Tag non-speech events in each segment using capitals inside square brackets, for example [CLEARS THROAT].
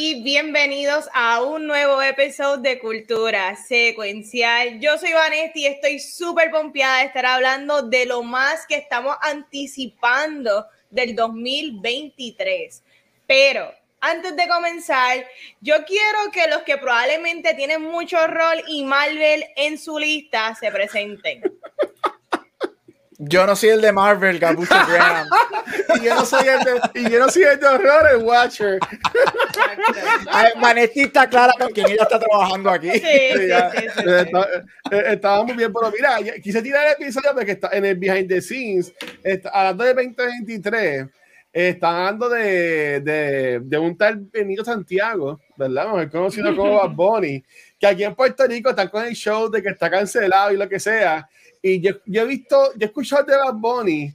Y bienvenidos a un nuevo episodio de Cultura Secuencial. Yo soy Vanesti y estoy súper pompeada de estar hablando de lo más que estamos anticipando del 2023. Pero antes de comenzar, yo quiero que los que probablemente tienen mucho rol y Marvel en su lista se presenten. [LAUGHS] Yo no soy el de Marvel, Gabucho Graham. y, yo no soy el de, y yo no soy el de horror, el Watcher. Manetti está clara con quien ella está trabajando aquí. Sí, sí, Ya, sí, sí, eh, sí. está- eh, Estaba muy bien, pero mira, quise tirar el episodio porque está en el behind the scenes, está, hablando de 2023, eh, está hablando de, de, de un tal Benito Santiago, ¿verdad? Mejor conocido como Bad Bunny, que aquí en Puerto Rico está con el show de que está cancelado y lo que sea. Y yo, he visto, yo he escuchado de Bad Bunny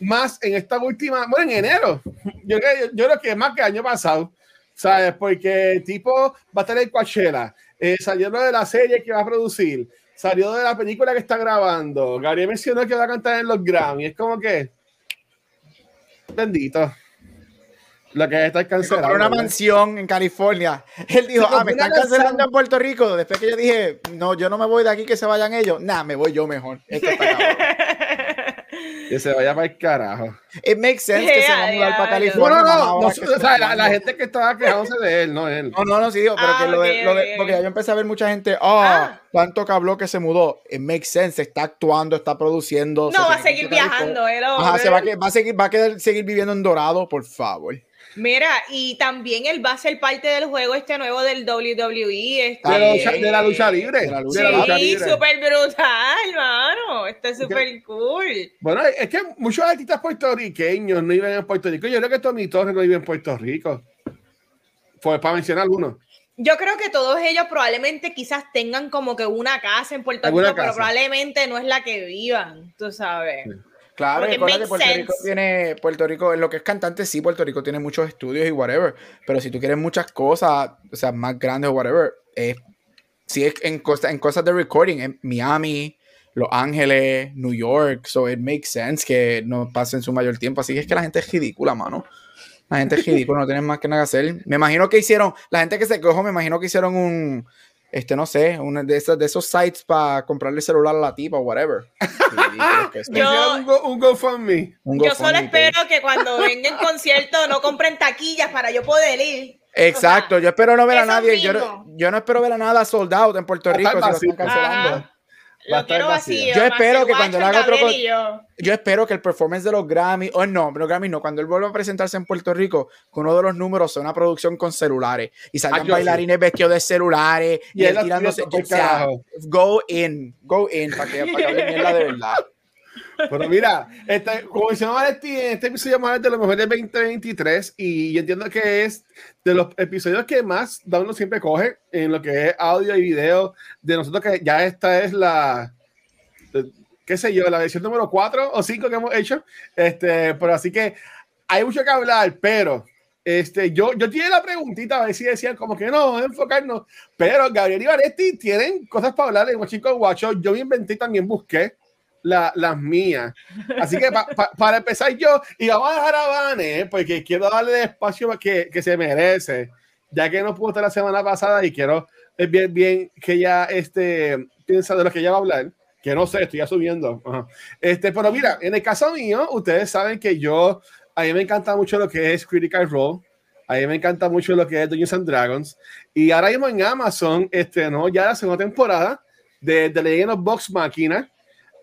más en esta última, bueno, en enero. Yo, creo- que más que año pasado, ¿sabes? Porque tipo va a estar en Coachella, eh, salió de la serie que va a producir, salió de la película que está grabando. Gabriel mencionó que va a cantar en los Grammy. Es como que, bendito. Lo que está cancelado. Compró una mansión en California. [LAUGHS] Él dijo, ah, me están cancelando en Puerto Rico. Después que yo dije, no, yo no me voy de aquí, que se vayan ellos. Nah, me voy yo mejor. [LAUGHS] Esto está cabrón. Que se vaya para el carajo. It makes sense que se va a mudar para. [LAUGHS] No, California. no, no. no, o sea, la, la gente que estaba quejándose de él, no él. No, no, no, sí digo, pero Ah, que lo de, lo de- porque yo empecé a ver mucha gente, ah, Ah. tanto que habló que se mudó. It makes sense, está actuando, está produciendo. se No, va a seguir viajando, él. Ajá, se va a, va a seguir, va a quedar, seguir viviendo en Dorado, por favor. Mira, y también él va a ser parte del juego este nuevo del WWE. Este... De la lucha, de la lucha libre. De la lucha de la lucha Sí, libre. súper brutal, hermano. Esto es súper cool. Bueno, es que muchos artistas puertorriqueños no viven en Puerto Rico. Yo creo que Tommy Torres no vive en Puerto Rico. Pues para mencionar algunos. Yo creo que todos ellos probablemente quizás tengan como que una casa en Puerto Rico, pero probablemente no es la que vivan, tú sabes. Claro, que Puerto Rico tiene, Puerto Rico, en lo que es cantante, sí, Puerto Rico tiene muchos estudios y whatever, pero si tú quieres muchas cosas, o sea, más grandes o whatever, es, si es en, cosas en cosas de recording, en Miami, Los Ángeles, New York, so it makes sense que no pasen su mayor tiempo, así que es que la gente es ridícula, mano. La gente es ridícula, no tienen más que nada que hacer. Me imagino que hicieron, la gente que se cojo, me imagino que hicieron un, este, no sé, una de, esas, de esos sites para comprarle celular a la tipa o whatever. [LAUGHS] Son. Yo- un, go- un GoFundMe. Un Yo solo page. espero que cuando [LAUGHS] venga el concierto no compren taquillas para yo poder ir. Exacto, yo espero no ver a nadie. Yo, no espero ver a nada sold out en Puerto Rico si lo están cancelando. Ajá. Va a Lo estar quiero vacío. vacío. Yo espero que cuando le haga otro yo. Yo espero que el performance de los Grammy, o no, los Grammy no, cuando él vuelva a presentarse en Puerto Rico, que uno de los números sea una producción con celulares y salgan Ah, bailarines vestidos de celulares y, Y él él tirándose. o sea, go in, go in, para que, para que de verdad. Pero mira, este, como mencionaba Valentín, en este episodio hablar de lo mejor del 2023 y yo entiendo que es de los episodios que más Download siempre coge en lo que es audio y video de nosotros que ya esta es la qué sé yo, la versión número 4 o 5 que hemos hecho. Este, pero así que hay mucho que hablar, pero este, yo, yo tiene la preguntita a ver si decían como que no, enfocarnos, pero Gabriel y Vanetti tienen cosas para hablar de Watching con Guacho. Yo me inventé también busqué la- las mías. Así que pa- pa- para empezar yo, y vamos a dejar a Vane, porque quiero darle el espacio que, que se merece, ya que no pudo estar la semana pasada y quiero bien, bien que ella este, piensa de lo que ella va a hablar, que no sé, estoy asumiendo. Ajá. Este, pero mira, en el caso mío, ustedes saben que yo, a mí me encanta mucho lo que es Critical Role, a mí me encanta mucho lo que es Dungeons and Dragons, y ahora mismo en Amazon, este, ¿no? ya la segunda temporada de The Legend of Box Machina,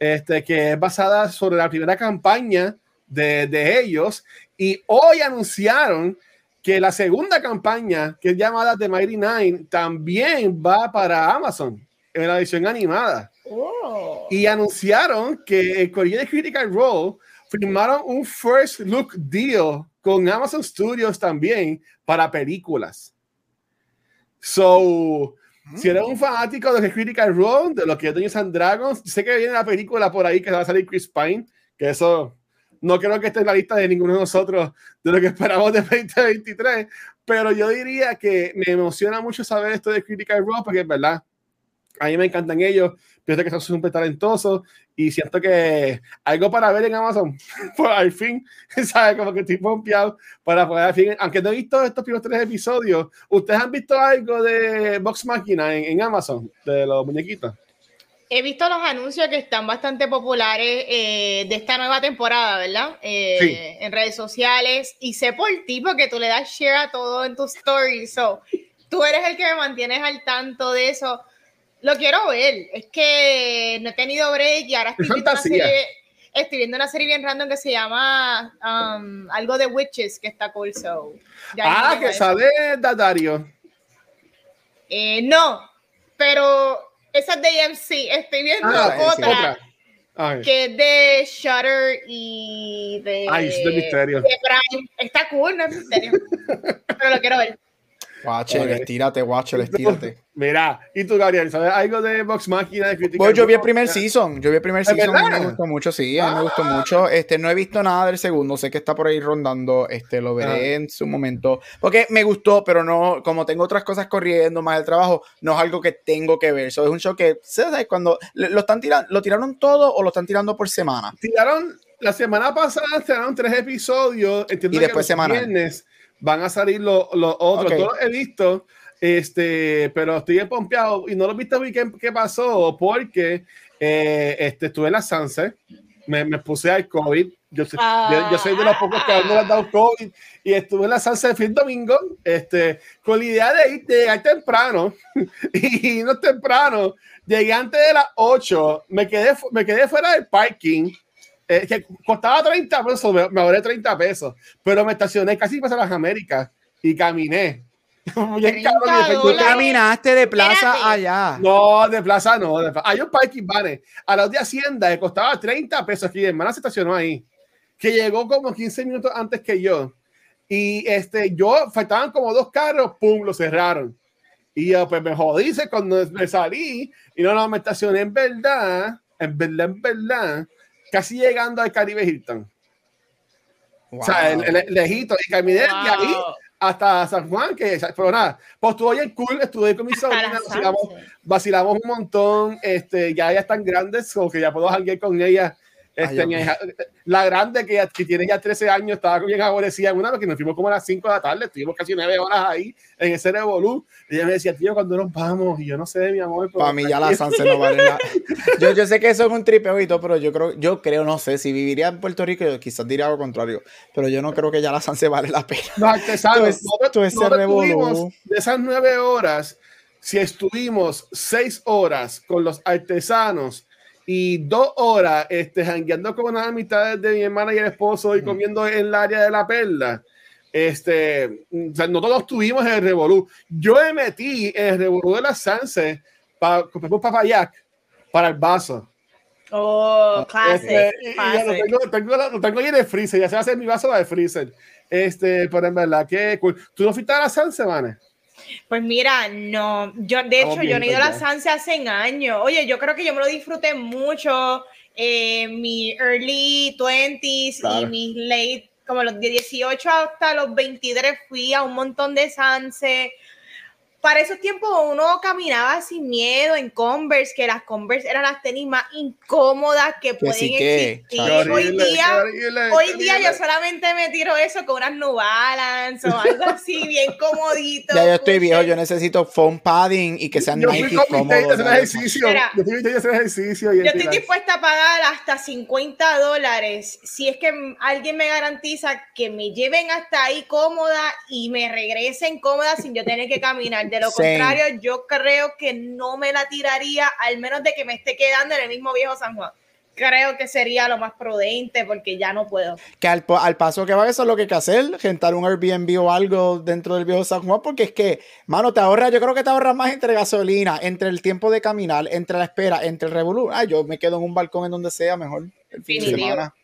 este, que es basada sobre la primera campaña de, de ellos. Y hoy anunciaron que la segunda campaña, que es llamada The Mighty Nine, también va para Amazon en la edición animada. Oh. Y anunciaron que el de Critical Role firmaron un first look deal con Amazon Studios también para películas. So, si eres un fanático de Critical Role, de lo que Dungeons and Dragons, sé que viene la película por ahí que va a salir Chris Pine, que eso no creo que esté en la lista de ninguno de nosotros de lo que esperamos de 2023, pero yo diría que me emociona mucho saber esto de Critical Role, porque es verdad, a mí me encantan ellos, pienso que son súper talentosos y siento que algo para ver en Amazon, [LAUGHS] por al fin, [LAUGHS] ¿sabes? Como que estoy pompeado para poder al fin, aunque no he visto estos primeros tres episodios, ¿ustedes han visto algo de Box Machina en, en Amazon, de los muñequitos? He visto los anuncios que están bastante populares eh, de esta nueva temporada, ¿verdad? Eh, Sí. En redes sociales. Y sé por ti porque tú le das share a todo en tus stories. So, tú eres el que me mantienes al tanto de eso. Lo quiero ver. Es que no he tenido break y ahora estoy Es viendo una serie. Estoy viendo una serie bien random que se llama um, algo de Witches, que está cool. So, Ah, que sale Dadario. Eh, no, pero esa es de AMC. Estoy viendo Ah, otra. otra. Ay. que es de Shutter y de, Ay, es de misterio. de Prime. Está cool, no es misterio. [LAUGHS] Pero lo quiero ver. Watcher, Ok. estírate, Watcher, estírate. [LAUGHS] Mira, ¿y tú, Gabriel? ¿Sabes algo de Box Machina de Critical Pues yo vi el primer season, yo vi el primer ¿Es season, verdad? me gustó mucho, sí, a mí me gustó Ah. mucho. Este, no he visto nada del segundo, sé que está por ahí rondando, este, lo veré Ah. en su momento. Porque me gustó, pero no, como tengo otras cosas corriendo, más el trabajo, no es algo que tengo que ver. So, es un show que, ¿sabes? Cuando lo están tirando, ¿lo tiraron todo o lo están tirando por semana? Tiraron, la semana pasada tiraron tres episodios. Entiendo Y que después los semanal. viernes van a salir los, los otros. Ok. Todos los he visto, este, pero estoy empompeado y no lo he visto vi qué, qué pasó porque eh, este, estuve en la Sunset, me, me puse al COVID. Yo, soy- yo, yo soy de los pocos que aún no le han dado COVID y estuve en la Sunset el fin de domingo este, con la idea de ir de llegar temprano [LAUGHS] y no temprano. Llegué antes de las 8, me quedé, me quedé fuera del parking eh, que costaba 30 pesos, me, me ahorré 30 pesos, pero me estacioné casi para las Américas y caminé. [LAUGHS] Bien 30 cabrón, y después yo Tú dólares. caminaste de plaza Espérate. allá. No, de plaza no. de plaza. Hay un parking banner a la de Hacienda que costaba 30 pesos aquí. Mi hermana se estacionó ahí, que llegó como 15 minutos antes que yo. Y este, yo faltaban como dos carros, pum, lo cerraron. Y yo, pues me jodí cuando me salí y no, no, me estacioné en verdad, en verdad, en verdad, casi llegando al Caribe Hilton. O sea, el, el- el lejito. Y caminé de ahí Wow. hasta San Juan, que, pero nada, pues estuve bien cool, estuve con mis [LAUGHS] sobrinas, vacilamos, vacilamos un montón, este, ya ellas están grandes, o que ya puedo janguear con ellas. Este, Ay, hija- la grande que, que tiene ya 13 años estaba bien aborrecida en una vez que nos fuimos como a las 5 de la tarde, estuvimos casi 9 horas ahí en ese revolú. Y ella me decía, tío, cuando nos vamos? Y yo no sé, mi amor. Para mí ya la tranquila". Sanse no vale nada. [LAUGHS] Yo, yo sé que eso es un tripeo y todo, pero yo creo, yo creo, no sé, si viviría en Puerto Rico, yo quizás diría lo contrario. Pero yo no creo que ya la Sanse vale la pena. Los artesanos, Todo es- nosotros- todo ese revolú. de esas nueve horas, si estuvimos seis horas con los artesanos y dos horas este, jangueando con unas amistades de mi hermana y el esposo y comiendo en el área de la perla, este, o sea, nosotros estuvimos en el Revolú. Yo me metí en el Revolú de la Sanse para comprar un papayac para el vaso. Oh, classic. Este, y- y ya lo, tengo, lo tengo ahí en el freezer, ya se va a hacer mi vaso de freezer. Este, pero en verdad que cool. ¿Tú no fuiste a la Sanse, Vane? Pues mira, no, yo de Estamos hecho yo no he ido a la. Sanse hace años. Oye, yo creo que yo me lo disfruté mucho eh, mi early 20s Claro. y mis late, como los de 18 hasta los 23 fui a un montón de Sanse. Para esos tiempos uno caminaba sin miedo en Converse, que las Converse eran las tenis más incómodas que pueden sí que, existir. chacho. Hoy Horrible, día, horrible, Hoy día horrible. yo solamente me tiro eso con unas New Balance o algo así, bien [LAUGHS] comodito. Ya yo estoy viejo, yo necesito foam padding y que sean Yo Nike cómodos. yo hacer ejercicio. Y Yo estoy dispuesta a pagar hasta 50 dólares si es que alguien me garantiza que me lleven hasta ahí cómoda y me regresen cómoda sin yo tener que caminar. De lo Same. contrario, yo creo que no me la tiraría, al menos de que me esté quedando en el mismo viejo San Juan. Creo que sería lo más prudente porque ya no puedo. Que al, al paso que va, eso es lo que hay que hacer, rentar un Airbnb o algo dentro del viejo San Juan, porque es que, mano, te ahorra, yo creo que te ahorras más entre gasolina, entre el tiempo de caminar, entre la espera, entre el revolú. Ah, yo me quedo en un balcón en donde sea, mejor el fin de Definitivo. semana.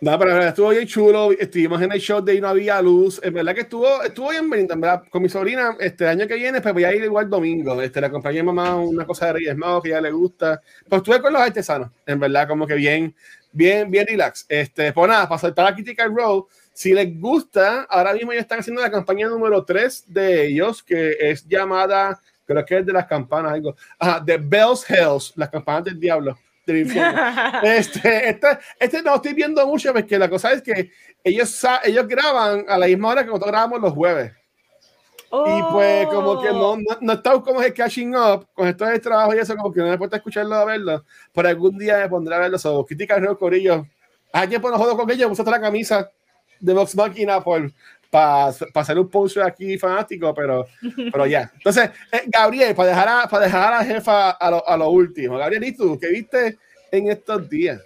No, pero estuvo bien chulo. Estuvimos en el show de y no había luz. En verdad que estuvo, estuvo bien bonito. En verdad, con mi sobrina, este año que viene, pues voy a ir igual domingo. Este, le acompañé a mamá una cosa de Reyes Magos que ya le gusta. Pues estuve con los artesanos. En verdad, como que bien, bien, bien relax. Este, pues nada, para saltar a Critical Road, si les gusta, ahora mismo ya están haciendo la campaña número 3 de ellos, que es llamada, creo que es de las campanas, algo. Ajá, The Bells Hells, las campanas del diablo [LAUGHS] este, este, este no estoy viendo mucho porque la cosa es que ellos, ellos graban a la misma hora que nosotros grabamos los jueves. Y pues como que no, no, no estamos como el catching up con esto de trabajo y eso, como que no me puedo escucharlo a verlo, pero algún día me pondré a verlo. So, crítica con Corillo. Alguien pues nosotros con ellos, puse la camisa de Vox Machina para hacer un poster aquí fanático, pero, pero ya. Entonces, eh, Gabriel, para dejar, a, para dejar a la jefa a lo, a lo último. Gabriel, ¿y tú qué viste en estos días?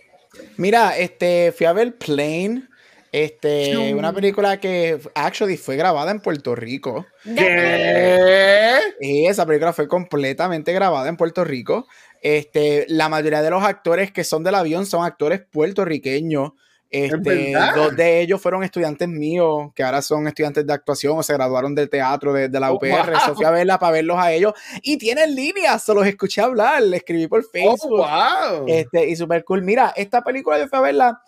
Mira, este, fui a ver Plane. Este, una película que actually fue grabada en Puerto Rico. ¿Qué? Y esa película fue completamente grabada en Puerto Rico. Este, la mayoría de los actores que son del avión son actores puertorriqueños. Este, dos de ellos fueron estudiantes míos, que ahora son estudiantes de actuación o se graduaron del teatro de, la UPR. Oh, wow. a verla para verlos a ellos. Y tienen líneas, se los escuché hablar, le escribí por oh, Facebook. wow. este, y super cool. Mira, esta película yo fui a verla,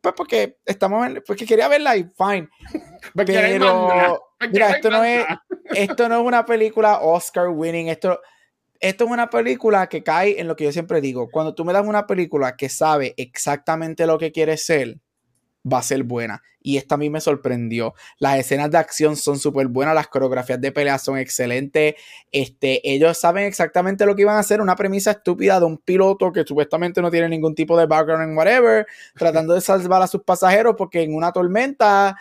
pues porque estamos en, porque quería verla y fine. [LAUGHS] Pero, mira, esto no, es, esto no es una película Oscar winning, esto esto es una película que cae en lo que yo siempre digo. Cuando tú me das una película que sabe exactamente lo que quiere ser, va a ser buena. Y esta a mí me sorprendió. Las escenas de acción son súper buenas, las coreografías de pelea son excelentes. Este, ellos saben exactamente lo que iban a hacer. Una premisa estúpida de un piloto que supuestamente no tiene ningún tipo de background en whatever, [LAUGHS] tratando de salvar a sus pasajeros porque en una tormenta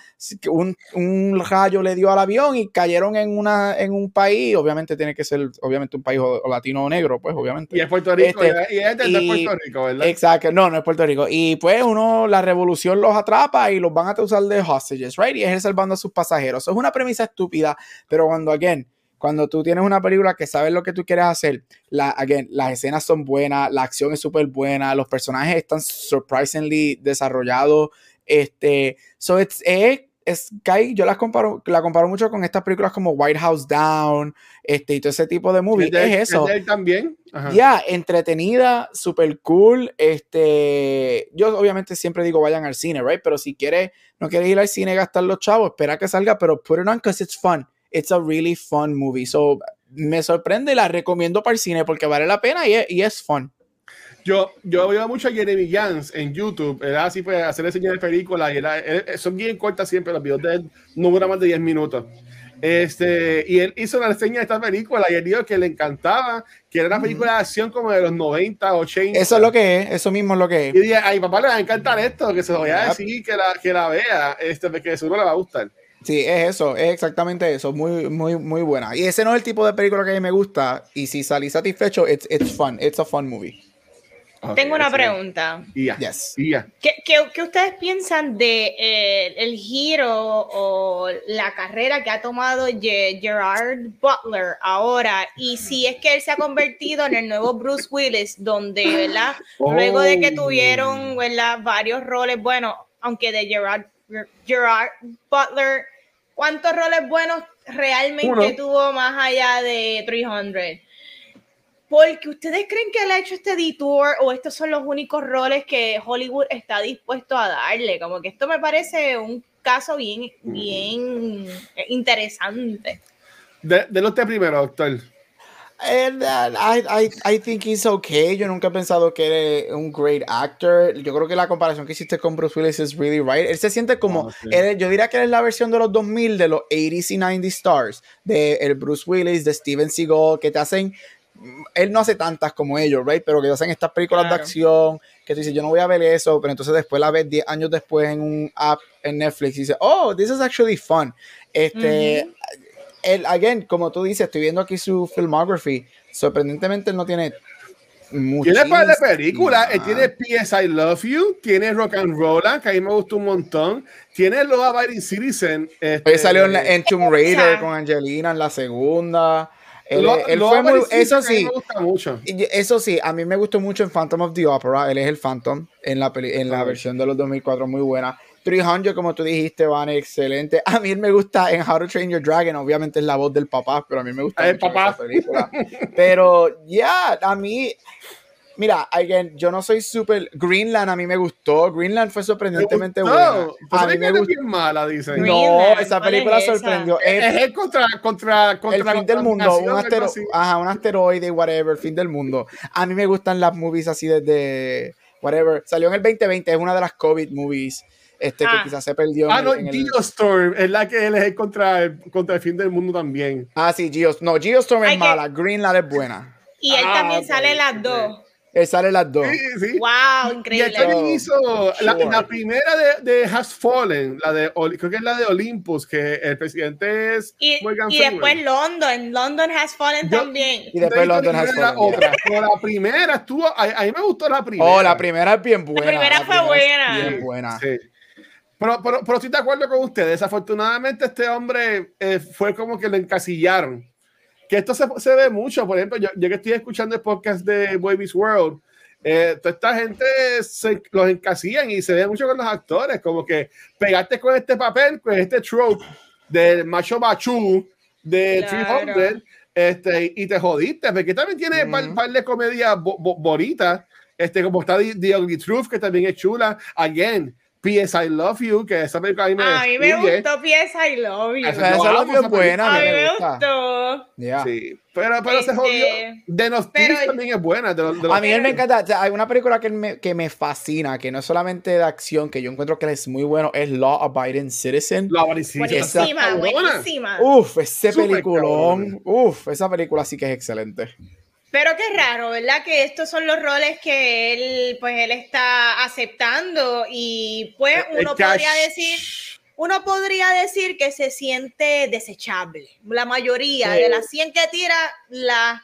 un, un rayo le dio al avión y cayeron en, una, en un país. Obviamente tiene que ser, obviamente, un país latino o negro, pues, obviamente. Y es Puerto Rico, este, y es de Puerto Rico, ¿verdad? Exacto, no, no es Puerto Rico. Y pues uno, la revolución los atrapa y los van a usar de hostages, right? Y es él salvando a sus pasajeros. es una premisa estúpida, pero cuando, again, cuando tú tienes una película que sabes lo que tú quieres hacer, la, again, las escenas son buenas, la acción es súper buena, los personajes están surprisingly desarrollados. Este, so it's, es es yo las comparo, la comparo mucho con estas películas como White House Down, este, y todo ese tipo de movies. Es, eso. también. Ya, entretenida, super cool. Este, yo obviamente siempre digo vayan al cine, right? Pero si quieres, no quieres ir al cine gastar los chavos, espera que salga, pero put it on because it's fun. It's a really fun movie. So, me sorprende, la recomiendo para el cine porque vale la pena y es, y es fun. Yo, yo veo mucho a Jeremy Jans en YouTube, era así pues hacer reseñas de películas y era, son bien cortas siempre, los videos de él no duran más de 10 minutos. Este, y él hizo una reseña de esta película y él dijo que le encantaba, que era una película de acción como de los 90, 80. Eso es lo que es, eso mismo es lo que es. Y dije, ay, papá le va a encantar esto, que se lo voy a decir, que la, que la vea, este, que seguro le va a gustar. Sí, es eso, es exactamente eso, muy, muy, muy buena. Y ese no es el tipo de película que a mí me gusta, y si salí satisfecho, it's, it's fun, it's a fun movie. Tengo una pregunta. Yes. ¿Qué, ¿Qué, ustedes piensan de eh, el giro o la carrera que ha tomado Gerard Butler ahora? Y si es que él se ha convertido en el nuevo Bruce Willis, donde, ¿verdad? Luego de que oh. tuvieron, ¿verdad? Varios roles, bueno, aunque de Gerard, Gerard Butler, ¿cuántos roles buenos realmente tuvo más allá de 300? Porque ustedes creen que él ha hecho este detour o estos son los únicos roles que Hollywood está dispuesto a darle. Como que esto me parece un caso bien, bien interesante. De, de usted primero, doctor. And, uh, I, I, I, think he's okay. Yo nunca he pensado que era un great actor. Yo creo que la comparación que hiciste con Bruce Willis es really right. Él se siente como, oh, yo diría que él es la versión de los 2000 de los 80s y 90s stars, de el Bruce Willis, de Steven Seagal, que te hacen él no hace tantas como ellos, right? Pero que hacen estas películas de acción, que tú dices, yo no voy a ver eso, pero entonces después la ves 10 años después en un app en Netflix y dices, oh, this is actually fun. Este, él, again, como tú dices, estoy viendo aquí su filmography, sorprendentemente él no tiene tiene par de películas, él tiene P.S. I Love You, tiene Rock and Roll, que a mí me gustó un montón, tiene Law Abiding Citizen. Este, salió en, en Tomb Raider con Angelina en la segunda. Él, Lo- él lo fue muy, aparecido eso sí, me gusta mucho. y eso sí, a mí me gustó mucho en Phantom of the Opera. Él es el Phantom en la, peli- en la versión de los 2004, muy buena. 300, como tú dijiste, Van, excelente. A mí me gusta en How to Train Your Dragon, obviamente es la voz del papá, pero a mí me gusta El mucho papá. esa película. Pero, ya, a mí, mira, again, yo no soy súper. Greenland a mí me gustó. Greenland fue sorprendentemente Me buena. gustó. A Pues mí es me que es gustó. bien mala, dicen. No, esa ¿cuál película es esa? sorprendió. Es, Es- es el contra, contra, el contra fin del mundo, un, astero- ajá, un asteroide, whatever, el fin del mundo. A mí me gustan las movies así desde whatever. Salió en el 2020, es una de las COVID movies este, Ah. que quizás se perdió. Ah, en no, el- en el- Geostorm es la que él es contra el, contra el fin del mundo también. Ah, sí, Geos. No, Geostorm es Hay que- mala, Greenland es buena. Y él Ah, también ok, sale las dos. Él sale las dos. Sí, sí. Wow, Y él increíble. también hizo la, Sure. la primera de, de Has Fallen, la de, creo que es la de Olympus, que el presidente es Y, Morgan y Freeman. después London, London has fallen Yo- también. Y después London Has Fallen. las otras, pero la primera estuvo, a, a mí me gustó la primera. Oh, la primera es bien buena. primera fue es buena. Bien buena. Sí. Pero, pero, pero estoy de acuerdo con ustedes. Desafortunadamente, este hombre eh, fue como que lo encasillaron. Que esto se, se ve mucho. Por ejemplo, yo, yo que estoy escuchando el podcast de Baby's World, eh, toda esta gente se, los encasillan y se ve mucho con los actores. Como que pegaste con este papel, con este trope del macho machu de Claro. 300 este, y te jodiste. Porque también tiene un par, Ujú. par de comedias bo- bo- bonitas. Este, como está The, The Ugly Truth, que también es chula. Again, P.S. I Love You, que esa película a mí me A mí me destruye. gustó P.S. I Love You. Esa Yo es amo esa bien buena. A mí me gustó. Yeah. Sí, pero, pero se Este, jodió. De los pero- también es buena. de los- de los- A mí él me encanta, o sea, hay una película que me, que me fascina, que no es solamente de acción, que yo encuentro que es muy bueno, es Law Abiding Citizen. La Valicita está Buenísima, buenísima. Uf, ese peliculón. Uf, esa película sí que es excelente. Pero qué raro, ¿verdad? Que estos son los roles que él, pues él está aceptando y pues El uno cash. podría decir, uno podría decir que se siente desechable. La mayoría Sí. de las 100 que tira, las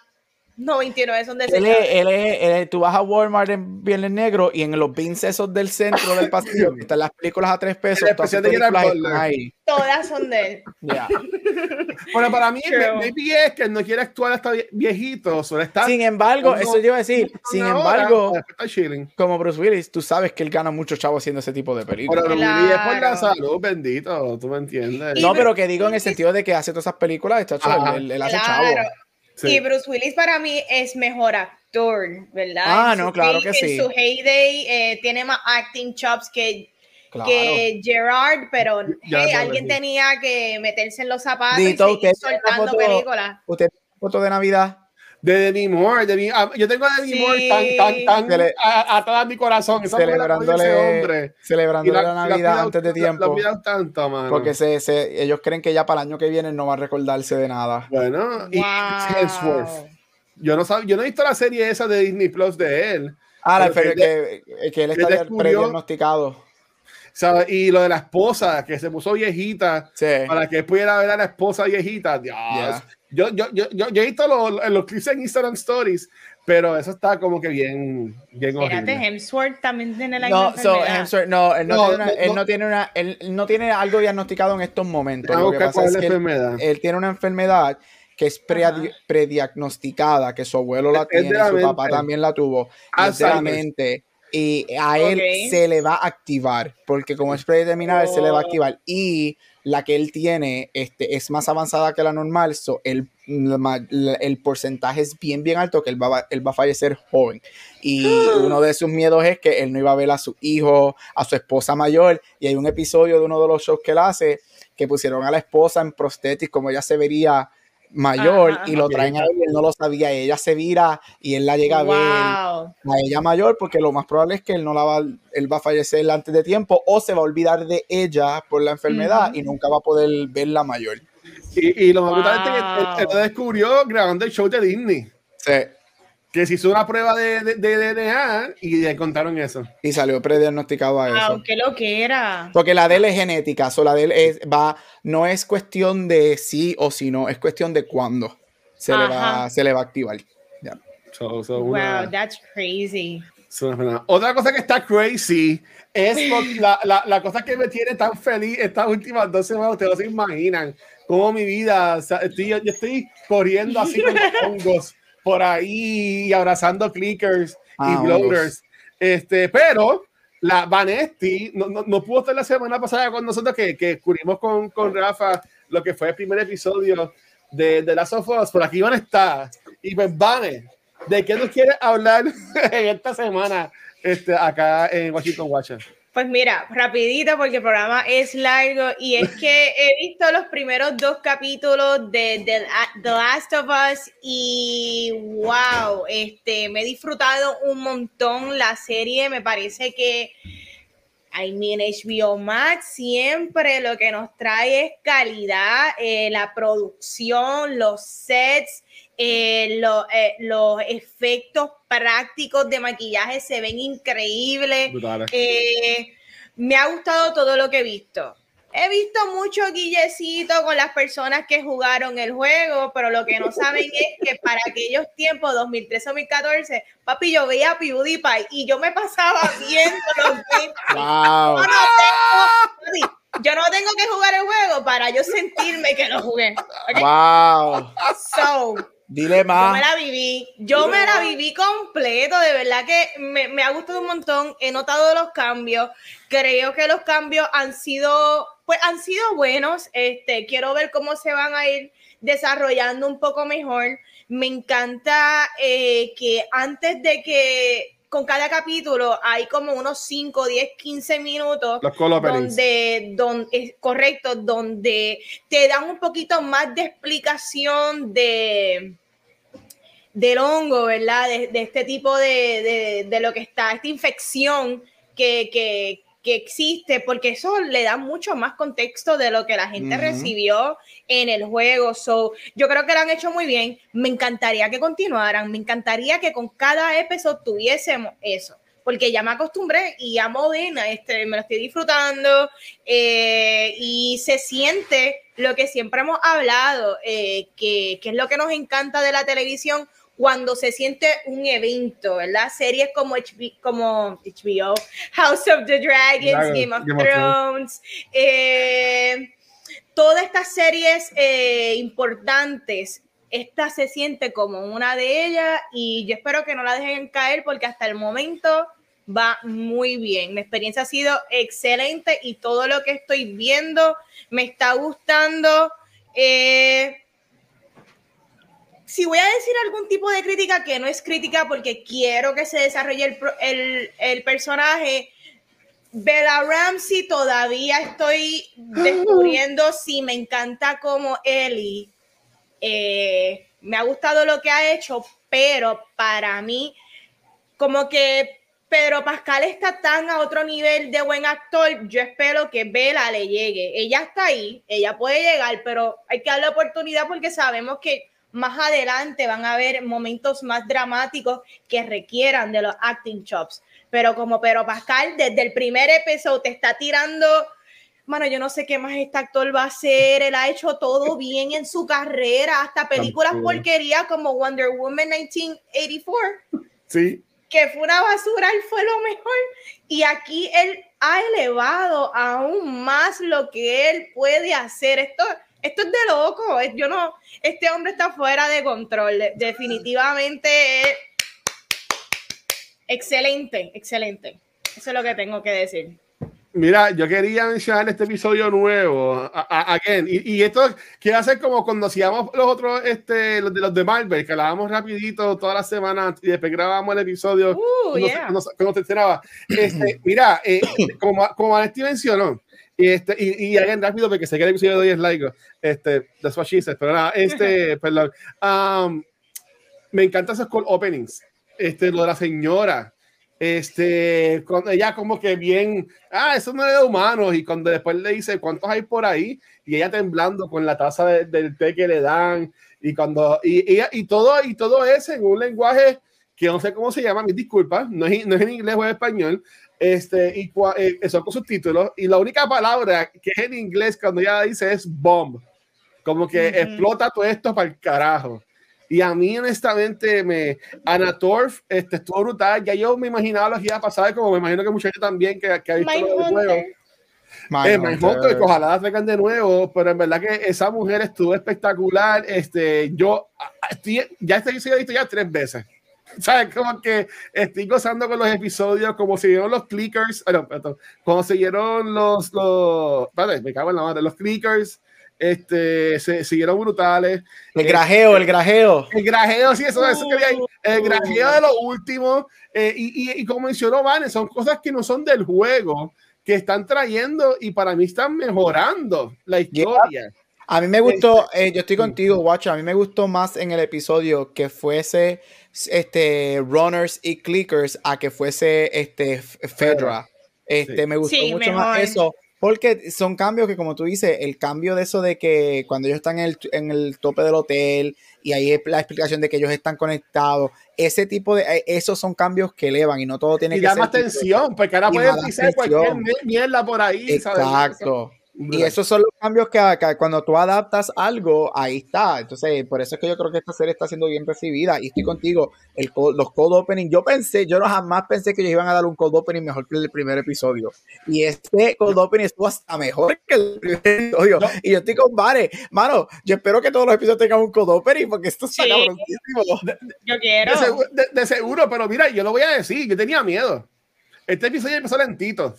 99 son Él es, desechables. él es- él es- tú vas a Walmart en Viernes Negro y en los bins esos del centro del pasillo, que están las películas a tres pesos, El todas sus especial de Gerard películas Butler. están ahí. Todas son de él. Yeah. [LAUGHS] Bueno, para mí, me- maybe es que él no quiere actuar hasta vie- viejito, solo está. Sin embargo, eso yo iba a decir, sin embargo, está como Bruce Willis, tú sabes que él gana mucho chavo haciendo ese tipo de películas. Pero Luis es por la Claro. salud, bendito, tú me entiendes. Y No, pero que digo en el Willis- sentido de que hace todas esas películas, Ajá. él, él hace Claro. chavo. Sí. Y Bruce Willis para mí es mejor actor, ¿verdad? Ah, En no, claro que sí. En su heyday eh, tiene más acting chops que, Claro. que Gerard, pero hey, alguien tenía que meterse en los zapatos Dito, y seguir ¿usted tiene la soltando foto? películas. ¿Usted foto de Navidad? De Demi Moore, Demi- ah, yo tengo a Demi Sí. Moore tan, tan, tan Cele- a- atada en mi corazón. Esa celebrándole, hombre. celebrándole la, la- Navidad la- antes de tiempo. La, la cuidado tanto, mano. porque se, se- ellos creen que ya para el año que viene no va a recordarse de nada. Bueno, y Wow. Hemsworth. Yo no, sab- yo no he visto la serie esa de Disney Plus de él. Ah, la que que, que él que está prediagnosticado. ¿sabes? Y lo de la esposa, que se puso viejita Sí. para que pudiera ver a la esposa viejita. Dios. Yeah. Yo, yo, yo, yo, yo he visto los, los clips en Instagram Stories, pero eso está como que bien, bien Espérate. Hemsworth también tiene la No, so, enfermedad. Hemsworth, no, él no, No, tiene una, no, él no. tiene una, él no tiene algo diagnosticado en estos momentos. Lo que pasa es que él, enfermedad. él tiene una enfermedad que es pre- prediagnosticada, que su abuelo la tiene, la su papá también la tuvo, Alzheimer's. mente. Y a él Ok. se le va a activar, porque como es predeterminada, él se le va a Oh. activar. Y la que él tiene este, es más avanzada que la normal, so el, el porcentaje es bien, bien alto que él va, a- él va a fallecer joven. Y [GASPS] uno de sus miedos es que él no iba a ver a su hijo, a su esposa mayor. Y hay un episodio de uno de los shows que él hace que pusieron a la esposa en prostética como ella se vería mayor Ajá, y lo traen a él y él no lo sabía. Y ella se vira y él la llega a ver Wow. a ella mayor porque lo más probable es que él no la va, él va a fallecer antes de tiempo o se va a olvidar de ella por la enfermedad y nunca va a poder verla mayor. Y, y lo más brutal es que él, Wow. él lo descubrió grabando el show de Disney. Sí. Que se hizo una prueba de, de, de DNA y le encontraron eso. Y salió prediagnosticado a eso. Wow, qué lo que era. Porque la de él es genética, so la de él es, va, no es cuestión de sí o si no, es cuestión de cuándo se, le va, se le va a activar. Ya. So, so Wow, una- that's crazy. Otra cosa que está crazy es [LAUGHS] la, la, la, cosa que me tiene tan feliz estas últimas dos semanas. Ustedes no se imaginan cómo mi vida. estoy, yo estoy corriendo así con [LAUGHS] hongos por ahí, abrazando clickers y ah, bloaters. Este, pero la Vanesti no, no, no, pudo estar la semana pasada con nosotros que, que cubrimos con, con Rafa lo que fue el primer episodio de, de Last of Us. Por aquí van a estar. Y pues, Vane, ¿de qué nos quieres hablar [LAUGHS] en esta semana este, acá en Washington, Washington? Pues mira, rapidito porque el programa es largo y es que he visto los primeros dos capítulos de, The Last of Us y wow, este, me he disfrutado un montón la serie, me parece que I mean, HBO Max siempre lo que nos trae es calidad, eh, la producción, los sets, eh, eh, los efectos prácticos de maquillaje se ven increíbles. me ha gustado todo lo que he visto. He visto mucho guillecito con las personas que jugaron el juego, pero lo que no saben es que para aquellos tiempos, 2013-2014, papi, yo veía PewDiePie y yo me pasaba viendo los [LAUGHS] wow. yo, no tengo, yo no tengo que jugar el juego para yo sentirme que lo jugué. Wow. So, Dile más. Yo me la viví, yo me la viví completo, de verdad que me, me, ha gustado un montón, he notado los cambios, creo que los cambios han sido pues han sido buenos. Este, quiero ver cómo se van a ir desarrollando un poco mejor. Me encanta eh, que antes de que con cada capítulo hay como unos 5, 10, 15 minutos donde, donde es correcto, donde te dan un poquito más de explicación de del hongo, ¿verdad? De, este tipo de, de, lo que está, esta infección que, que, que existe, porque eso le da mucho más contexto de lo que la gente recibió en el juego. So, yo creo que lo han hecho muy bien. Me encantaría que continuaran, me encantaría que con cada episodio tuviésemos eso, porque ya me acostumbré y amo Dina, este, me lo estoy disfrutando eh, y se siente lo que siempre hemos hablado, eh, que, que es lo que nos encanta de la televisión cuando se siente un evento, ¿verdad? Series como, como HBO, House of the Dragons, Game of Thrones, eh, todas estas series eh, importantes, esta se siente como una de ellas y yo espero que no la dejen caer porque hasta el momento va muy bien. Mi experiencia ha sido excelente y todo lo que estoy viendo me está gustando. Eh, si voy a decir algún tipo de crítica que no es crítica porque quiero que se desarrolle el, personaje, Bella Ramsey todavía estoy descubriendo si me encanta como Ellie. Eh, me ha gustado lo que ha hecho, pero para mí, como que Pedro Pascal está tan a otro nivel de buen actor, yo espero que Bella le llegue. Ella está ahí, ella puede llegar, pero hay que darle oportunidad porque sabemos que más adelante van a haber momentos más dramáticos que requieran de los acting chops. Pero como Pedro Pascal, desde el primer episodio te está tirando, mano, yo no sé qué más este actor va a hacer. Él ha hecho todo bien en su carrera, hasta películas porquería como Wonder Woman 1984. Sí. Que fue una basura, él fue lo mejor. Y aquí él ha elevado aún más lo que él puede hacer. Esto esto es de loco. Yo no, este hombre está fuera de control. Definitivamente excelente, excelente. Eso es lo que tengo que decir. Mira, yo quería mencionar este episodio nuevo, again, y, y, esto quiere hacer como cuando hacíamos los otros, este, los de los de Marvel, que hablábamos rapidito todas las semanas y después grabábamos el episodio uh, cuando, se Este, mira, eh, como, como mencionó, y, este, y, y alguien rápido, porque sé que el episodio de hoy es laico. Este, that's what she said, pero nada, este, [LAUGHS] perdón. Um, me encantan esos call openings. Este, lo de la señora. Este, cuando ella como que bien, ah, eso no es de humanos. Y cuando después le dice cuántos hay por ahí, y ella temblando con la taza del té que le dan. Y cuando, y, y, y todo, y todo es en un lenguaje que no sé cómo se llama, mis disculpas, no es, no es en inglés o en español, este, y eh, eso con subtítulos, y la única palabra que es en inglés cuando ella dice es bomb, como que explota todo esto para el carajo. Y a mí, honestamente, me, Anatorf este, estuvo brutal. Ya yo me imaginaba lo que iba a pasar, como me imagino que mucha gente también que, que ha visto el juego. Eh, que ojalá la traigan de nuevo, pero en verdad que esa mujer estuvo espectacular. Este, yo estoy, ya este he visto ya tres veces. ¿Sabes? Como que estoy gozando con los episodios, como siguieron los clickers, bueno, perdón, como siguieron los, los, vale, me cago en la madre, los clickers, este, se siguieron brutales. El grajeo, el grajeo. El grajeo, sí, eso, eso quería ir. El uh. grajeo de lo último, eh, y, y, y, como mencionó Vane, son cosas que no son del juego, que están trayendo y para mí están mejorando la historia. A mí me gustó, este, eh, yo estoy contigo, Watch, a mí me gustó más en el episodio que fuese este runners y clickers a que fuese este Fedra. Este, me gustó mucho más eso. Porque son cambios que, como tú dices, el cambio de eso de que cuando ellos están en el, en el tope del hotel y ahí es la explicación de que ellos están conectados, ese tipo de, eh, esos son cambios que elevan y no todo tiene y que ser. Y da más tensión, porque ahora pueden pisar cualquier mierda por ahí. Exacto. Y esos son los cambios que, cuando tú adaptas algo, ahí está. Entonces, por eso es que yo creo que esta serie está siendo bien recibida. Y estoy contigo, el, los cold opening. Yo pensé, yo no jamás pensé que ellos iban a dar un cold opening mejor que el primer episodio. Y este cold opening estuvo hasta mejor que el primer episodio. Y yo estoy con Vare. Mano, yo espero que todos los episodios tengan un cold opening porque esto está sí. Yo quiero. De, de seguro, pero mira, yo lo voy a decir, yo tenía miedo. Este episodio empezó lentito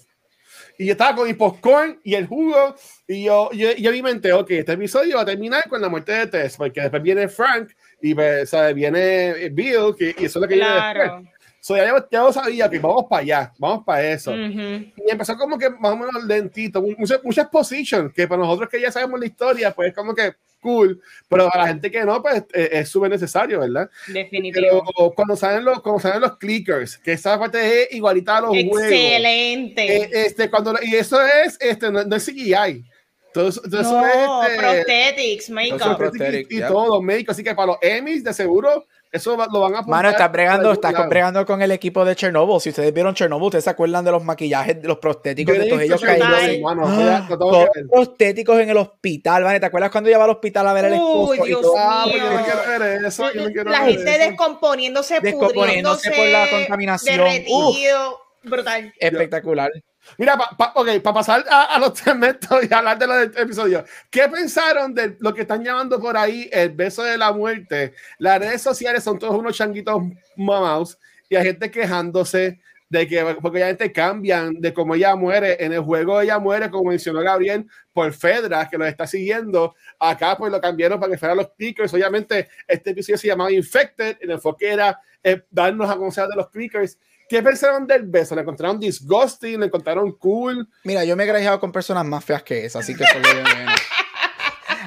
y yo estaba con mi popcorn y el jugo y yo, yo, yo vi mente, ok, este episodio va a terminar con la muerte de Tess, porque después viene Frank y pues, ¿sabe? viene Bill, que, y eso es lo que claro. viene después. So, ya, ya lo sabía que vamos para allá, vamos para eso. Uh -huh. Y empezó como que más o menos lentito, muchas, muchas positions, que para nosotros que ya sabemos la historia, pues como que cool, pero a la gente que no, pues eh, es súper necesario, ¿verdad? Definitivo. Pero cuando salen los, cuando salen los clickers, que esa parte es igualita a los Excelente. juegos. Excelente. Eh, este, cuando, y eso es, este, no, no es CGI. Entonces, entonces no, es, este, prosthetics, make-up. Y, y yeah. todo, make Así que para los Emmys, de seguro, eso lo van a poner. Mano, está bregando, está bregando con el equipo de Chernobyl. Si ustedes vieron Chernobyl, ustedes se acuerdan de los maquillajes, de los prostéticos de todos ellos caídos. Ah, todos prostéticos en el hospital, ¿vale? ¿Te acuerdas cuando iba al hospital a ver el esposo? Uy, Dios ah, mío. Yo no quiero ver eso, yo no quiero la ver gente eso. descomponiéndose, descomponiéndose por la contaminación. Derretido. Uf, brutal. Espectacular. Mira, para pa, okay, pa pasar a, a, los [LAUGHS] segmentos y hablar de los episodios, ¿qué pensaron de lo que están llamando por ahí el beso de la muerte? Las redes sociales son todos unos changuitos mamados y hay gente quejándose de que, porque ya gente cambian de cómo ella muere. En el juego ella muere, como mencionó Gabriel, por Fedra, que lo está siguiendo. Acá, pues lo cambiaron para que fueran los clickers. Obviamente, este episodio se llamaba Infected, el enfoque era eh, darnos a conocer de los clickers. ¿Qué pensaron del beso? ¿Le encontraron disgusting? ¿Le encontraron cool? Mira, yo me he grajeado con personas más feas que esa, así que por lo menos.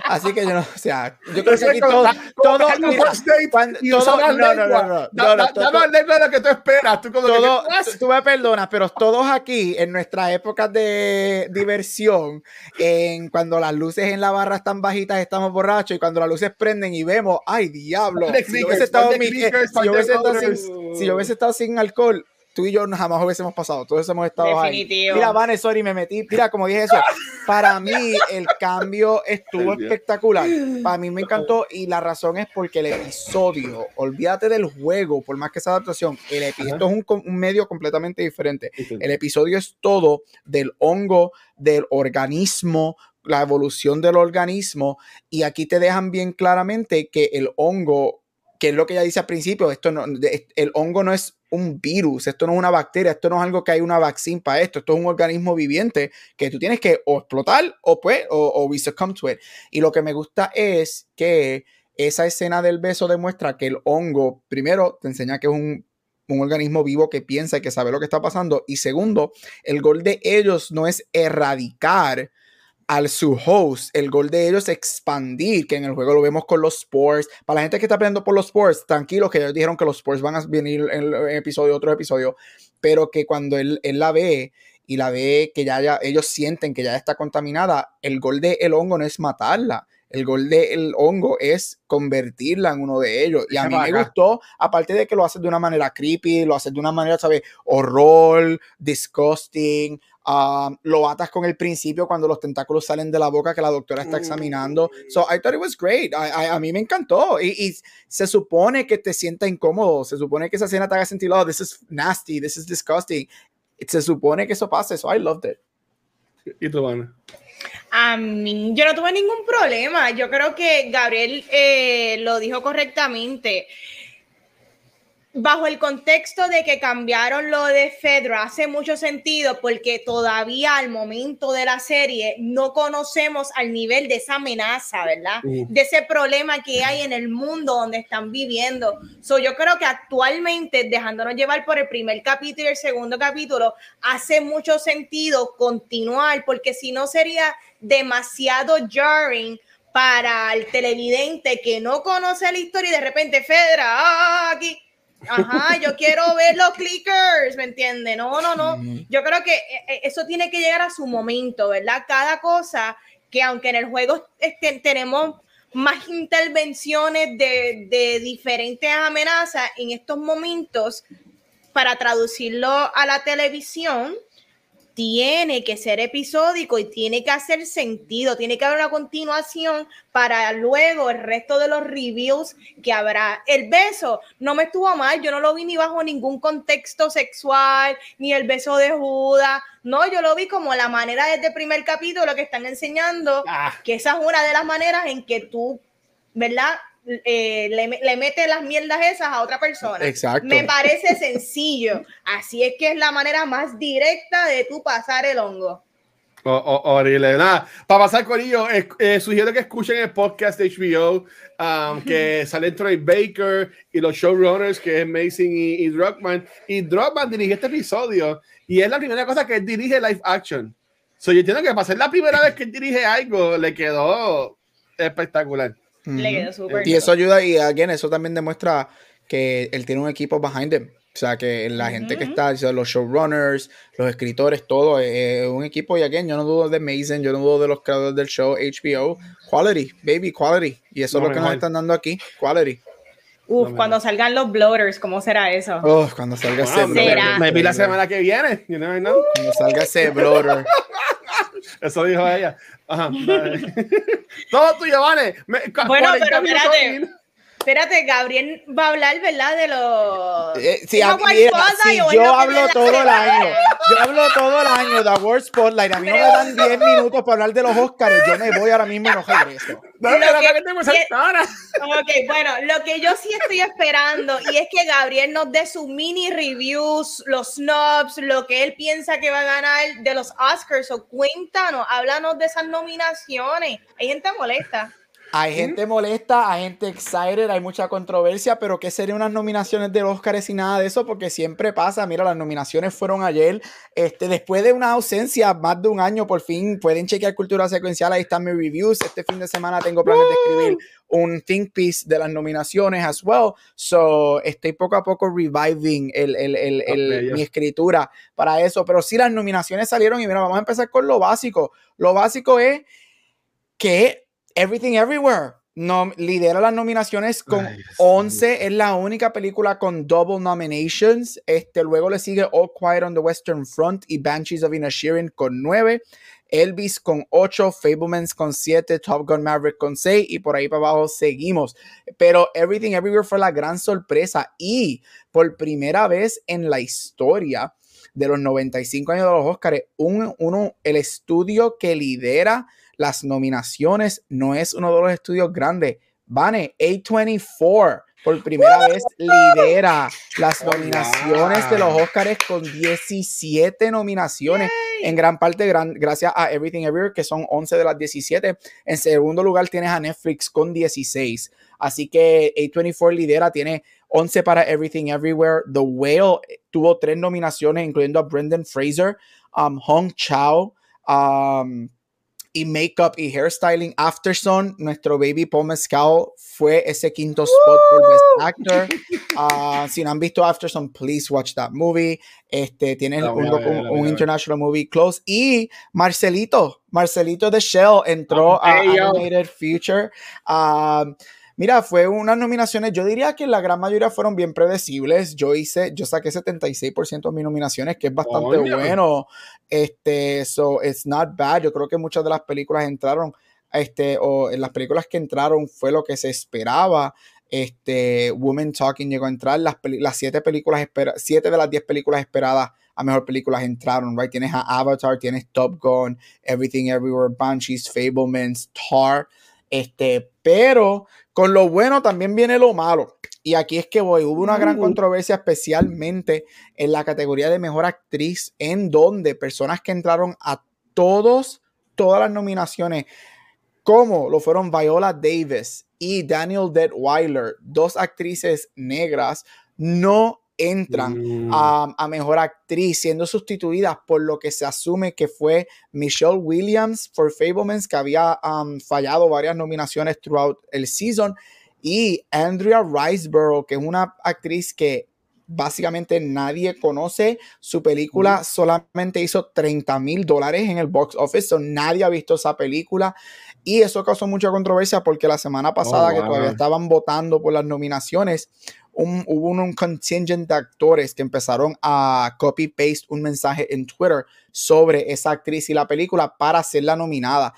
Así que yo no, o sea, yo creo que aquí todo, todo, todo, no, no, no, no, no, no, lengua de lo que tú esperas, tú como todo, que, tú me perdonas, pero todos aquí en nuestras épocas de diversión, en cuando las luces en la barra están bajitas estamos borrachos y cuando las luces prenden y vemos, ay diablo, si yo hubiese estado sin alcohol, tú y yo jamás hubiésemos pasado, todos hemos estado Definitivo. ahí. Mira, Vane, sorry, me metí. Mira, como dije eso, para mí el cambio estuvo espectacular. Para mí me encantó y la razón es porque el episodio, olvídate del juego, por más que esa adaptación, el episodio es un, un, medio completamente diferente. El episodio es todo del hongo, del organismo, la evolución del organismo y aquí te dejan bien claramente que el hongo que es lo que ella dice al principio, esto no, el hongo no es un virus, esto no es una bacteria, esto no es algo que hay una vaccina para esto, esto es un organismo viviente que tú tienes que o explotar o pues, o, o we succumb to it. Y lo que me gusta es que esa escena del beso demuestra que el hongo, primero, te enseña que es un, un organismo vivo que piensa y que sabe lo que está pasando. Y segundo, el gol de ellos no es erradicar al su host, el gol de ellos expandir, que en el juego lo vemos con los Sports. Para la gente que está peleando por los Sports, tranquilos que ellos dijeron que los Sports van a venir en, en episodio, otro episodio, pero que cuando él, él la ve y la ve que ya, ya ellos sienten que ya está contaminada, el gol de el hongo no es matarla, El gol del hongo es convertirla en uno de ellos. Y a mí me gustó, aparte de que lo haces de una manera creepy, lo haces de una manera, ¿sabes? Horror, disgusting. Um, lo atas con el principio cuando los tentáculos salen de la boca que la doctora está examinando. Mm. So I thought it was great. a mí me encantó. Y, y, se supone que te sienta incómodo. Se supone que esa escena te haga sentir, oh, this is nasty, this is disgusting. Se supone que eso pase. So I loved it. ¿Y tú, Ana? A mí, yo no tuve ningún problema. Yo creo que Gabriel eh, lo dijo correctamente bajo el contexto de que cambiaron lo de Fedra, hace mucho sentido porque todavía al momento de la serie no conocemos al nivel de esa amenaza, ¿verdad? De ese problema que hay en el mundo donde están viviendo. So, yo creo que actualmente, dejándonos llevar por el primer capítulo y el segundo capítulo, hace mucho sentido continuar porque si no sería demasiado jarring para el televidente que no conoce la historia y de repente Fedra, ah, aquí Ajá, yo quiero ver los clickers, ¿me entiende? No, no, no. Yo creo que eh, eh, eso tiene que llegar a su momento, ¿verdad? Cada cosa que aunque en el juego este, tenemos más intervenciones de, de diferentes amenazas, en estos momentos, para traducirlo a la televisión, tiene que ser episódico y tiene que hacer sentido, tiene que haber una continuación para luego el resto de los reviews que habrá. El beso no me estuvo mal, yo no lo vi ni bajo ningún contexto sexual, ni el beso de Judas, no, yo lo vi como la manera desde el primer capítulo que están enseñando, ah. que esa es una de las maneras en que tú, ¿verdad? Eh, le, le, mete las mierdas esas a otra persona. Exacto. Me parece sencillo. Así es que es la manera más directa de tú pasar el hongo. horrible. Nada, para pasar con ello, eh, sugiero que escuchen el podcast de HBO um, [LAUGHS] que sale Troy Baker y los showrunners que es Amazing y, y Druckmann. Y Druckmann dirigió este episodio y es la primera cosa que él dirige live action. So, yo entiendo que para ser la primera vez que él dirige algo le quedó espectacular. Y eso ayuda, y again, eso también demuestra que él tiene un equipo behind him. O sea, que la gente que está, los showrunners, los escritores, todo, es un equipo. Y again, yo no dudo de Mason, yo no dudo de los creadores del show, HBO. Quality, baby, quality. Y eso es lo que nos están dando aquí, quality. Uf, cuando salgan los bloaters, ¿cómo será eso? Uf, cuando salga ese bloater. Me vi la semana que viene. You never know. Cuando salga ese bloater. [LAUGHS] Eso dijo ella. Ajá, [LAUGHS] [LAUGHS] Todo tuyo, vale. bueno, pero espérate. Espérate, Gabriel va a hablar, ¿verdad? De los. Eh, sí, yo hablo todo el año. [LAUGHS] Yo hablo todo el año de World Spotlight. A mí no me dan 10 minutos para hablar de los Oscars. Yo me voy ahora mismo y no regreso. No, lo que, ok, bueno, lo que yo sí estoy esperando y es que Gabriel nos dé su mini reviews, los snobs, lo que él piensa que va a ganar de los Oscars. O cuéntanos, háblanos de esas nominaciones. Hay gente molesta. Hay gente molesta, hay gente excited, hay mucha controversia, pero ¿qué serían unas nominaciones del Oscar y nada de eso? Porque siempre pasa, mira, las nominaciones fueron ayer, este, después de una ausencia, más de un año, por fin pueden chequear Cultura Secuencial, ahí están mis reviews, este fin de semana tengo planes de escribir un think piece de las nominaciones as well, so estoy poco a poco reviving el, el, el, mi escritura para eso, pero sí las nominaciones salieron y mira, vamos a empezar con lo básico, lo básico es que Everything Everywhere no, lidera las nominaciones con 11. Es la única película con double nominations. Este, luego le sigue All Quiet on the Western Front y Banshees of Inisherin con 9. Elvis con 8, Fablemans con 7, Top Gun Maverick con 6 y por ahí para abajo seguimos. Pero Everything Everywhere fue la gran sorpresa y por primera vez en la historia de los 95 años de los Oscars, un, uno, el estudio que lidera las nominaciones no es uno de los estudios grandes. Vane, A24 por primera vez lidera las nominaciones de los Oscars con 17 nominaciones, en gran parte gracias a Everything Everywhere, que son 11 de las 17. En segundo lugar tienes a Netflix con 16. Así que A24 lidera, tiene 11 para Everything Everywhere. The Whale tuvo tres nominaciones, incluyendo a Brendan Fraser, um, Hong Chao, um, y makeup y hairstyling. Afterson, nuestro baby Paul Mescal fue ese quinto spot por Best Actor. Uh, [LAUGHS] si no han visto Afterson, please watch that movie. Este, tiene La voy un, a ver, a international movie close. Y Marcelito, Marcelito de Shell entró a Hey, yo. Animated Future. Um, Mira, fue unas nominaciones, yo diría que la gran mayoría fueron bien predecibles. Yo hice, yo saqué 76% de mis nominaciones, que es bastante Coño. bueno. Este, so it's not bad. Yo creo que muchas de las películas entraron, este, o en las películas que entraron fue lo que se esperaba. Este, Woman Talking llegó a entrar, las, las siete películas espera, siete de las diez películas esperadas a mejor películas entraron, right? Tienes a Avatar, tienes Top Gun, Everything Everywhere, Banshees, Fablemans, Tar, este, pero con lo bueno también viene lo malo. Y aquí es que voy. Hubo una gran Mm. controversia, especialmente en la categoría de mejor actriz, en donde personas que entraron a todos, todas las nominaciones, como lo fueron Viola Davis y Daniel Detweiler, dos actrices negras, no entran Mm. a, a mejor actriz, siendo sustituidas por lo que se asume que fue Michelle Williams por Fablemans, que había um, fallado varias nominaciones throughout el season, y Andrea Riseborough, que es una actriz que básicamente nadie conoce. Su película solamente hizo 30 mil dólares en el box office, so nadie ha visto esa película. Y eso causó mucha controversia porque la semana pasada, que wow. todavía estaban votando por las nominaciones, un- hubo un, un contingent de actores que empezaron a copy-paste un mensaje en Twitter sobre esa actriz y la película para hacerla nominada.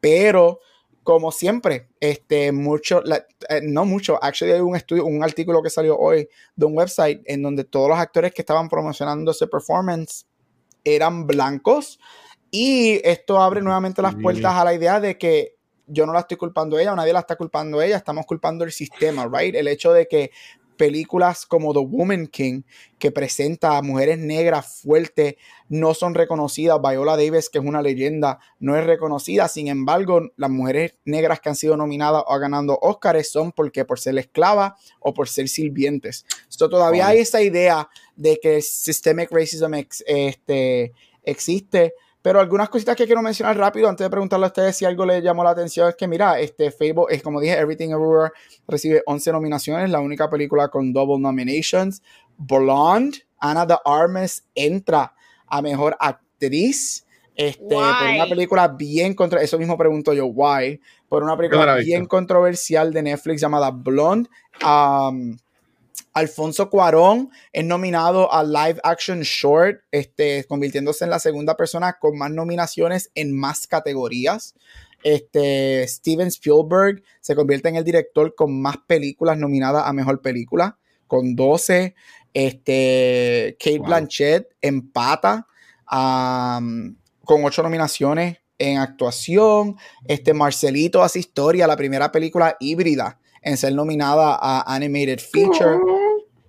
Pero, como siempre, este, mucho, la- eh, no mucho, actually hay un estudio, un artículo que salió hoy de un website en donde todos los actores que estaban promocionando ese performance eran blancos. Y esto abre nuevamente las puertas a la idea de que yo no la estoy culpando a ella, o nadie la está culpando a ella, estamos culpando el sistema, right? El hecho de que películas como The Woman King, que presenta a mujeres negras fuertes, no son reconocidas. Viola Davis, que es una leyenda, no es reconocida. Sin embargo, las mujeres negras que han sido nominadas o ganando Óscares son porque por ser esclavas o por ser sirvientes. Esto todavía hay esa idea de que el systemic racism ex- este, existe. Pero algunas cositas que quiero mencionar rápido antes de preguntarle a ustedes si algo les llamó la atención es que, mira, este Fable es como dije, Everything Everywhere recibe 11 nominaciones, la única película con double nominations. Blonde, Ana de Armas entra a mejor actriz. Este, por una película bien contra, eso mismo pregunto yo, why, por una película bien controversial de Netflix llamada Blonde. Um, Alfonso Cuarón es nominado a Live Action Short, este, convirtiéndose en la segunda persona con más nominaciones en más categorías. Este, Steven Spielberg se convierte en el director con más películas nominadas a Mejor Película, con 12. Este, Kate Wow. Blanchett empata con 8 nominaciones en actuación. Este, Marcelito hace historia, la primera película híbrida en ser nominada a Animated Feature.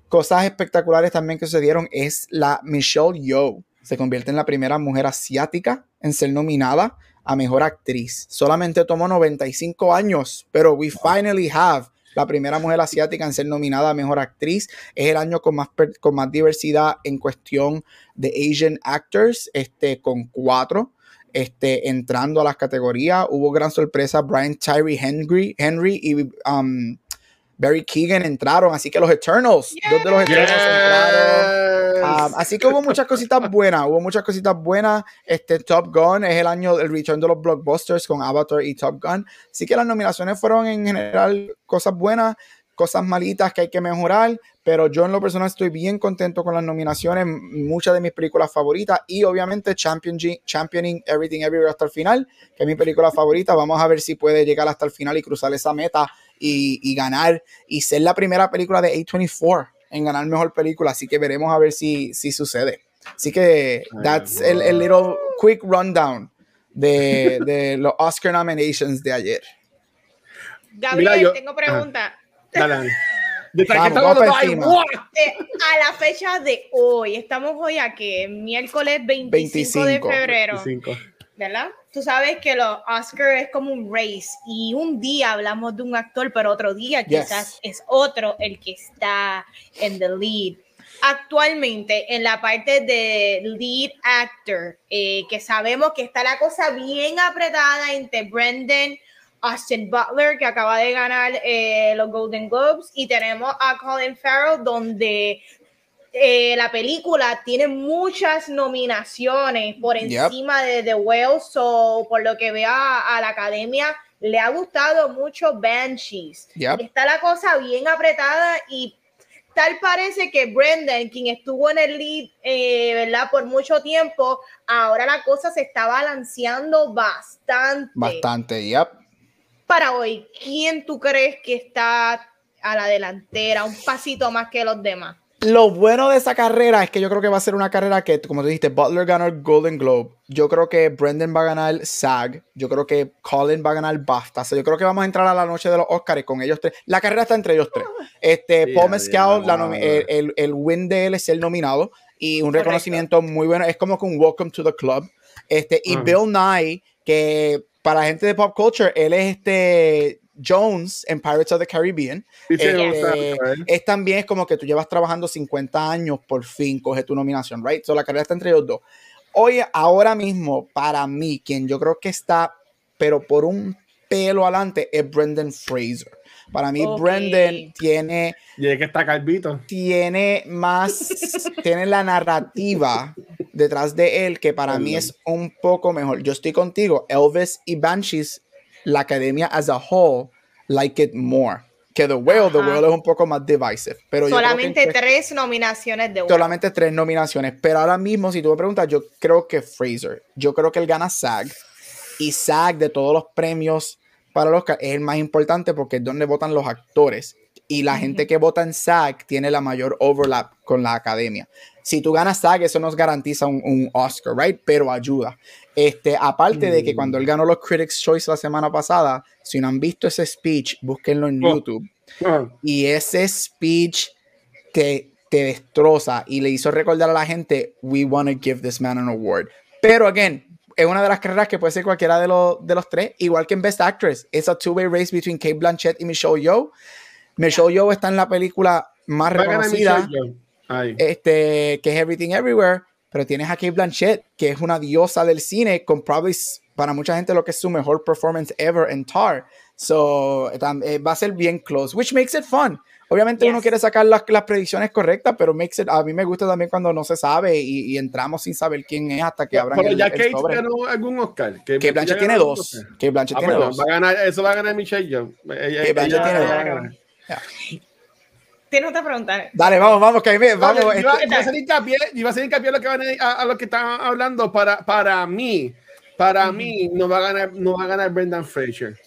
Cosas espectaculares también que sucedieron es la Michelle Yeoh se convierte en la primera mujer asiática en ser nominada a mejor actriz. Solamente tomó 95 años, pero we finally have la primera mujer asiática en ser nominada a mejor actriz. Es el año con más, con más diversidad en cuestión de Asian actors, este, con cuatro. Este, entrando a las categorías, hubo gran sorpresa. Brian Tyree Henry, Henry y um, Barry Keegan entraron, así que los Eternals, dos de los Eternals entraron. Um, así que hubo muchas cositas [LAUGHS] buenas, hubo muchas cositas buenas. Este Top Gun es el año del return de los blockbusters con Avatar y Top Gun. Así que las nominaciones fueron en general cosas buenas, cosas malitas que hay que mejorar, pero yo en lo personal estoy bien contento con las nominaciones, muchas de mis películas favoritas y obviamente Champion Championing Everything Everywhere hasta el final, que es mi película favorita. Vamos a ver si puede llegar hasta el final y cruzar esa meta y, y ganar y ser la primera película de A24 en ganar mejor película, así que veremos a ver si, si sucede. Así que that's el, el little quick rundown de, de los Oscar nominations de ayer. Gabriel, Mira, yo- tengo pregunta. Dale. De Vamos. Eh, a la fecha de hoy, estamos hoy a que miércoles 25, de 25. febrero, 25. ¿verdad? Tú sabes que los Oscar es como un race y un día hablamos de un actor, pero otro día Yes. quizás es otro el que está en the lead. actualmente en la parte de lead actor, eh, que sabemos que está la cosa bien apretada entre Brendan, Austin Butler, que acaba de ganar eh, los Golden Globes, y tenemos a Colin Farrell, donde eh, la película tiene muchas nominaciones por encima de The Whale, o por lo que vea a la academia, le ha gustado mucho Banshees. Está la cosa bien apretada y tal parece que Brendan, quien estuvo en el lead, eh, ¿verdad? Por mucho tiempo, ahora la cosa se está balanceando bastante. Bastante, yep. Para hoy, ¿quién tú crees que está a la delantera, un pasito más que los demás? Lo bueno de esa carrera es que yo creo que va a ser una carrera que, como tú dijiste, Butler ganó el Golden Globe. Yo creo que Brendan va a ganar el SAG. Yo creo que Colin va a ganar el BAFTA. yo creo que vamos a entrar a la noche de los Oscars con ellos tres. La carrera está entre ellos tres. Este, Paul Mescal, el, el, win de él es el nominado y un reconocimiento muy bueno. Es como que un welcome to the club. Este, y Bill Nye, que para la gente de pop culture, él es este Jones en Pirates of the Caribbean. Este, es también es como que tú llevas trabajando 50 años, por fin coge tu nominación, right? So la carrera está entre los dos. Hoy, ahora mismo, para mí, quien yo creo que está, pero por un pelo adelante, es Brendan Fraser. Para mí, Brendan tiene. Y es que está calvito. Tiene más. [LAUGHS] tiene la narrativa detrás de él que para mí es un poco mejor. Yo estoy contigo. Elvis y Banshees la academia as a whole like it more que The Whale. The Whale es un poco más divisive. Pero solamente tres nominaciones de Whale. Solamente tres nominaciones. Pero ahora mismo, si tú me preguntas, yo creo que Fraser. Yo creo que él gana SAG. Y SAG de todos los premios para los Oscar es el más importante porque es donde votan los actores. Y la gente que vota en SAG tiene la mayor overlap con la academia. Si tú ganas SAG, eso nos garantiza un, un Oscar, right? Pero ayuda. Este, aparte de que mm. cuando él ganó los Critics' Choice la semana pasada, si no han visto ese speech, búsquenlo en oh. YouTube. Ah. Y ese speech te, te destroza y le hizo recordar a la gente, we want to give this man an award. Pero, again, es una de las carreras que puede ser cualquiera de los, de los tres, igual que en Best Actress. Es a two-way race between Kate Blanchett y Michelle Yeoh. Michelle Yeoh está en la película más reconocida, este, que es Everything Everywhere pero tienes a Kate Blanchett, que es una diosa del cine, con probably para mucha gente lo que es su mejor performance ever en Tar. So, eh, va a ser bien close, which makes it fun. Obviamente uno quiere sacar las, las, predicciones correctas, pero makes it, a mí me gusta también cuando no se sabe y, entramos sin saber quién es hasta que abran pero ya Kate ganó algún Oscar. Kate, Blanchett tiene dos. Kate Blanchett ah, tiene dos. Va a ganar, eso va a ganar Michelle Yeoh. Kate Blanchett tiene dos. Tienes otra pregunta. Dale, vamos, vamos, que me, vamos. Vale, iba, iba, a hacer hincapié, iba a hacer hincapié a lo que, van a, a, lo que están hablando. Para, para mí, para mí, no va a ganar, no va a ganar Brendan Fraser.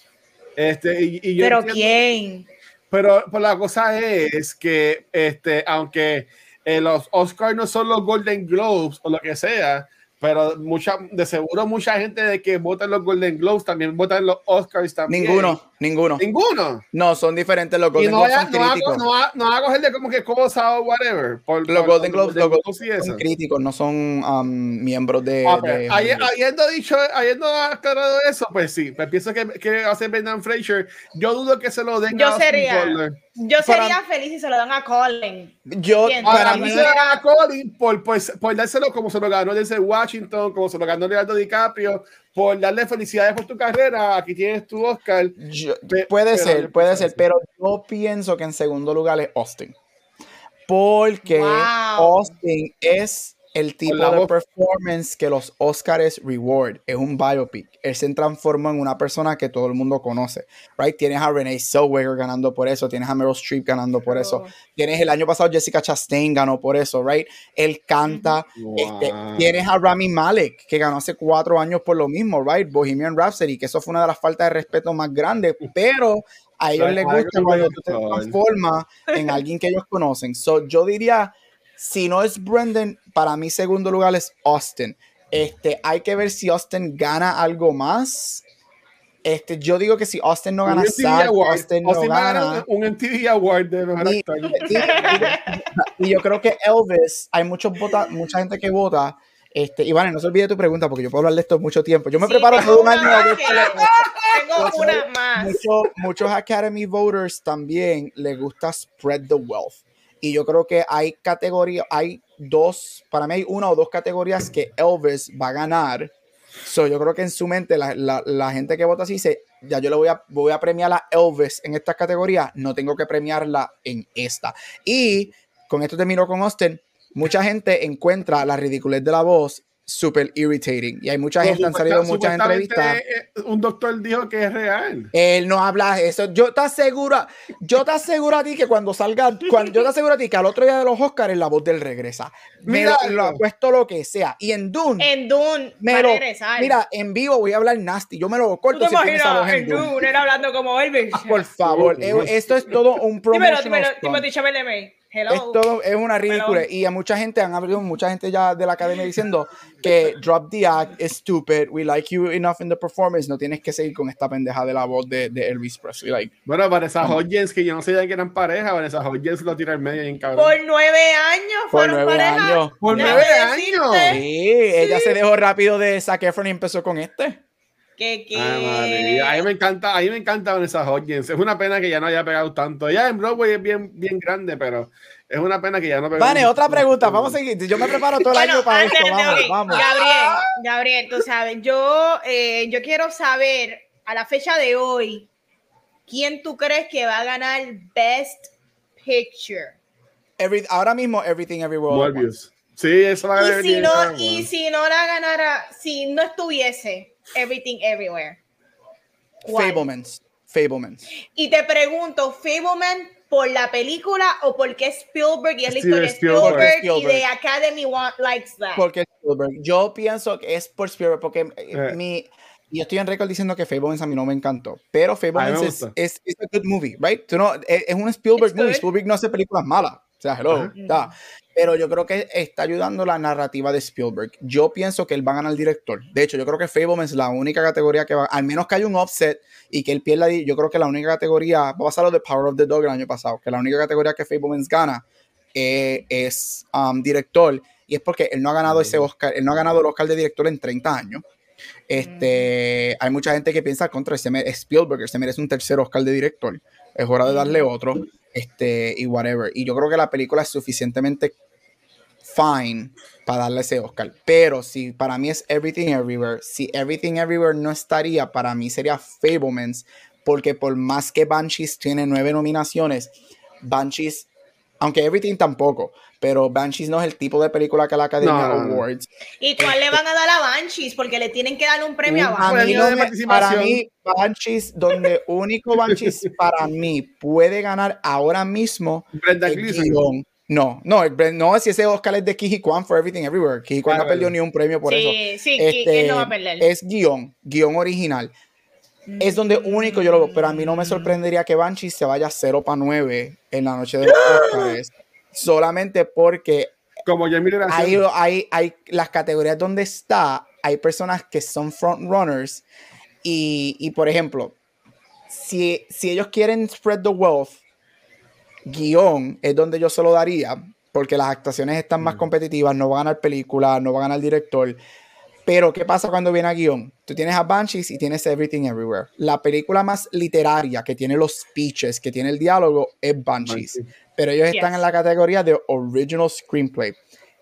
Este, y, y yo pero quién. Pero, pero, la cosa es que, este, aunque eh, los Oscars no son los Golden Globes o lo que sea, pero mucha, de seguro mucha gente de que vota en los Golden Globes también vota en los Oscars también. Ninguno, ninguno. Ninguno. No, son diferentes los Golden Globes. son críticos. no, va, no a coger de como que cosa o whatever. Por, los Golden Globes, los Globes son críticos, no son um, miembros de. Okay. habiendo dicho, habiendo aclarado eso, pues sí, pues pienso que, que va a ser Brendan Fraser. Yo dudo que se lo den Yo a sería. Yo sería feliz si se lo dan a Colin. Yo, para, mí, se lo dan a Colin por, pues, por dárselo como se lo ganó desde Washington, como se lo ganó Leonardo DiCaprio, por darle felicidades por tu carrera. Aquí tienes tu Oscar. puede ser, puede ser, pero yo pienso que en segundo lugar es Austin. Porque Austin es el tipo de performance que los Oscars reward. Es un biopic. Él se transforma en una persona que todo el mundo conoce. Right? Tienes a Renee Zellweger ganando por eso. Tienes a Meryl Streep ganando por eso. Oh. Tienes el año pasado Jessica Chastain ganó por eso. Right? Él canta. Este, tienes a Rami Malek que ganó hace cuatro años por lo mismo. Right? Bohemian Rhapsody. Que eso fue una de las faltas de respeto más grandes. [LAUGHS] Pero a ellos les gusta cuando tú te transformas en [LAUGHS] alguien que ellos conocen. So, yo diría si no es Brendan, para mí segundo lugar es Austin. Este, hay que ver si Austin gana algo más. Este, yo digo que si Austin no gana SAG, Austin no gana un MTV Award de mejor y, y, yo creo que Elvis, hay muchos vota, mucha gente que vota. Este, y no se olvide tu pregunta porque yo puedo hablar de esto mucho tiempo. Yo me preparo todo un año. Tengo una más. muchos Academy voters también les gusta spread the wealth. Y yo creo que hay categorías, hay dos, para mí hay una o dos categorías que Elvis va a ganar. So, yo creo que en su mente la, la, la gente que vota así dice, ya yo le voy a, voy a premiar a Elvis en esta categoría, no tengo que premiarla en esta. Y con esto termino con Austin. Mucha gente encuentra la ridiculez de la voz super irritating. Y hay mucha gente, han salido muchas entrevistas. eh, Un doctor dijo que es real. Él no habla eso. Yo te aseguro, yo te aseguro a ti que cuando salga, cuando, yo te aseguro a ti que al otro día de los Oscars la voz del regresa. Me Mira, lo, lo apuesto lo que sea. Y en Dune, En Dune, me lo- regresar. mira, en vivo voy a hablar nasty. Yo me lo ¿Tú corto te esa voz imaginas en en Dune. Dune, él hablando como Elvis? Por favor, eh, esto es todo un Dímelo, promotional dímelo, stunt. Timothy Chalamet. Hello. Es todo, es una ridícula. Hello. Y a mucha gente, han habido mucha gente ya de la academia diciendo que drop the act is stupid. We like you enough in the performance. No tienes que seguir con esta pendeja de la voz de, de Elvis Presley. Like, Bueno, Vanessa Vamos. Hodgins, que yo no sabía que eran pareja, Vanessa Hodgins lo tira al medio y en cabrón. Por nueve años Por fueron nueve pareja. años. Por nueve años. sí, ella se dejó rápido de Zac Efron y empezó con este. Que, que... Ay, madre, a mí me encanta, a mí me encanta Vanessa Hodgins. Es una pena que ya no haya pegado tanto. Ella en Broadway es bien, bien grande, pero es una pena que ya no pegó. Vale, otra pregunta. Vamos a seguir. Yo me preparo todo el Bueno, año para antes esto. Vamos, vamos. Gabriel, Gabriel, tú sabes, yo, eh, yo quiero saber a la fecha de hoy, ¿quién tú crees que va a ganar Best Picture? Every- ahora mismo, Everything Everywhere. Sí, eso va a Y si no, y si no la ganara, si no estuviese Everything Everywhere. ¿cuál? Fablemans. Fablemans. Y te pregunto, Fableman por la película o porque es Spielberg y es la historia de Spielberg. Spielberg, y de Academy want, likes that. Porque Spielberg. Yo pienso que es por Spielberg, porque eh, Eh. mi. Yo estoy en récord diciendo que Fablemans a mí no me encantó. Pero Fablemans es, es, es a good movie, right? Tú no, es, es un Spielberg It's movie. good. Spielberg no hace películas malas. O sea, hello. Ajá. está. Pero yo creo que está ayudando la narrativa de Spielberg. Yo pienso que él va a ganar el director. De hecho, yo creo que Fablemans es la única categoría que va, al menos que haya un offset y que él pierda, yo creo que la única categoría, va a pasar lo de Power of the Dog el año pasado, que la única categoría que Fablemans gana eh, es um, director. Y es porque él no ha ganado ese Oscar, él no ha ganado el Oscar de director en 30 años. Este, hay mucha gente que piensa contra ese Spielberg, se merece un tercer Oscar de director. Es hora de darle otro. Este, y whatever. Y yo creo que la película es suficientemente fine para darle ese Oscar. Pero si para mí es Everything Everywhere, si Everything Everywhere no estaría, para mí sería Fablemans, porque por más que Banshees tiene nueve nominaciones, Banshees, aunque Everything tampoco, pero Banshees no es el tipo de película que la Academia No. Awards. ¿Y cuál le van a dar a Banshees? Porque le tienen que dar un premio a Un A Banshees. no me- para mí, Banshees, donde único Banshees [LAUGHS] para mí puede ganar ahora mismo Brenda Gleeson. guion. No, no, no, si ese Oscar es de Kiji Kwan for Everything Everywhere. Kiji Kwan Ah, no perdió vale. ni un premio por eso. Sí, Este, no va a perder. Es guion, guion original. Es donde único yo lo veo, pero a mí no me sorprendería que Banshees se vaya 0 para 9 en la noche de los Oscars. Solamente porque Como Jamie Lee hay, hay, hay las categorías donde está, hay personas que son frontrunners y, y por ejemplo, si, si ellos quieren spread the wealth, guion es donde yo se lo daría, porque las actuaciones están más competitivas, no va a ganar película, no va a ganar director. Pero, ¿qué pasa cuando viene a guion? Tú tienes a Banshees y tienes Everything Everywhere. La película más literaria que tiene los speeches, que tiene el diálogo, es Banshees. Pero ellos están en la categoría de Original Screenplay.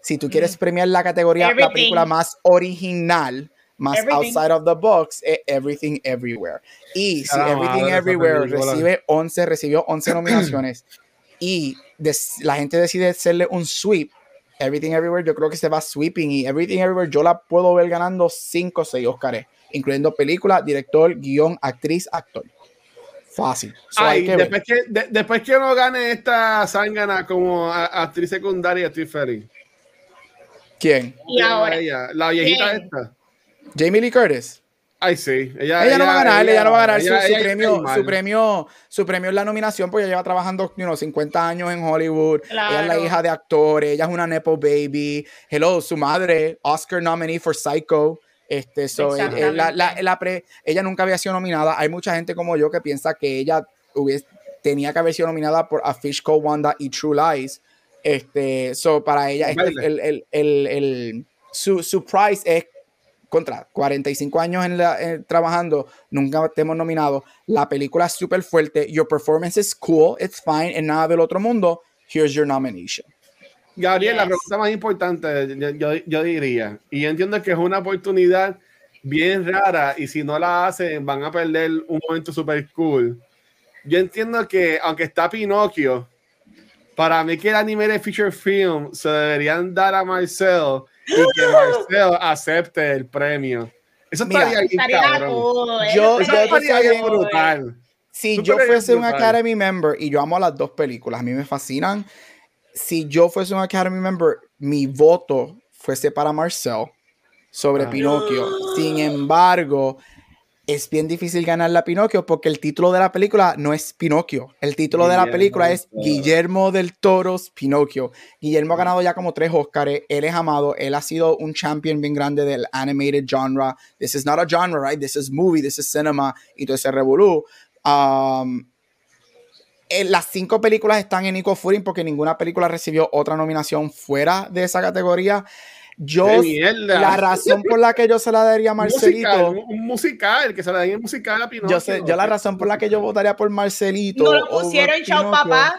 Si tú quieres premiar la categoría, la película más original, más Everything. outside of the box, es Everything Everywhere. Y si Everything Everywhere recibe 11, recibió 11 nominaciones [CLEARS THROAT] y la gente decide hacerle un sweep, Everything Everywhere yo creo que se va sweeping y Everything Everywhere yo la puedo ver ganando 5 o 6 Oscars, incluyendo película, director, guion, actriz, actor. Fácil. So, Ay, que después, que, de- después que no gane esta zángana como a- actriz secundaria, estoy feliz. ¿Quién? Y ahora, Ella, la viejita ¿Quién? esta. Jamie Lee Curtis. Ay, sí. Ella, Ella, no va a ganar, ella, no va a ganar su, ella- su ella premio, su premio, su premio es la nominación porque ella lleva trabajando you know, 50 años en Hollywood. Ella es la hija de actores, ella es una nepo baby. Hello, su madre, Oscar nominee for Psycho. Este, so, la- la- la pre- ella nunca había sido nominada. Hay mucha gente como yo que piensa que ella hubiese, tenía que haber sido nominada por A Fish Called Wanda y True Lies. Este, so, para ella, este, el, el, el, el- su, su price es contra 45 años en la, eh, trabajando, nunca te hemos nominado. La película es súper fuerte. Your performance is cool, it's fine, en nada del otro mundo. here's your nomination. Gabriel, la pregunta más importante, yo, yo, diría, y yo entiendo que es una oportunidad bien rara y si no la hacen van a perder un momento super cool. Yo entiendo que aunque está Pinocchio, para mí que el anime de feature film se deberían dar a Marcel y que Marcel acepte el premio. Eso estaría, bien, cabrón. Yo, yo estaría bien brutal. Si yo fuese un Academy member y yo amo las dos películas, a mí me fascinan. Si yo fuese un Academy member, mi voto fuese para Marcel sobre ah. Pinocchio. Sin embargo, es bien difícil ganar la Pinocchio porque el título de la película no es Pinocchio. El título de la película es Guillermo del Toro's Pinocchio. Guillermo ha ganado ya como tres Oscars. Él es amado. Él ha sido un champion bien grande del animated genre. This is not a genre, right? This is movie, this is cinema y todo ese revolú. Um, las cinco películas están en Nico Fury porque ninguna película recibió otra nominación fuera de esa categoría. Yo, la razón por la que yo se la daría a Marcelito. un, musical, que se la daría musical a Pinocchio. Yo, sé, yo la razón por la que yo votaría por Marcelito. No lo pusieron Chao Papá.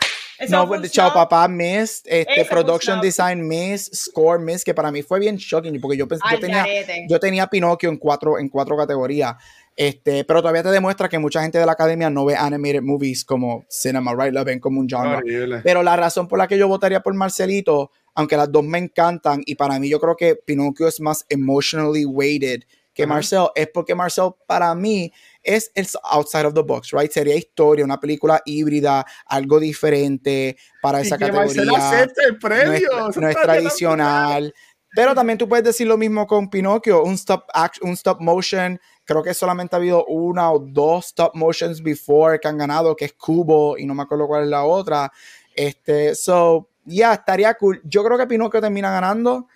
no, pues, Chao Papá Miss, este, Production Design Miss, Score Miss, que para mí fue bien shocking porque yo pensé, yo tenía, yo tenía Pinocchio en cuatro, en cuatro categorías. Este, pero todavía te demuestra que mucha gente de la academia no ve animated movies como cinema, right? Lo ven como un genre. Pero la razón por la que yo votaría por Marcelito aunque las dos me encantan y para mí yo creo que Pinocchio es más emotionally weighted que Marcel, es porque Marcel para mí es el outside of the box, right? Sería historia, una película híbrida, algo diferente para esa categoría. el premio. No es, tradicional. Pero también tú puedes decir lo mismo con Pinocchio, un stop, un stop motion. Creo que solamente ha habido una o dos stop motions before que han ganado, que es Cubo y no me acuerdo cuál es la otra. Este, so, ya estaría cool. Yo creo que Pinocchio termina ganando,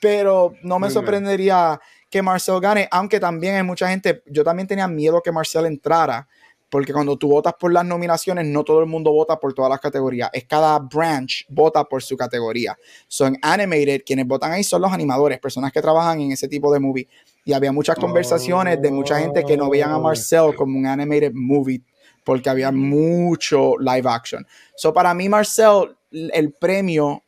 pero no me sorprendería que Marcel gane, aunque también hay mucha gente, yo también tenía miedo que Marcel entrara, porque cuando tú votas por las nominaciones, no todo el mundo vota por todas las categorías, es cada branch vota por su categoría. Son animated, quienes votan ahí son los animadores, personas que trabajan en ese tipo de movie. Y había muchas conversaciones de mucha gente que no veían a Marcel como un animated movie porque había mucho live action. So para mí Marcel el premio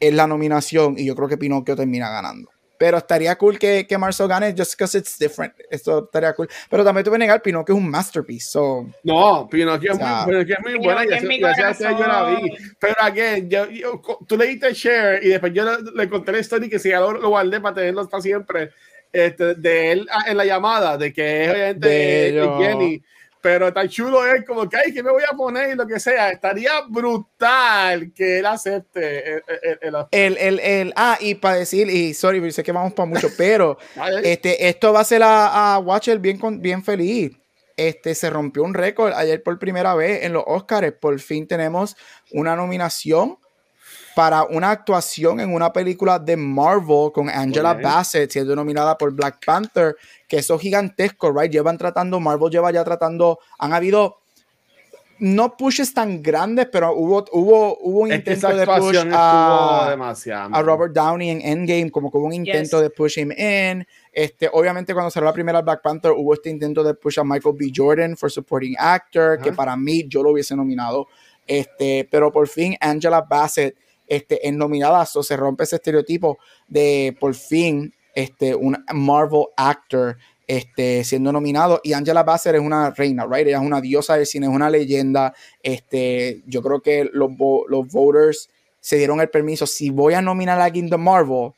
es la nominación y yo creo que Pinocchio termina ganando. Pero estaría cool que, que Marcel gane just because it's different. Esto estaría cool. Pero también te voy a negar, Pinocchio es un masterpiece. So, no, Pinocchio, es, muy, es muy buena. Ya, yo la vi. Pero again, yo, tú le diste share y después yo le, conté la historia y que si ya lo, guardé para tenerlo para siempre. Este, de él ah, en la llamada, de que es obviamente de Jenny pero tan chulo es como que, ay, que me voy a poner y lo que sea. Estaría brutal que él acepte el, el, el, ah, y para decir, y sorry, sé que vamos para mucho, [LAUGHS] pero este, esto va a ser a, a Watcher bien, bien feliz. Este, se rompió un récord ayer por primera vez en los Oscars. Por fin tenemos una nominación para una actuación en una película de Marvel con Angela Bassett siendo nominada por Black Panther, que eso es gigantesco, right? Llevan tratando, Marvel lleva ya tratando, han habido no pushes tan grandes, pero hubo, hubo, hubo un intento de push a, a, Robert Downey en Endgame, como que hubo un intento de push him in. Este, obviamente, cuando salió la primera Black Panther, hubo este intento de push a Michael B. Jordan for supporting actor, que para mí yo lo hubiese nominado. Este, pero por fin Angela Bassett este, en nominadas, o se rompe ese estereotipo de por fin este, un Marvel actor este, siendo nominado. Y Angela Bassett es una reina, right? Ella es una diosa del cine, es una leyenda. Este, yo creo que los, los voters se dieron el permiso. Si voy a nominar a alguien de Marvel,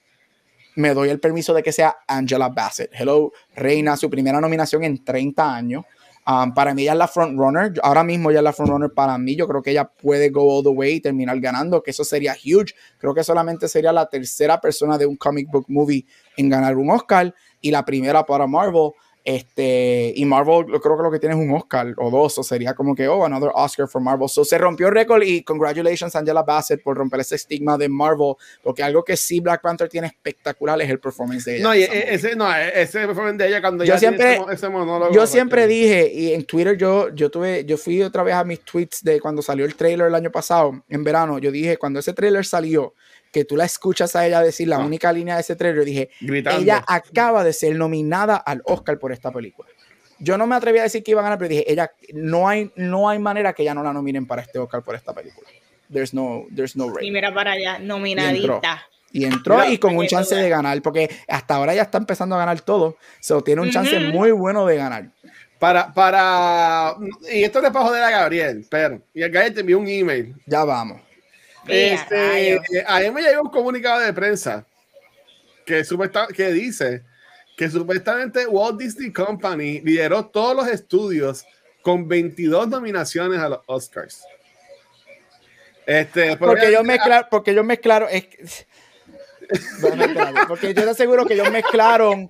me doy el permiso de que sea Angela Bassett. Hello, reina, su primera nominación en 30 años. Um, para mí ella es la frontrunner. Ahora mismo ella es la frontrunner para mí. Yo creo que ella puede go all the way y terminar ganando, que eso sería huge. Creo que solamente sería la tercera persona de un comic book movie en ganar un Oscar y la primera para Marvel. Este, y Marvel, creo que lo que tiene es un Oscar o dos, o sería como que, oh, another Oscar for Marvel. So se rompió el récord y congratulations Angela Bassett por romper ese estigma de Marvel, porque algo que sí Black Panther tiene espectacular es el performance de ella. No, ese, no, ese performance de ella cuando yo siempre, ese, monólogo. Yo siempre dije, y en Twitter yo, yo tuve, yo fui otra vez a mis tweets de cuando salió el trailer el año pasado, en verano, yo dije, cuando ese trailer salió, que tú la escuchas a ella decir la ah. única línea de ese trailer, dije, ella acaba de ser nominada al Oscar por esta película. Yo no me atreví a decir que iba a ganar, pero dije, ella, no hay, no hay manera que ella no la nominen para este Oscar por esta película. there's no, there's no Y mira para allá, nominadita. Y entró y con un chance de ganar, porque hasta ahora ya está empezando a ganar todo. So, tiene un chance muy bueno de ganar. Para, para, y esto le para joder a Gabriel, pero, y a Gabriel te envió un email. Ya vamos. Este, a mí me llegó un comunicado de prensa que, que dice que supuestamente Walt Disney Company lideró todos los estudios con 22 nominaciones a los Oscars. Este, porque, ellos mezclaron, porque ellos mezclaron, es, porque yo te aseguro que ellos mezclaron,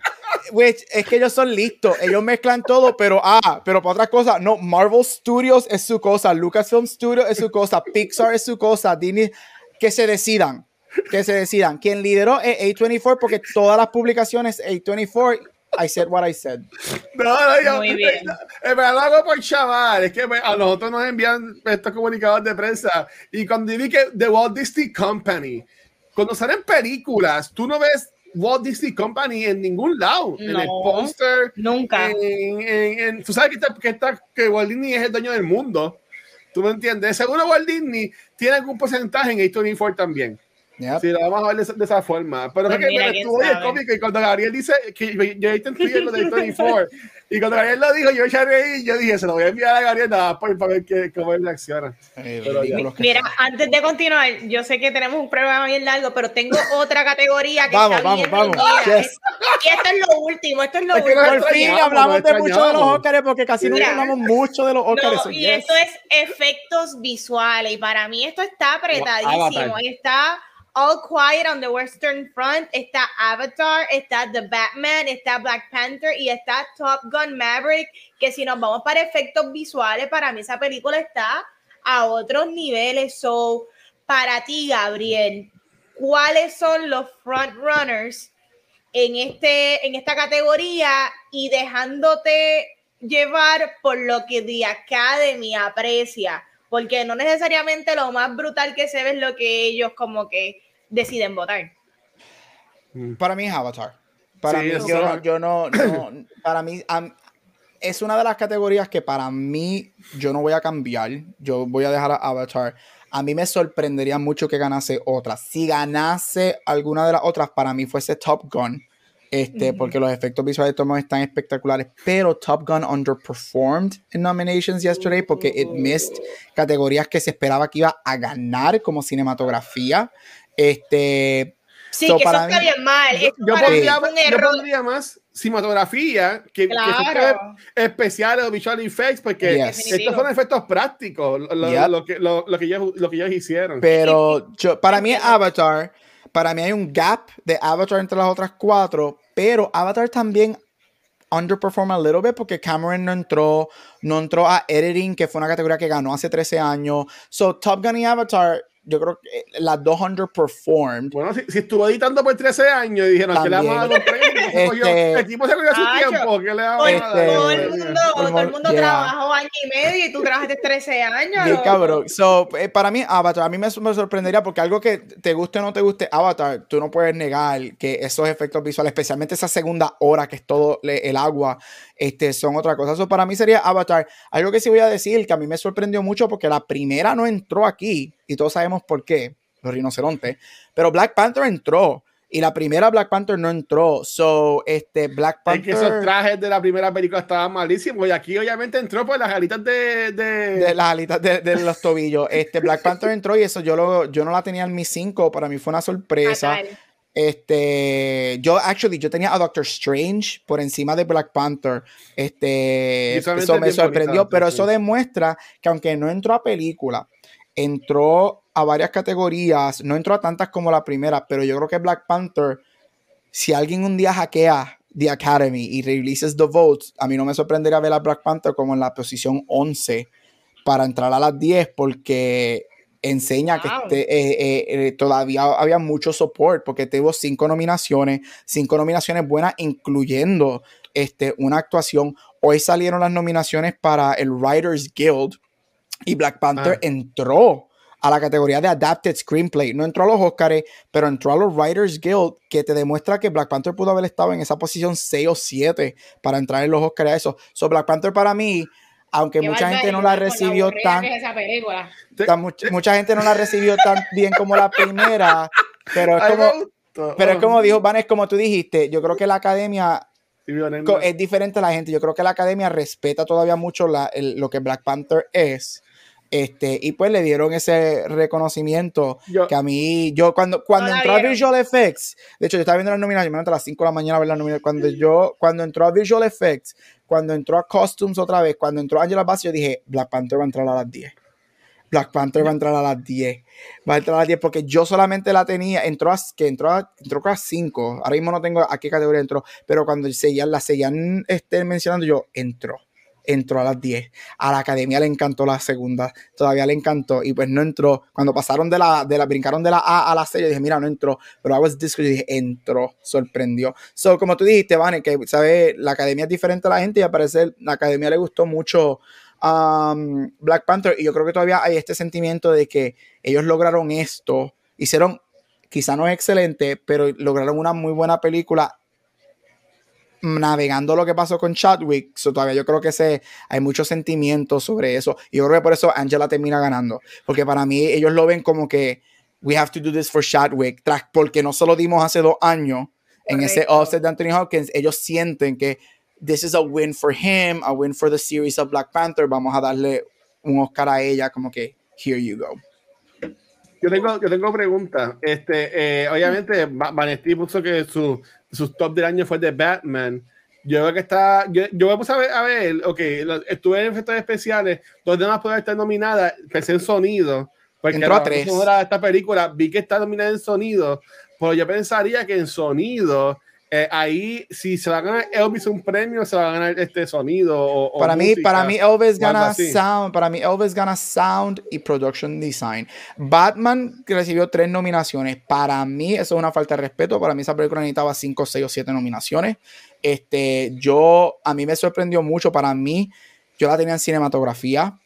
es que ellos son listos, ellos mezclan todo, pero ah, pero para otras cosas, no, Marvel Studios es su cosa, Lucasfilm Studios es su cosa, Pixar es su cosa, Disney, que se decidan, que se decidan. Quien lideró es A24 porque todas las publicaciones A24 I said what I said. No, no, yo, Muy bien. lo hago por chaval. Es que a nosotros nos envían estos comunicados de prensa. Y cuando vi que The Walt Disney Company, cuando salen películas, tú no ves Walt Disney Company en ningún lado. en el póster. Nunca. En, tú sabes que, está, que, está, que Walt Disney es el dueño del mundo. ¿Tú me entiendes? Seguro Walt Disney tiene algún porcentaje en A24 también. Yep. Sí, lo vamos a ver de, esa forma. Pero pues es que estuvo el cómico y cuando Gabriel dice que yo, yo en lo de [LAUGHS] 24 y cuando Gabriel lo dijo, yo eché reír yo dije, se lo voy a enviar a Gabriel nada, para ver qué, cómo él reacciona. Mira, antes de continuar, yo sé que tenemos un programa bien largo, pero tengo otra categoría que vamos, está vamos, bien vamos. Yes. Y esto es lo último, esto es lo último. Por fin hablamos de mucho de los Óscares porque casi no hablamos mucho de los Óscares. No, y esto es efectos visuales y para mí esto está apretadísimo. Está All Quiet on the Western Front, está Avatar, está The Batman, está Black Panther y está Top Gun Maverick, que si nos vamos para efectos visuales, para mí esa película está a otros niveles. So, para ti, Gabriel, ¿cuáles son los frontrunners en, este, en esta categoría y dejándote llevar por lo que The Academy aprecia? Porque no necesariamente lo más brutal que se ve es lo que ellos como que deciden votar. Mm. Para mí es Avatar. Para mí, yo, no, [CLEARS THROAT] para mí es una de las categorías que para mí yo no voy a cambiar. Yo voy a dejar a Avatar. A mí me sorprendería mucho que ganase otra. Si ganase alguna de las otras, para mí fuese Top Gun. Este, porque los efectos visuales de Tom están espectaculares, pero Top Gun underperformed en nominations yesterday porque it missed categorías que se esperaba que iba a ganar como cinematografía. Este, sí, que eso está bien mal. Yo, pondría, más cinematografía que, claro. especiales o visual effects, porque estos son efectos prácticos, lo, que, lo, que ellos, lo que ellos hicieron. Pero yo, para mí, Avatar, para mí hay un gap de Avatar entre las otras cuatro, pero Avatar también underperform a little bit porque Cameron no entró, no entró a editing, que fue una categoría que ganó hace 13 años. So Top Gun y Avatar yo creo que las dos underperformed. Bueno, si, si, estuvo editando por 13 años y dijeron que le vamos a dar un premio, este, el equipo se cogió su tiempo, ¿qué le vamos a dar? Todo el mundo, todo el mundo trabajó año y medio y tú trabajaste 13 años. Sí, cabrón. So, eh, para mí, Avatar, a mí me, me, sorprendería porque algo que te guste o no te guste, Avatar, tú no puedes negar que esos efectos visuales, especialmente esa segunda hora que es todo el agua, este, son otra cosa. Eso para mí sería Avatar. Algo que sí voy a decir que a mí me sorprendió mucho porque la primera no entró aquí y todos sabemos por qué, los rinocerontes, pero Black Panther entró. Y la primera Black Panther no entró. So, este Black Panther. Es que esos trajes de la primera película estaban malísimos. Y aquí, obviamente, entró por las alitas de. De, las alitas de, los tobillos. Este Black Panther entró y eso yo, lo, yo no la tenía en mi 5. Para mí fue una sorpresa. Este, yo, actually, yo tenía a Doctor Strange por encima de Black Panther. Este, eso me sorprendió, pero eso demuestra que aunque no entró a película, entró a varias categorías, no entró a tantas como la primera, pero yo creo que Black Panther, si alguien un día hackea The Academy y releases the votes, a mí no me sorprendería ver a Black Panther como en la posición 11 para entrar a las 10 porque enseña que este, eh, eh, eh, todavía había mucho support porque tuvo cinco nominaciones, cinco nominaciones buenas, incluyendo este, una actuación. Hoy salieron las nominaciones para el Writers Guild y Black Panther ah. entró a la categoría de Adapted Screenplay. No entró a los Oscars, pero entró a los Writers Guild, que te demuestra que Black Panther pudo haber estado en esa posición 6 o 7 para entrar en los Oscars a eso. So, Black Panther para mí aunque mucha gente no la recibió tan, mucha, gente no la recibió tan bien como la primera, pero es [LAUGHS] como, pero es como dijo Van, es como tú dijiste, yo creo que la academia es diferente a la gente. Yo creo que la academia respeta todavía mucho lo que Black Panther es. Este, y pues le dieron ese reconocimiento que a mí, yo cuando, cuando entró a Visual Effects, de hecho yo estaba viendo las nominaciones, me a las 5 de la mañana a ver las nominaciones, cuando yo, cuando entró a Visual Effects, cuando entró a Costumes otra vez, cuando entró Angela Bassett, yo dije, Black Panther va a entrar a las 10. Black Panther va a entrar a las 10. Va a entrar a las 10 porque yo solamente la tenía, entró a, que entró a, entró a 5. Ahora mismo no tengo a qué categoría entró, pero cuando seguían, la seguían este, mencionando, yo entró. Entró a las 10. A la academia le encantó la segunda. Todavía le encantó. Y pues no entró. Cuando pasaron de la, de la, brincaron de la A a la C, yo dije, mira, no entró. Pero I was disco, dije, entró. Sorprendió. So, como tú dijiste, Vane, que, ¿sabes? La academia es diferente a la gente y a parecer la academia le gustó mucho um, Black Panther y yo creo que todavía hay este sentimiento de que ellos lograron esto, hicieron, quizá no es excelente, pero lograron una muy buena película navegando lo que pasó con Chadwick, so todavía yo creo que se, hay muchos sentimientos sobre eso. Y yo creo que por eso Angela termina ganando. Porque para mí ellos lo ven como que we have to do this for Chadwick, porque no solo dimos hace dos años en ese offset de Anthony Hopkins, ellos sienten que this is a win for him, a win for the series of Black Panther. Vamos a darle un Oscar a ella, como que here you go. Yo tengo, yo tengo preguntas. Este, eh, obviamente, Vanesti puso que su, su top del año fue de Batman. Yo veo que está. Yo, yo me puse a ver, a ver ok, estuve en efectos especiales. Dos demás pueden estar nominadas. Pensé en sonido. Porque Entró a tres. esta película vi que está nominada en sonido. Pero yo pensaría que en sonido eh, ahí, si se va a ganar Elvis un premio, se va a ganar este sonido. O, para, mí, para mí, Elvis gana sound. Para mí, Elvis gana sound y production design. Batman recibió tres nominaciones. Para mí, eso es una falta de respeto. Para mí, esa película necesitaba cinco, seis o siete nominaciones. Este, yo, a mí me sorprendió mucho. Para mí, yo la tenía en cinematografía.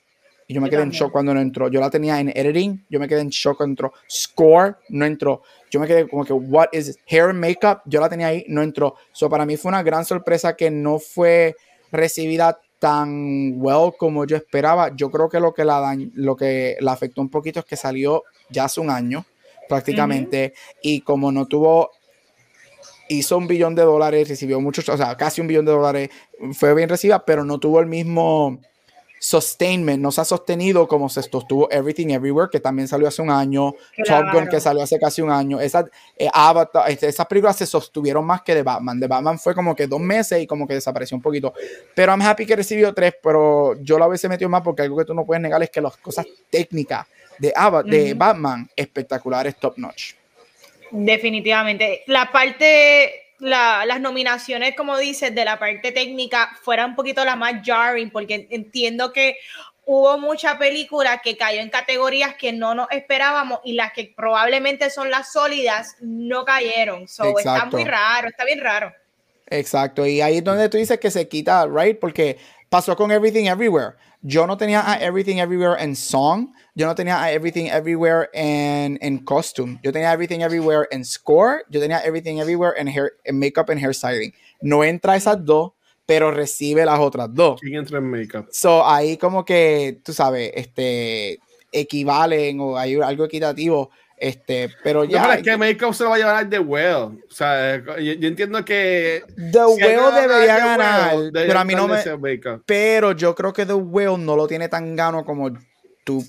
Y yo me quedé en shock cuando no entró. Yo la tenía en editing. Yo me quedé en shock cuando entró. Score no entró yo me quedé como que, what is hair and makeup? Yo la tenía ahí, no entró. So, para mí fue una gran sorpresa que no fue recibida tan well como yo esperaba. Yo creo que lo que la, lo que la afectó un poquito es que salió ya hace un año prácticamente y como no tuvo hizo un billón de dólares, recibió muchos, o sea, casi un billón de dólares, fue bien recibida, pero no tuvo el mismo sustainment, no se ha sostenido como se sostuvo Everything Everywhere, que también salió hace un año, Top Gun, que salió hace casi un año. Esas, eh, Avatar, este, esas películas se sostuvieron más que de Batman. De Batman fue como que dos meses y como que desapareció un poquito. Pero I'm happy que recibió tres, pero yo la hubiese metido más porque algo que tú no puedes negar es que las cosas técnicas de, de Batman espectaculares, top notch. Definitivamente. La parte las nominaciones, como dices, de la parte técnica fuera un poquito la más jarring, porque entiendo que hubo mucha película que cayó en categorías que no nos esperábamos y las que probablemente son las sólidas no cayeron. So, está muy raro, está bien raro. Exacto, y ahí es donde tú dices que se quita, right? Porque pasó con Everything Everywhere. Yo no tenía a Everything Everywhere en song, yo no tenía a Everything Everywhere en, en costume, yo tenía Everything Everywhere en score, yo tenía Everything Everywhere en, hair, en makeup and hairstyling. No entra esas dos, pero recibe las otras dos. ¿Quién entra en makeup? So ahí como que, tú sabes, este, equivalen o hay algo equitativo este, pero ya. No, es que Makeup se lo va a llevar The Well. O sea, yo, entiendo que. The Well debería ganar. pero a mí no me. Pero yo creo que The Well no lo tiene tan gano como tú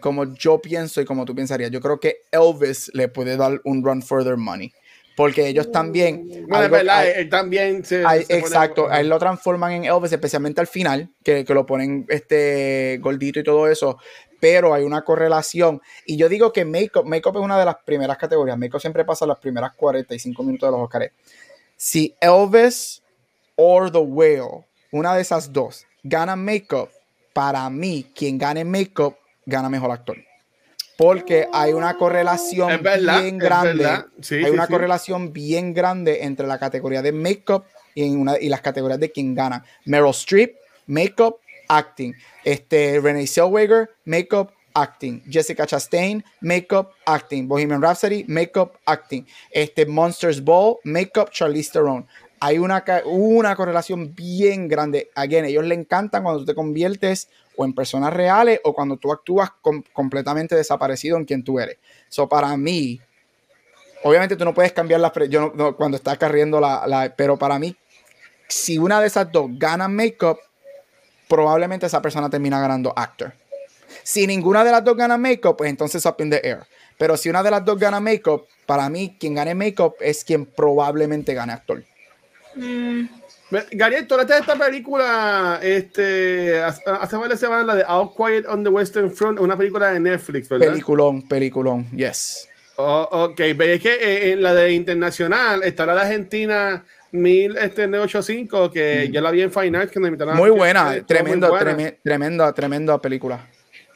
como yo pienso y como tú pensarías. Yo creo que Elvis le puede dar un run further money. Porque ellos también. Bueno, verdad, él también se. exacto, a él lo transforman en Elvis, especialmente al final, que, que, lo ponen este gordito y todo eso pero hay una correlación. Y yo digo que Makeup, Makeup es una de las primeras categorías. Makeup siempre pasa las primeras 45 minutos de los Oscars. Si Elvis o The Whale, una de esas dos, gana Makeup, para mí, quien gane Makeup, gana mejor actor. Porque hay una correlación bien grande. hay una correlación bien grande entre la categoría de Makeup y, una, y las categorías de quien gana. Meryl Streep, Makeup, acting. Este, Renee Zellweger, makeup, acting. Jessica Chastain, makeup, acting. Bohemian Rhapsody, makeup, acting. Este, Monsters Ball, makeup, Charlize Theron. Hay una, una correlación bien grande. Again, ellos le encantan cuando tú te conviertes o en personas reales o cuando tú actúas completamente desaparecido en quien tú eres. So, para mí, obviamente tú no puedes cambiar las... Yo cuando estás carriendo la, la... Pero para mí, si una de esas dos gana make-up, probablemente esa persona termina ganando actor. Si ninguna de las dos gana make-up, pues entonces up in the air. Pero si una de las dos gana make-up, para mí quien gane make-up es quien probablemente gane actor. Mm. Gary, tú de esta película este, hace varias semanas, la de All Quiet on the Western Front, una película de Netflix, ¿verdad? Peliculón, peliculón, yes. Oh, ok, pero es que eh, en la de internacional está la de Argentina 1805, que mm. ya la vi en Final que Muy buena, tremendo, tremenda, tremenda película.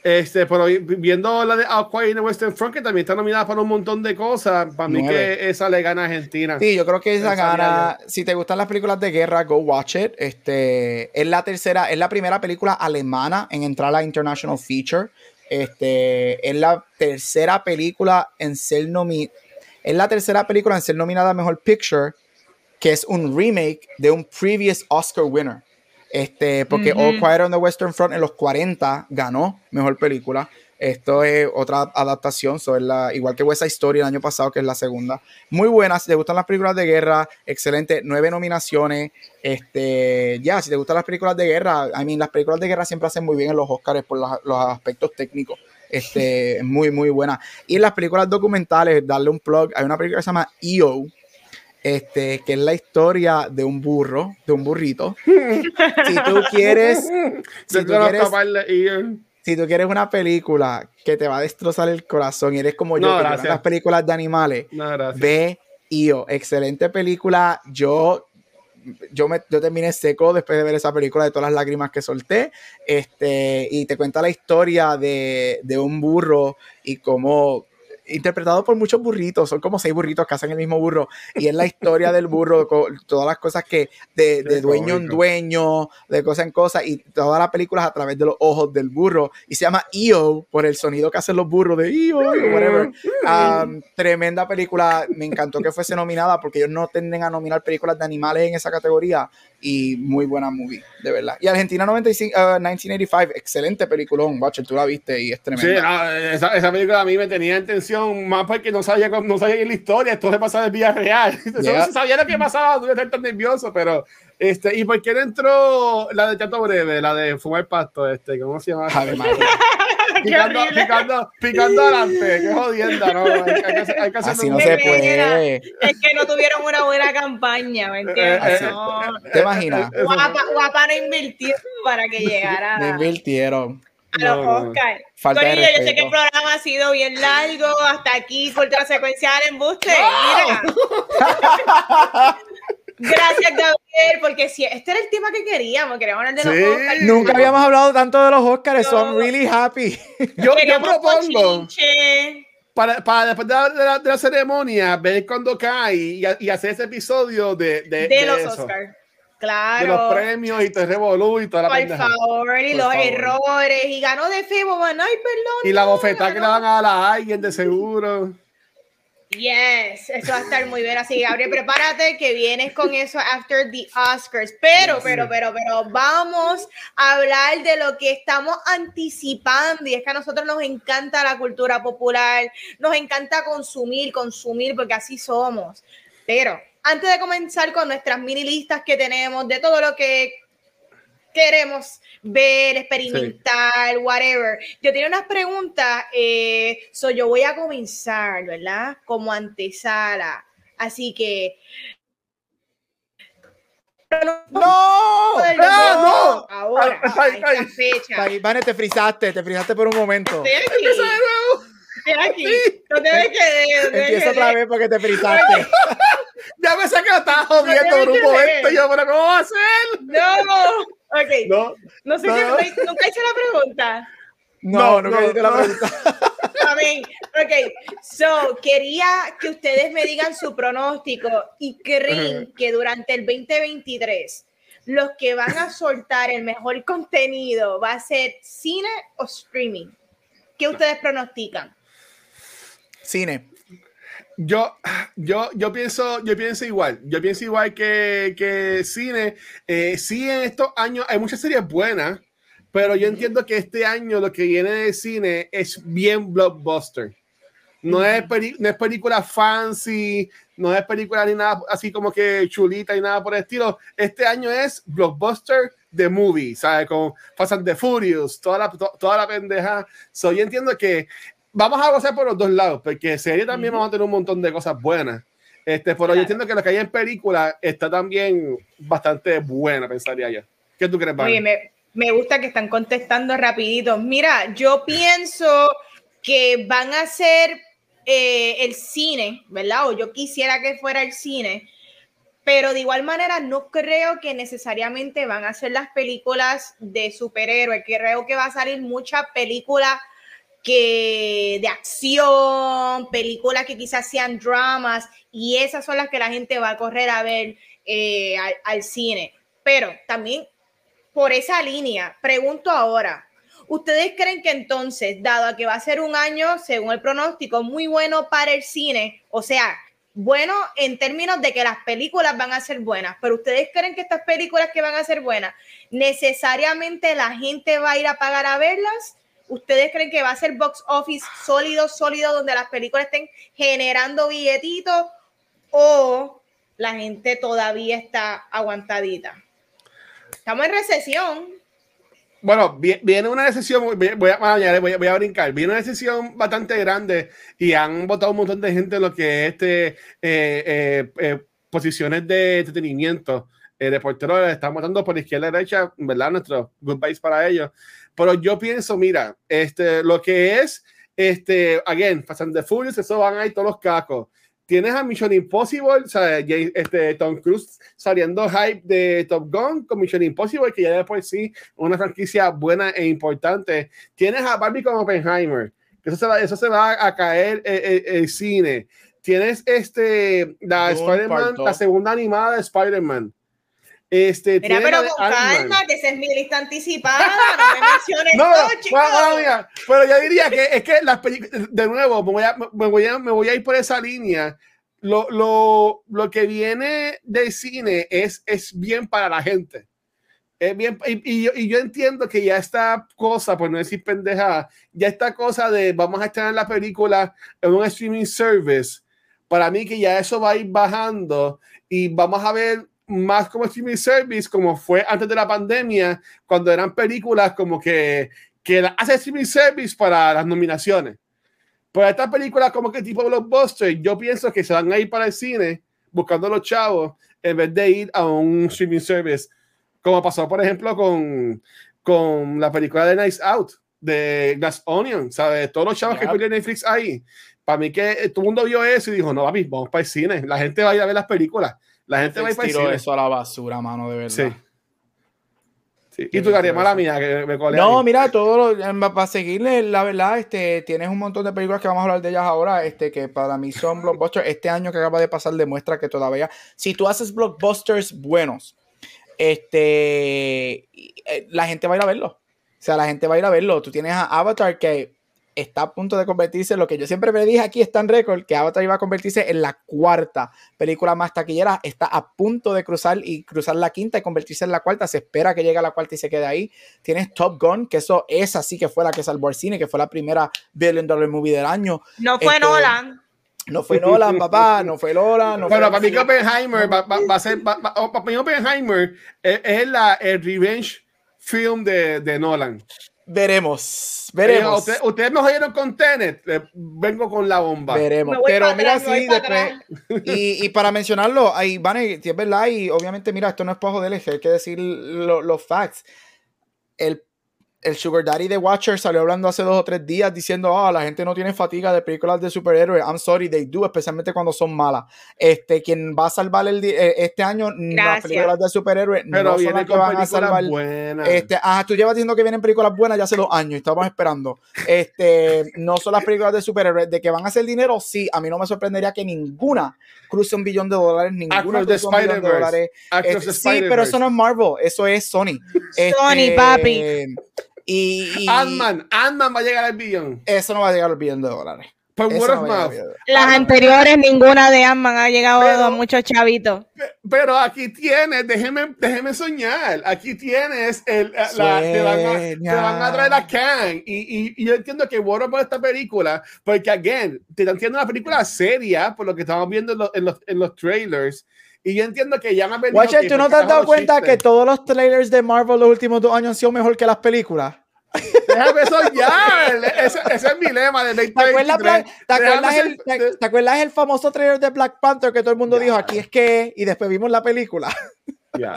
Este, pero viendo la de Aqua in Western Front, que también está nominada para un montón de cosas, para mí que esa le gana a Argentina. Sí, yo creo que esa, gana. Si te gustan las películas de guerra, go watch it. Este, es la tercera, es la primera película alemana en entrar a la International Feature. Este, es la tercera película en ser nominada. Es la tercera película en ser nominada a Mejor Picture, que es un remake de un previous Oscar winner. Este, porque All Quiet on the Western Front en los 40 ganó mejor película. Esto es otra adaptación, so la, igual que West Story el año pasado, que es la segunda. Muy buena, si te gustan las películas de guerra, excelente, nueve nominaciones. Este, ya, si te gustan las películas de guerra, I mean, las películas de guerra siempre hacen muy bien en los Oscars por los, aspectos técnicos. Este, muy, muy buena. Y en las películas documentales, darle un plug, hay una película que se llama EO, este, que es la historia de un burro, de un burrito. si tú quieres, [LAUGHS] si tú quieres, si tú quieres una película que te va a destrozar el corazón y eres como yo, que las películas de animales, ve Io, excelente película. Yo yo, me, yo terminé seco después de ver esa película de todas las lágrimas que solté. Este, y te cuenta la historia de, de un burro y cómo interpretado por muchos burritos, son como seis burritos que hacen el mismo burro, y es la historia del burro, todas las cosas que de, dueño en dueño, de cosa en cosa, y todas las películas a través de los ojos del burro, y se llama EO por el sonido que hacen los burros de EO, whatever. Um, tremenda película, me encantó que fuese nominada, porque ellos no tienden a nominar películas de animales en esa categoría, y muy buena movie, de verdad. Y Argentina 95, 1985, uh, excelente peliculón, Watcher, tú la viste y es tremenda. Sí, ah, esa, esa, película a mí me tenía atención más porque no sabía, no sabía la historia, esto se pasaba en vía real. Yeah. sabía lo que pasaba, no estar tan nervioso, pero este, ¿y por qué no entró la de Chato Breve, la de Fumar Pasto, este, ¿cómo se llama? [LAUGHS] picando, picando, picando adelante, qué jodienda, ¿no? Hay, que, hay que Así no se puede. Es que no tuvieron una buena campaña, ¿me entiendes? Eh, eh, ¿Te imaginas? Guapa, guapa no invirtió para que llegara. No invirtieron. A los no, Oscar. Falta yo sé que el programa ha sido bien largo, hasta aquí, cultura secuencial en buste. Mira. [LAUGHS] Gracias, Gabriel, porque si este era el tema que queríamos, queríamos hablar de los Oscars. Nunca habíamos hablado tanto de los Oscars, so I'm really happy. [LAUGHS] Yo, yo propongo para, para, después de la, de, la, ceremonia, ver cuando cae y, y, hacer ese episodio de, de, de, los Oscars. Claro. De los premios y te revolú y toda la Por favor, y los errores. Y ganó de FIBO, ay, perdón. Y la bofetada que le van a dar a alguien de seguro. Yes, eso va a estar muy bien. Así, Gabriel, prepárate que vienes con eso after the Oscars. Pero, pero, pero, pero, vamos a hablar de lo que estamos anticipando. Y es que a nosotros nos encanta la cultura popular, nos encanta consumir, consumir, porque así somos. Pero antes de comenzar con nuestras mini listas que tenemos de todo lo que queremos ver, experimentar, whatever. Yo tengo unas preguntas, eh, so yo voy a comenzar, ¿verdad? Como antesala. Así que. No, no, no, ahora, a esta fecha. Vane, te frizaste, te frizaste por un momento. Estoy aquí. No te ves que. Empieza otra vez porque te frizaste. [LAUGHS] ya me saqué, estaba jodiendo, grupo esto. Yo, pero ¿cómo va a ser? No. Ok. No, no sé no. si nunca hice la pregunta. No, no, nunca hice la pregunta. [LAUGHS] Amén. Ok, so quería que ustedes me digan su pronóstico y creen que durante el 2023 los que van a soltar el mejor contenido va a ser cine o streaming. ¿Qué ustedes pronostican? Cine. Yo, yo, yo pienso, yo pienso igual. Yo pienso igual que, que cine. Eh, sí, en estos años hay muchas series buenas, pero yo entiendo que este año lo que viene de cine es bien blockbuster. No es, no es película fancy, no es película ni nada así como que chulita y nada por el estilo. Este año es blockbuster de movie, ¿sabes? Con Fast and the Furious, toda la, toda la pendeja. So, yo entiendo que vamos a gozar por los dos lados, porque serie también vamos a tener un montón de cosas buenas. Este, pero yo entiendo que lo que hay en película está también bastante buena, pensaría yo. ¿Qué tú crees, Oye, me, me gusta que están contestando rapidito. Mira, yo pienso que van a ser eh, el cine, ¿verdad? O yo quisiera que fuera el cine, pero de igual manera no creo que necesariamente van a ser las películas de superhéroes, creo que va a salir mucha película que de acción, películas que quizás sean dramas, y esas son las que la gente va a correr a ver eh, al, cine. Pero también por esa línea, pregunto ahora, ¿ustedes creen que entonces, dado a que va a ser un año, según el pronóstico, muy bueno para el cine, o sea, bueno en términos de que las películas van a ser buenas, pero ustedes creen que estas películas que van a ser buenas, necesariamente la gente va a ir a pagar a verlas? ¿Ustedes creen que va a ser box office sólido, sólido, donde las películas estén generando billetitos o la gente todavía está aguantadita? Estamos en recesión. Bueno, viene una recesión, voy a, brincar, viene una recesión bastante grande y han votado un montón de gente en lo que es este, eh, eh, eh, posiciones de entretenimiento. de porteros están votando por izquierda y derecha, ¿verdad? Nuestro goodbyes para ellos. Pero yo pienso, mira, este, lo que es, este, again, Fast and the Furious, eso van ahí todos los cacos. Tienes a Mission Impossible, o sea, este, Tom Cruise saliendo hype de Top Gun con Mission Impossible, que ya después sí, una franquicia buena e importante. Tienes a Barbie con Oppenheimer, que eso se va, eso se va a caer el, cine. Tienes este, la, la segunda animada de Spider-Man. Este, Mira, pero con calma, que esa es mi lista anticipada, no me [LAUGHS] menciones no, todo, pero yo diría que es que las películas, de nuevo, me voy, a, me, voy a, me voy a ir por esa línea. Lo, lo, lo que viene del cine es, es bien para la gente. Es bien, y, y, yo, y, yo, entiendo que ya esta cosa, por no decir pendeja, ya esta cosa de vamos a estar en la película en un streaming service, para mí que ya eso va a ir bajando y vamos a ver más como streaming service, como fue antes de la pandemia, cuando eran películas como que, que hace streaming service para las nominaciones. Pero estas películas como que tipo blockbuster, yo pienso que se van a ir para el cine buscando a los chavos en vez de ir a un streaming service, como pasó por ejemplo con, con la película de Nice Out de Glass Onion, ¿sabes? Todos los chavos que ponen Netflix ahí. Para mí que todo el mundo vio eso y dijo, no, papi, vamos para el cine. La gente va a ir a ver las películas. La gente va a ir eso a la basura, mano, de verdad. Sí. Y tú, Gary, mala mía, que me No, mira, todo lo, para seguirle, la verdad, este, tienes un montón de películas que vamos a hablar de ellas ahora, este, que para mí son blockbusters. Este año que acaba de pasar demuestra que todavía, si tú haces blockbusters buenos, este, eh, la gente va a ir a verlo. O sea, la gente va a ir a verlo. Tú tienes a Avatar que está a punto de convertirse en lo que yo siempre me dije aquí, está en récord, que Avatar iba a convertirse en la cuarta película más taquillera, está a punto de cruzar y cruzar la quinta y convertirse en la cuarta, se espera que llegue a la cuarta y se quede ahí. Tienes Top Gun, que eso es así que fue la que salvó al cine, que fue la primera billion dollar movie del año. No fue este, Nolan. No fue Nolan, papá, no fue Nolan. No bueno, para mí Oppenheimer va, a ser, oh, para mí Oppenheimer es, la, el revenge film de, de Nolan. Veremos, veremos. ustedes me oyeron con Tenet, vengo con la bomba. Veremos, pero mira, sí, después, y, y, para mencionarlo, ahí van, si es verdad, y obviamente, mira, esto no es para joderles, hay que decir los facts. El el Sugar Daddy de Watcher salió hablando hace dos o tres días diciendo, ah, la gente no tiene fatiga de películas de superhéroes. I'm sorry, they do, especialmente cuando son malas. Este, quien va a salvar el eh, este año las películas de superhéroes Pero no son las que van a salvar. Este, ah, tú llevas diciendo que vienen películas buenas ya hace dos años, estábamos esperando. Este, no son las películas de superhéroes, de que van a hacer dinero, sí, a mí no me sorprendería que ninguna cruce un billón de dólares, ninguna cruce un billón de dólares. Este, sí, pero eso no es Marvel, eso es Sony. Sony, este, papi. Y, Ant-Man, Ant-Man va a llegar al billón. Eso no va a llegar al billón de dólares. Word of no miedo. Las anteriores, ninguna de Ant-Man ha llegado a muchos chavitos. Pero aquí tienes, déjeme, déjeme soñar. Aquí tienes el, la, te, van a, te van a traer a Kang. Y, y, y yo entiendo que bueno por esta película, porque, again, te están haciendo una película seria por lo que estamos viendo en los, en los, en los trailers. Y yo entiendo que ya me han venido Watcher, ¿tú no te has dado cuenta chistes. que todos los trailers de Marvel los últimos dos años han sido mejor que las películas? Déjame soñar. ese, ese es mi lema de ¿Te acuerdas, 2023. Black- te, acuerdas el, ser- te- te acuerdas el famoso trailer de Black Panther que todo el mundo dijo aquí es que y después vimos la película? Ya,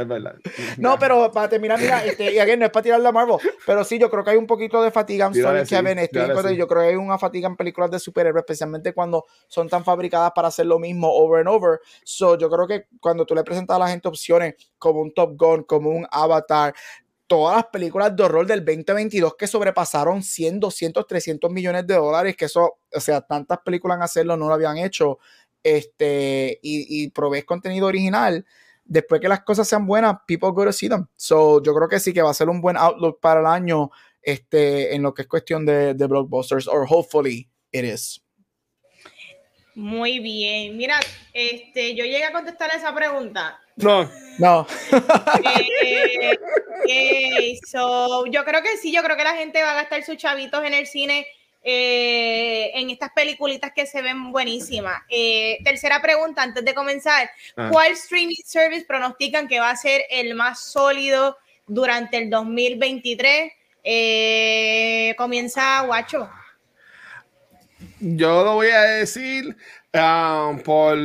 es verdad. No, pero para terminar, mira, este, y again, no es para tirarle a Marvel, pero sí, yo creo que hay un poquito de fatiga. Tírale, sorry, sí, Kevin, estoy en contra, sí. Yo creo que hay una fatiga en películas de superhéroes, especialmente cuando son tan fabricadas para hacer lo mismo over and over. So, yo creo que cuando tú le presentas a la gente opciones como un Top Gun, como un Avatar, todas las películas de horror del 2022 que sobrepasaron 100, 200, 300 millones de dólares, que eso, o sea, tantas películas en hacerlo no lo habían hecho, este, y, y provees contenido original, después que las cosas sean buenas, people go to see them. So, yo creo que sí que va a ser un buen outlook para el año, este, en lo que es cuestión de, de blockbusters, or hopefully it is. Muy bien. Mira, este, yo llegué a contestar esa pregunta. No, No. Eh, ok, so, yo creo que sí, yo creo que la gente va a gastar sus chavitos en el cine eh, en estas peliculitas que se ven buenísimas. Eh, tercera pregunta, antes de comenzar, Ah. ¿cuál streaming service pronostican que va a ser el más sólido durante el 2023? Eh, comienza Guacho. yo lo voy a decir ah, por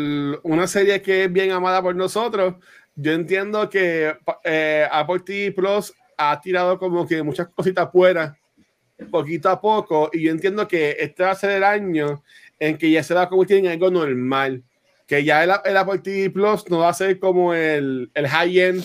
una serie que es bien amada por nosotros. Yo entiendo que eh, Apple TV Plus ha tirado como que muchas cositas fuera poquito a poco y yo entiendo que este va a ser el año en que ya se va a convertir en algo normal que ya el, el Apple TV Plus no va a ser como el, el high-end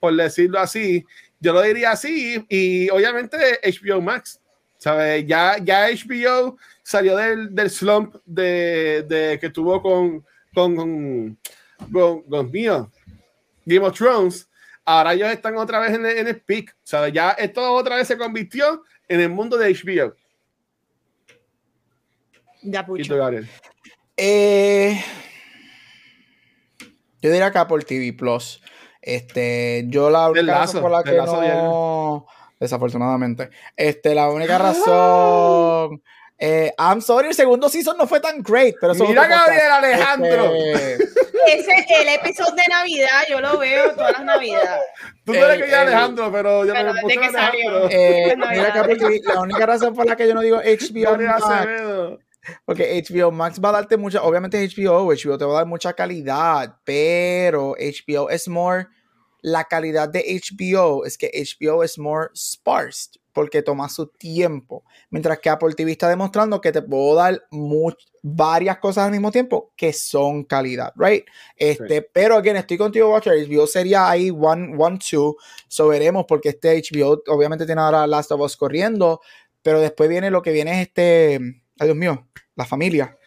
por decirlo así yo lo diría así y obviamente HBO Max ¿sabes? Ya, ya HBO salió del, del slump de, de que tuvo con con, con, con, con mío, Game of Thrones ahora ellos están otra vez en el, en el peak ¿sabes? ya esto otra vez se convirtió en el mundo de HBO Ya, y Pucho. Eh, yo diría que Apple TV Plus. Este, yo la única razón por la que no. Desafortunadamente. Este, la única razón. Eh, I'm sorry, el segundo season no fue tan great, pero eso es Mira. Gabriel Alejandro. Este, Ese el episodio de Navidad, yo lo veo todas las Navidades. Tú no eres el- que ya el- Alejandro, pero yo Pero me puse que. Alejandro. eh, mira TV, la única razón por la que yo no digo HBO Max. Porque HBO Max va a darte mucha, obviamente HBO, HBO te va a dar mucha calidad, pero HBO es more, la calidad de HBO es que HBO es more sparse, porque toma su tiempo, mientras que Apple TV está demostrando que te puedo dar much- varias cosas al mismo tiempo que son calidad, right? Este, pero again, estoy contigo, Watcher, HBO sería ahí one, one, two, so veremos porque este HBO obviamente tiene ahora Last of Us corriendo, pero después viene lo que viene es este, ay Dios mío, la familia.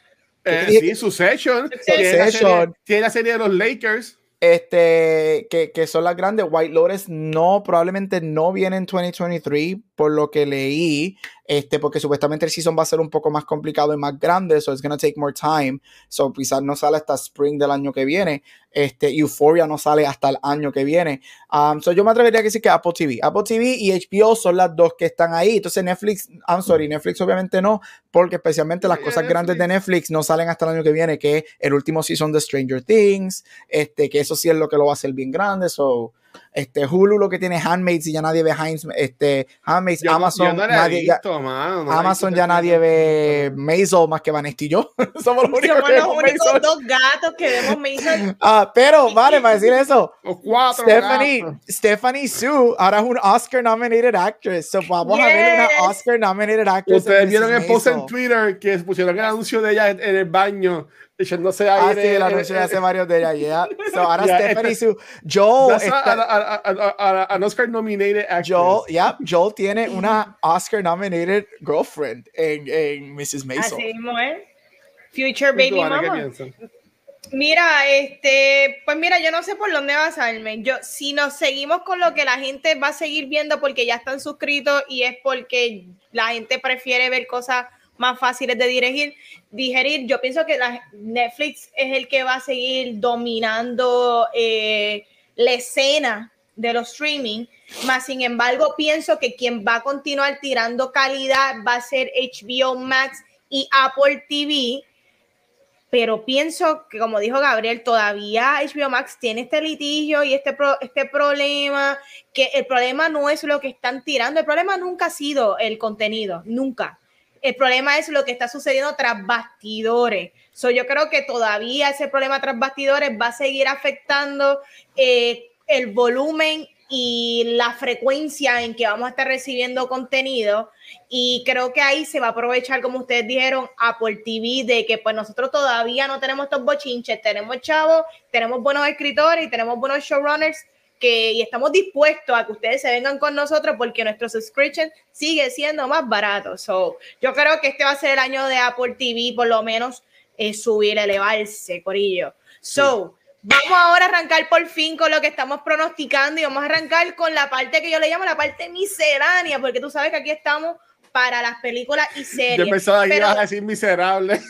Eh, sí, Succession. Succession. Tiene la, serie, Succession. tiene la serie de los Lakers. Este, que, que son las grandes. White Lotus no, probablemente no viene en 2023, por lo que leí, este, porque supuestamente el season va a ser un poco más complicado y más grande, so it's gonna take more time. So quizás no sale hasta spring del año que viene. Este, Euphoria no sale hasta el año que viene. Um, so yo me atrevería a decir que Apple TV. Apple TV y HBO son las dos que están ahí. Entonces Netflix, I'm sorry, Netflix obviamente no, porque especialmente las cosas grandes de Netflix. Netflix no salen hasta el año que viene, que es el último season de Stranger Things, este, que eso sí es lo que lo va a hacer bien grande. So, este, Hulu lo que tiene Handmaids y ya nadie ve Hands, este, Handmaids, Yo, Amazon, yo no nadie, ya- visto, mano, no Amazon ya nadie ve Maisel más que Vanessa y yo. [LAUGHS] Somos los únicos Somos que los únicos Maisel. dos gatos que vemos Mason. [LAUGHS] Ah, pero vale, para decir eso, Los cuatro. Stephanie, gatos. Stephanie Sue ahora es un Oscar nominated actress. So vamos a ver una Yes. Oscar nominated actress. Ustedes vieron el post en Maisel. Twitter que pusieron el anuncio de ella en, en el baño, echándose Ah, aire. sí, el eh, anuncio de eh, hace varios de ella. yeah. [LAUGHS] So ahora Ya, Stephanie este- Sue. Joel, That's está- a- a- a- a- a- an Oscar nominated actress. Joel, yeah, [LAUGHS] Joel tiene una Oscar nominated girlfriend en, en Mrs. Maisel. Así mismo es. Future ¿Y tú, Baby Mama. Mira, este, pues mira, yo no sé por dónde basarme. Yo, si nos seguimos con lo que la gente va a seguir viendo porque ya están suscritos y es porque la gente prefiere ver cosas más fáciles de dirigir, digerir. Yo pienso que Netflix es el que va a seguir dominando eh, la escena de los streaming, más sin embargo pienso que quien va a continuar tirando calidad va a ser HBO Max y Apple TV, pero pienso que como dijo Gabriel, todavía HBO Max tiene este litigio y este, este problema, que el problema no es lo que están tirando, el problema nunca ha sido el contenido, nunca. El problema es lo que está sucediendo tras bastidores. So, yo creo que todavía ese problema tras bastidores va a seguir afectando eh, el volumen y la frecuencia en que vamos a estar recibiendo contenido y creo que ahí se va a aprovechar como ustedes dijeron Apple TV de que pues nosotros todavía no tenemos estos bochinches, tenemos chavos, tenemos buenos escritores y tenemos buenos showrunners que y estamos dispuestos a que ustedes se vengan con nosotros porque nuestro subscription sigue siendo más barato. So, yo creo que este va a ser el año de Apple TV, por lo menos eh, subir, elevarse, Corillo. So, Vamos ahora a arrancar por fin con lo que estamos pronosticando y vamos a arrancar con la parte que yo le llamo la parte miscelánea, porque tú sabes que aquí estamos para las películas y series. Yo pensaba que ibas a decir miserable.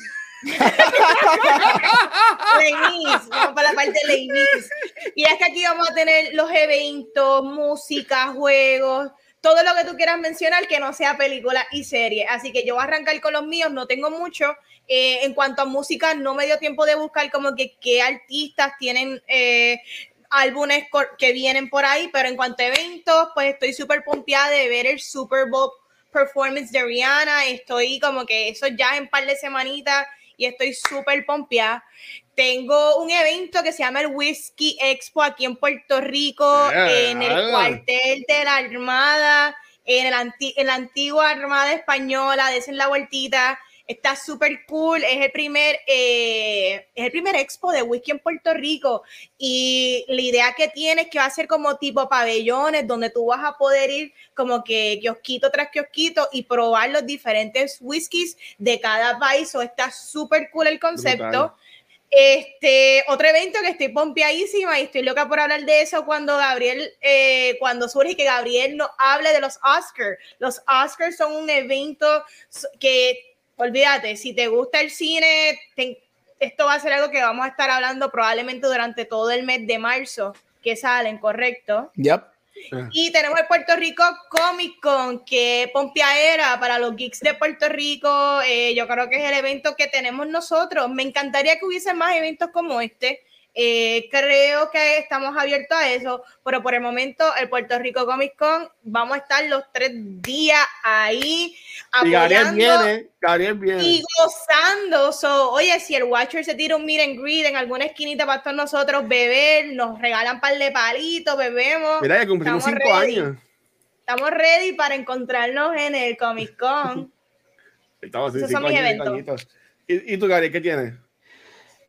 Vamos para la parte Ladies. Y es que aquí vamos a tener los eventos, música, juegos, todo lo que tú quieras mencionar que no sea película y serie. Así que yo voy a arrancar con los míos, no tengo mucho. Eh, en cuanto a música, no me dio tiempo de buscar como que qué artistas tienen eh, álbumes que vienen por ahí, pero en cuanto a eventos, pues estoy súper pompeada de ver el Super Bowl performance de Rihanna. Estoy como que eso ya en par de semanitas y estoy súper pompeada. Tengo un evento que se llama el Whiskey Expo aquí en Puerto Rico, en el cuartel de la Armada, en, el en la antigua Armada Española, en la vueltita. Está súper cool. Es el primer, eh, es el primer expo de whisky en Puerto Rico. Y la idea que tiene es que va a ser como tipo pabellones, donde tú vas a poder ir como que kiosquito tras kiosquito y probar los diferentes whiskies de cada país. O está súper cool el concepto. Este, otro evento que estoy pompeadísima y estoy loca por hablar de eso cuando Gabriel, eh, cuando surge que Gabriel nos hable de los Oscars. Los Oscars son un evento que olvídate, si te gusta el cine, esto va a ser algo que vamos a estar hablando probablemente durante todo el mes de marzo que salen, ¿correcto? Yep. Y tenemos el Puerto Rico Comic Con, que era para los geeks de Puerto Rico. Eh, yo creo que es el evento que tenemos nosotros. Me encantaría que hubiese más eventos como este. Eh, creo que estamos abiertos a eso, pero por el momento el Puerto Rico Comic Con vamos a estar los tres días ahí apoyando y, viene, y gozando. oye, si el Watcher se tira un meet and greet en alguna esquinita para todos nosotros beber, nos regalan un par de palitos, bebemos. Mira, ya cumplimos cinco años. Estamos ready para encontrarnos en el Comic Con. [LAUGHS] Estamos Esos son mis eventos. ¿Y, ¿Y tú, Gary, qué tienes?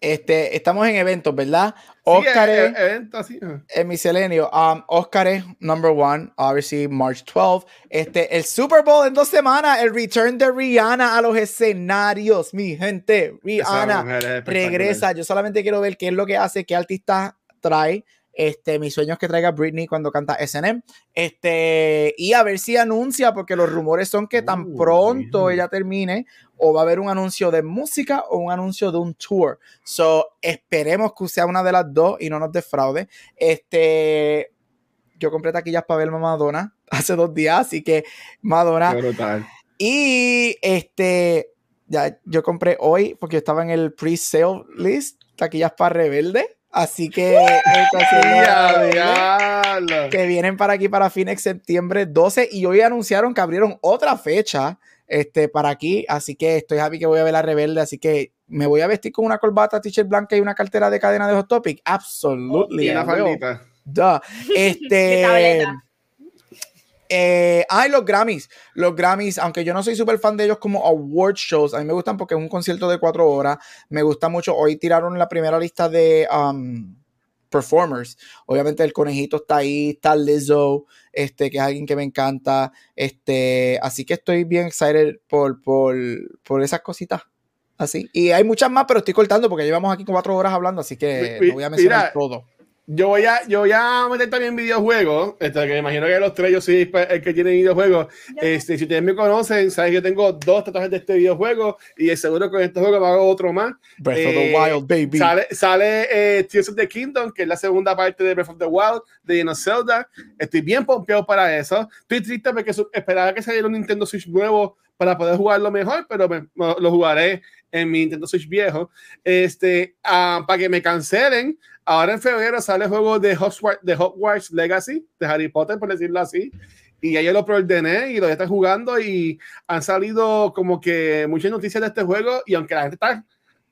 Este, estamos en eventos, ¿verdad? Oscar sí, es, evento, sí. en. Um, Oscar es number one, obviously March 12. Este, el Super Bowl en dos semanas, el return de Rihanna a los escenarios, mi gente. Rihanna regresa. Yo solamente quiero ver qué es lo que hace, qué artista trae. Este, mi sueño es que traiga Britney cuando canta SNM. Este, y a ver si anuncia, porque los rumores son que tan uh, pronto ella termine, o va a haber un anuncio de música o un anuncio de un tour. So, esperemos que sea una de las dos y no nos defraude. Este, yo compré taquillas para ver a Madonna [LAUGHS] hace dos días, así que Madonna. Y este, ya yo compré hoy porque estaba en el pre-sale list taquillas para Rebelde. Así que [LAUGHS] que vienen para aquí para fines de septiembre 12 y hoy anunciaron que abrieron otra fecha este, para aquí, así que estoy happy que voy a ver la rebelde, así que me voy a vestir con una corbata, t-shirt blanca y una cartera de cadena de Hot Topic. Absolutely. Y una faldita. [LAUGHS] Este eh, ay, los Grammys. Los Grammys, aunque yo no soy súper fan de ellos como award shows, a mí me gustan porque es un concierto de cuatro horas. Me gusta mucho. Hoy tiraron la primera lista de um, performers. Obviamente el conejito está ahí, está Lizzo, este, que es alguien que me encanta. Este, así que estoy bien excited por, por, por esas cositas. Así. Y hay muchas más, pero estoy cortando porque llevamos aquí cuatro horas hablando, así que no voy a mencionar todo yo voy a, yo voy a meter también videojuegos. Este, que me imagino que los tres yo soy pues, el que tiene videojuegos. Este, si ustedes me conocen, saben que yo tengo dos tatuajes de este videojuego y seguro que con este juego me hago otro más. Breath of the Eh, Wild, baby. Sale, sale eh, Tears of the Kingdom, que es la segunda parte de Breath of the Wild, de of Zelda. Estoy bien pompeado para eso. Estoy triste porque esperaba que saliera un Nintendo Switch nuevo para poder jugarlo mejor, pero me- lo jugaré en mi Nintendo Switch viejo. Este, ah, para que me cancelen, ahora en febrero sale el juego de Hogwarts, de Hogwarts Legacy, de Harry Potter, por decirlo así. Y ya yo lo preordené y lo estar jugando y han salido como que muchas noticias de este juego y aunque la gente está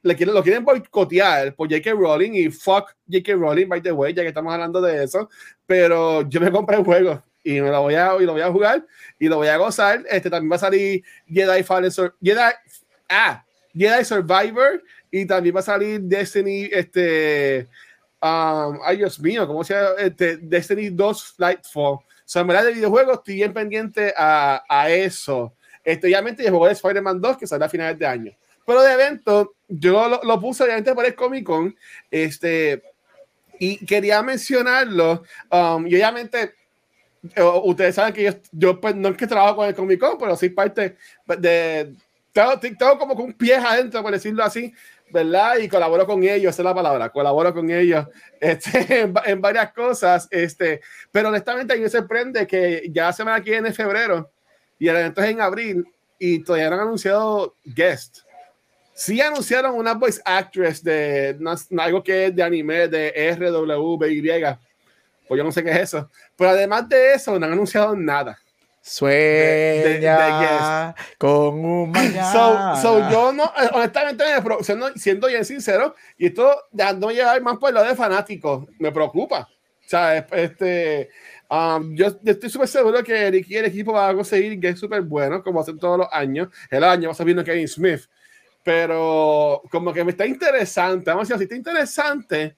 le quieren, lo quieren boicotear por J.K. Rowling y fuck J.K. Rowling, by the way, ya que estamos hablando de eso. Pero yo me compré el juego y me lo voy a, y lo voy a jugar y lo voy a gozar. Este también va a salir Jedi Fallen Sur- Jedi, ah, Jedi Survivor y también va a salir Destiny, este, um, ay Dios mío, ¿cómo se llama? Este, Destiny 2 Flightfall. O sea, en verdad de videojuegos estoy bien pendiente a, a eso. Este, obviamente, el juego de Spider-Man 2 que saldrá a finales de año. Pero de evento, yo lo, lo puse obviamente por el Comic Con. Este, y quería mencionarlo. Um, y obviamente, eh, ustedes saben que yo, yo pues, no es que trabajo con el Comic Con, pero soy parte de. Tengo, tengo como que un pie adentro, por decirlo así, ¿verdad? Y colaboro con ellos, esa es la palabra, colaboro con ellos [LAUGHS] este, en, en varias cosas. Este, pero honestamente, a mí me sorprende que ya semana que viene, en febrero, y el evento es en abril, y todavía no han anunciado guest. Sí anunciaron una voice actress de no, algo que es de anime de RWBY. Pues yo no sé qué es eso. Pero además de eso, no han anunciado nada. Sueña con un [LAUGHS] mañana. So, so yo no, eh, honestamente, me pro- siendo, siendo bien sincero, y esto dejándome llevar más por lo de fanáticos, me preocupa. O sea, es- este, um, yo, yo estoy súper seguro que Ricky y el equipo van a conseguir que es súper bueno, como hacen todos los años. El año va a viendo Kevin Smith, pero como que me está interesante, vamos a decir, está interesante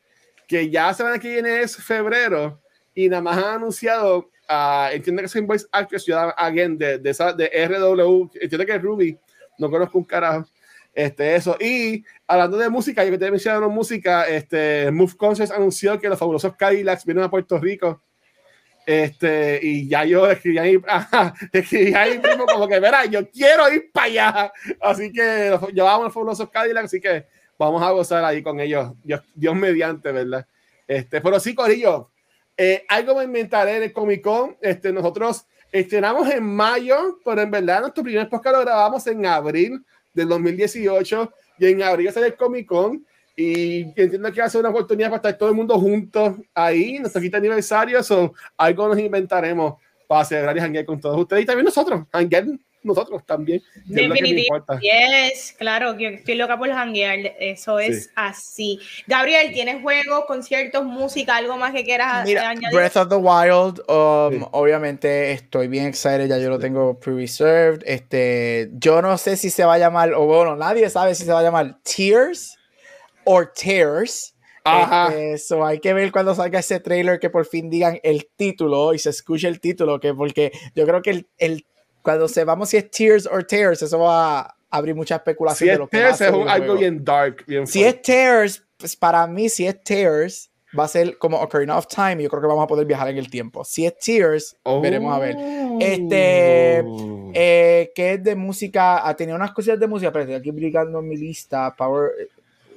que ya semana que viene es febrero y nada más han anunciado, ah, entiendo que soy voice actress, yo again, de, de, esa, de RW, entiendo que es Ruby, no conozco un carajo. Este, eso. Y hablando de música, yo que te mencionaron música, este, Move Concerts anunció que los fabulosos Cadillacs vienen a Puerto Rico. Este, y ya yo escribí ahí, [LAUGHS] ajá, escribí ahí mismo como que, verá, yo quiero ir para allá. Así que llevamos los fabulosos Cadillacs, así que vamos a gozar ahí con ellos. Dios, Dios mediante, ¿verdad? Este, pero sí, Corillo, eh, algo me inventaré en el Comic Con. Este, nosotros estrenamos en mayo, pero en verdad nuestro primer podcast lo grabamos en abril del 2018 y en abril sale el Comic Con. Y entiendo que va a ser una oportunidad para estar todo el mundo juntos ahí, nuestro quinto aniversario. So, algo nos inventaremos para celebrar y con todos ustedes y también nosotros, janguear nosotros también. que importa. Yes, claro, que estoy loca por janguear, eso es Sí. así. Gabriel, ¿tienes juegos, conciertos, música, algo más que quieras Mira, añadir? Breath of the Wild, um, Sí. obviamente estoy bien excited, ya yo lo tengo pre-reserved. Este, yo no sé si se va a llamar, o bueno, nadie sabe si se va a llamar Tears o Tears. Ajá. Este, so hay que ver cuando salga ese trailer que por fin digan el título y se escuche el título, que porque yo creo que el, el- cuando sepamos si es Tears o Tears, eso va a abrir mucha Si especulación de es lo Tears, es un- algo bien dark, bien Si es Tears, pues para mí, si es Tears, va a ser como Ocarina of Time y yo creo que vamos a poder viajar en el tiempo. Si es Tears, veremos a ver. Este, Oh. Eh, que es de música, ha tenido unas cositas de música, pero estoy aquí brincando en mi lista, Power,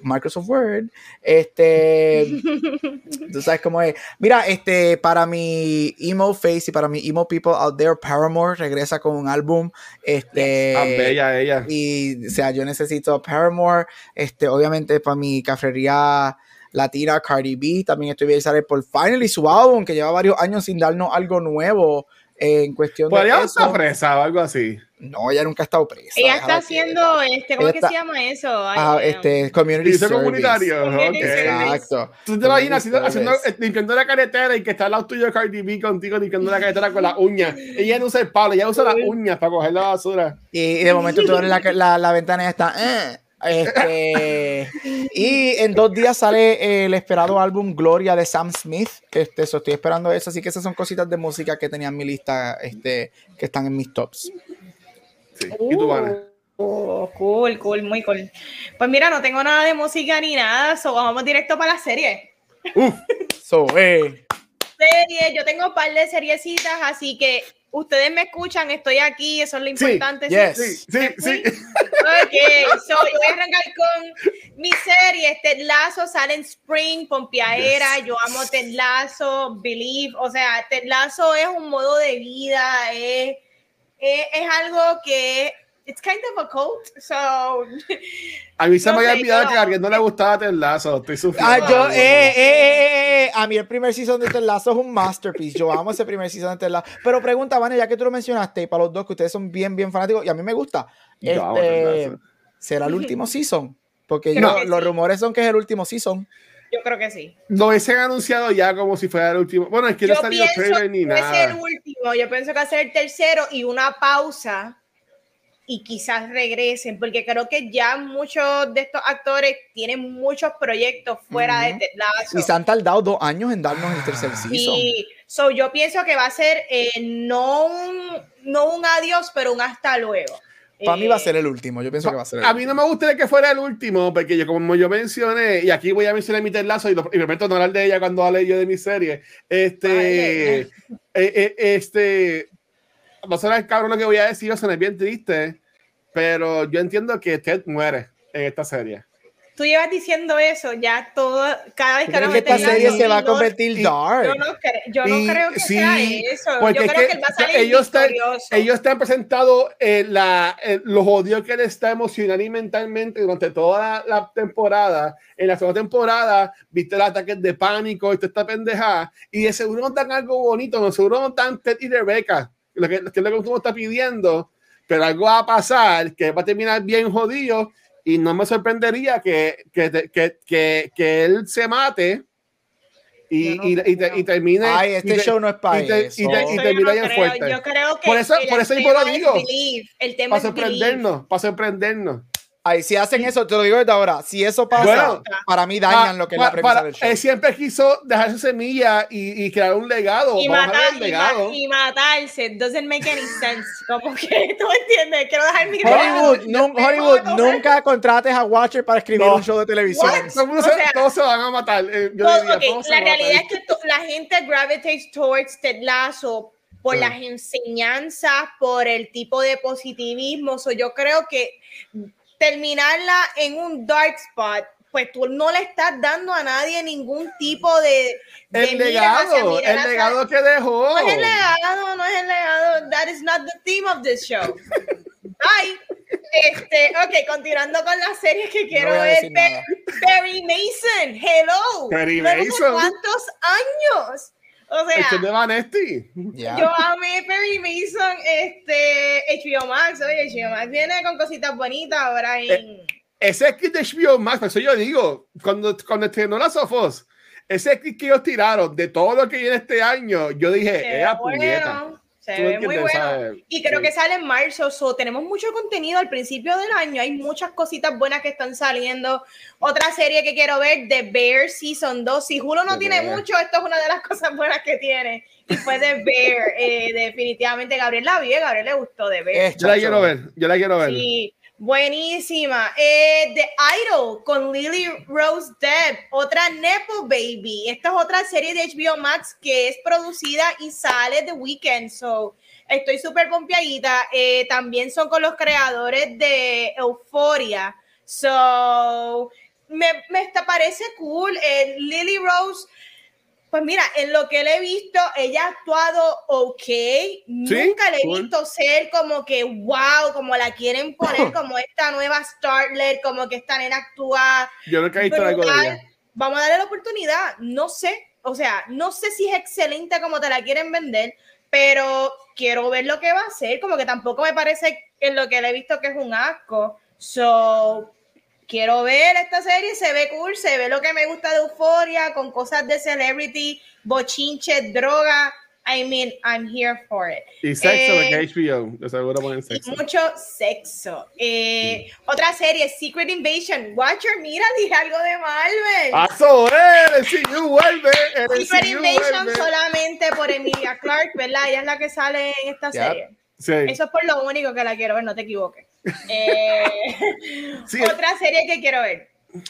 Microsoft Word. Este, [LAUGHS] tú sabes cómo es. Mira, este, para mi emo face y para mi emo people out there, Paramore regresa con un álbum. Este, Tan bella ella. y o sea, yo necesito Paramore, este, obviamente para mi cafrería latina Cardi B, también estoy bien excited por Finally su álbum, que lleva varios años sin darnos algo nuevo eh, en cuestión de Podría o algo así. No, ella nunca ha estado presa. Ella está quieta. haciendo, este, ¿cómo es que está- se llama eso? Ay, Ah, este, community Dice service. comunitario. Community service. Exacto. ¿Tú te imaginas haciendo, haciendo, eh, limpiando la carretera y que está al lado tuyo Cardi B contigo limpiando la carretera con las uñas? Ella no usa el palo, ella usa las uñas para coger la basura. Y, y de momento tú abres la, la, la ventana y está. "Eh". Este, [LAUGHS] y en dos días sale el esperado álbum Gloria de Sam Smith. Este, so estoy esperando eso. Así que esas son cositas de música que tenía en mi lista, este, que están en mis tops. Sí. ¿Y tú, Vane? Oh, cool, cool, muy cool. Pues mira, no tengo nada de música ni nada, so vamos directo para la serie. Uf, So, eh. Series, yo tengo un par de seriecitas, así que ustedes me escuchan, estoy aquí, eso es lo Sí, importante. yes. sí, sí, sí. Ok, so yo voy a arrancar con mi serie. Ted Lasso sale en Spring, Pompeadera. Yo amo Ted Lasso, Believe. O sea, Ted Lasso es un modo de vida, es, es, es algo que. It's kind of a cult. So, [LAUGHS] A mí se No me había olvidado yo- que a alguien no le gustaba Ted Lasso. Estoy sufriendo. Ah, yo, eh, eh, eh, eh, eh, a mí el primer season de Ted Lasso es un masterpiece. Yo amo ese primer season de Ted Lasso. Pero pregunta, Vane, ya que tú lo mencionaste, y para los dos que ustedes son bien, bien fanáticos, y a mí me gusta, este. ¿será el último [LAUGHS] season? Porque yo- los sí. rumores son que es el último season. Yo creo que sí. Lo hubiesen anunciado ya como si fuera el último. Bueno, es que no Yo salió pienso trailer ni que va a ser el nada. último. Yo pienso que va a ser el tercero y una pausa. Y quizás regresen, porque creo que ya muchos de estos actores tienen muchos proyectos fuera Ujú. de Ted Lasso. Y se han tardado dos años en darnos el tercer season. Sí, so yo pienso que va a ser eh, no, un, no un adiós, pero un hasta luego. Para mí Eh, va a ser el último. Yo pienso que va a ser el A mí no me gustaría que fuera el último, porque yo, como yo mencioné, y aquí voy a mencionar mi Ted Lasso y, lo, y prometo no hablar de ella cuando hable yo de mi serie. Este, [LAUGHS] eh, eh, este, no será el cabrón lo que voy a decir, va a sonar bien triste, pero yo entiendo que Ted muere en esta serie. Tú llevas diciendo eso ya todo, cada vez ¿Tú que que esta serie se va a no- convertir y- dark? Yo no, cre- yo no Y- creo que sí, sea eso. porque Yo es creo que que él va a salir ellos están-. Ellos han presentado eh, la, eh, los odios que él está emocional y mentalmente durante toda la, la temporada. En la segunda temporada, viste los ataques de pánico y toda esta pendejada. Y de seguro nos dan algo bonito, no seguro nos dan Ted y Rebecca, lo que, es lo que uno está pidiendo. Pero algo va a pasar que va a terminar bien jodido. Y no me sorprendería que, que, que, que, que él se mate. Y, no y, y, y termine. Ay, este show no es para y te- eso. y te- y termina no bien fuerte. Yo creo que Por eso- el por eso yo lo tema es digo. believe, El tema Para believe. sorprendernos, para sorprendernos. Ay, si hacen eso, te lo digo desde ahora. Si eso pasa, Bueno, para mí dañan lo que es la premisa para- del show. Él siempre quiso dejar su semilla y, y crear un legado. y, Vamos a ver matar, el y, legado. y matarse doesn't make any sense como que [LAUGHS] tú entiendes quiero dejar mi Hollywood, legado. Yo Hollywood, nunca contrates a Watcher para escribir No. un show de televisión. O se- sea- todos se van a matar. eh, yo Todo- diría, ok, todos la matar. realidad es que la gente gravitates towards Ted Lasso por las enseñanzas, por el tipo de positivismo. So, yo creo que terminarla en un dark spot, pues tú no le estás dando a nadie ningún tipo de, de El legado, el legado que dejó. No es el legado, no es el legado. That is not the theme of this show. [LAUGHS] Bye. Este, ok, continuando con las series que quiero ver. Perry Mason, hello. De Mason. ¿Cuántos años? O El que sea, de Vanesti. Ya. yo amé Perry Mason, este, HBO Max, oye, HBO Max viene con cositas bonitas ahora en... Eh, Ese kit de HBO Max, por eso yo digo, cuando, cuando estrenó las Sofos, ese kit que ellos tiraron de todo lo que viene este año, yo dije, ¡eh, puñeta! Se ve muy bueno. ¿sabes? Y creo Sí. que sale en marzo, so, tenemos mucho contenido al principio del año, hay muchas cositas buenas que están saliendo. Otra serie que quiero ver, The Bear Season 2. Si Hulu no The tiene Bear. mucho, esto es una de las [LAUGHS] cosas buenas que tiene. Y fue The Bear, eh, definitivamente. Gabriel la vio, Gabriel le gustó The Bear. Eh, Yo la quiero ver, yo la quiero ver. Sí, buenísima. Eh, The Idol con Lily Rose Depp, otra Nepo Baby. Esta es otra serie de HBO Max que es producida y sale The Weeknd. So, estoy súper pompeadita. Eh, también son con los creadores de Euphoria. So, me, me parece cool. Eh, Lily Rose. Pues mira, en lo que le he visto, ella ha actuado ok. Nunca le he cool. visto ser como que wow, como la quieren poner, [LAUGHS] como esta nueva Starlet, como que esta nena actúa Yo nunca he visto algo de ella. Vamos a darle la oportunidad. No sé, o sea, no sé si es excelente como te la quieren vender, pero quiero ver lo que va a hacer. Como que tampoco me parece en lo que le he visto que es un asco. So, quiero ver esta serie, se ve cool, se ve lo que me gusta de Euforia, con cosas de celebrity, bochinche, droga. I mean, I'm here for it. Y sexo, Eh, porque HBO, de seguro ponen sexo. mucho sexo. Eh, Otra serie, Secret Invasion. Watcher, mira, dije algo de Marvel. ¡Paso! ¡Eh! El CU vuelve. El Secret Invasion vuelve. solamente por Emilia Clark, ¿verdad? Ella es la que sale en esta Yep. serie. Sí. Eso es por lo único que la quiero ver, no te equivoques. Eh, [LAUGHS] Sí. Otra serie que quiero ver.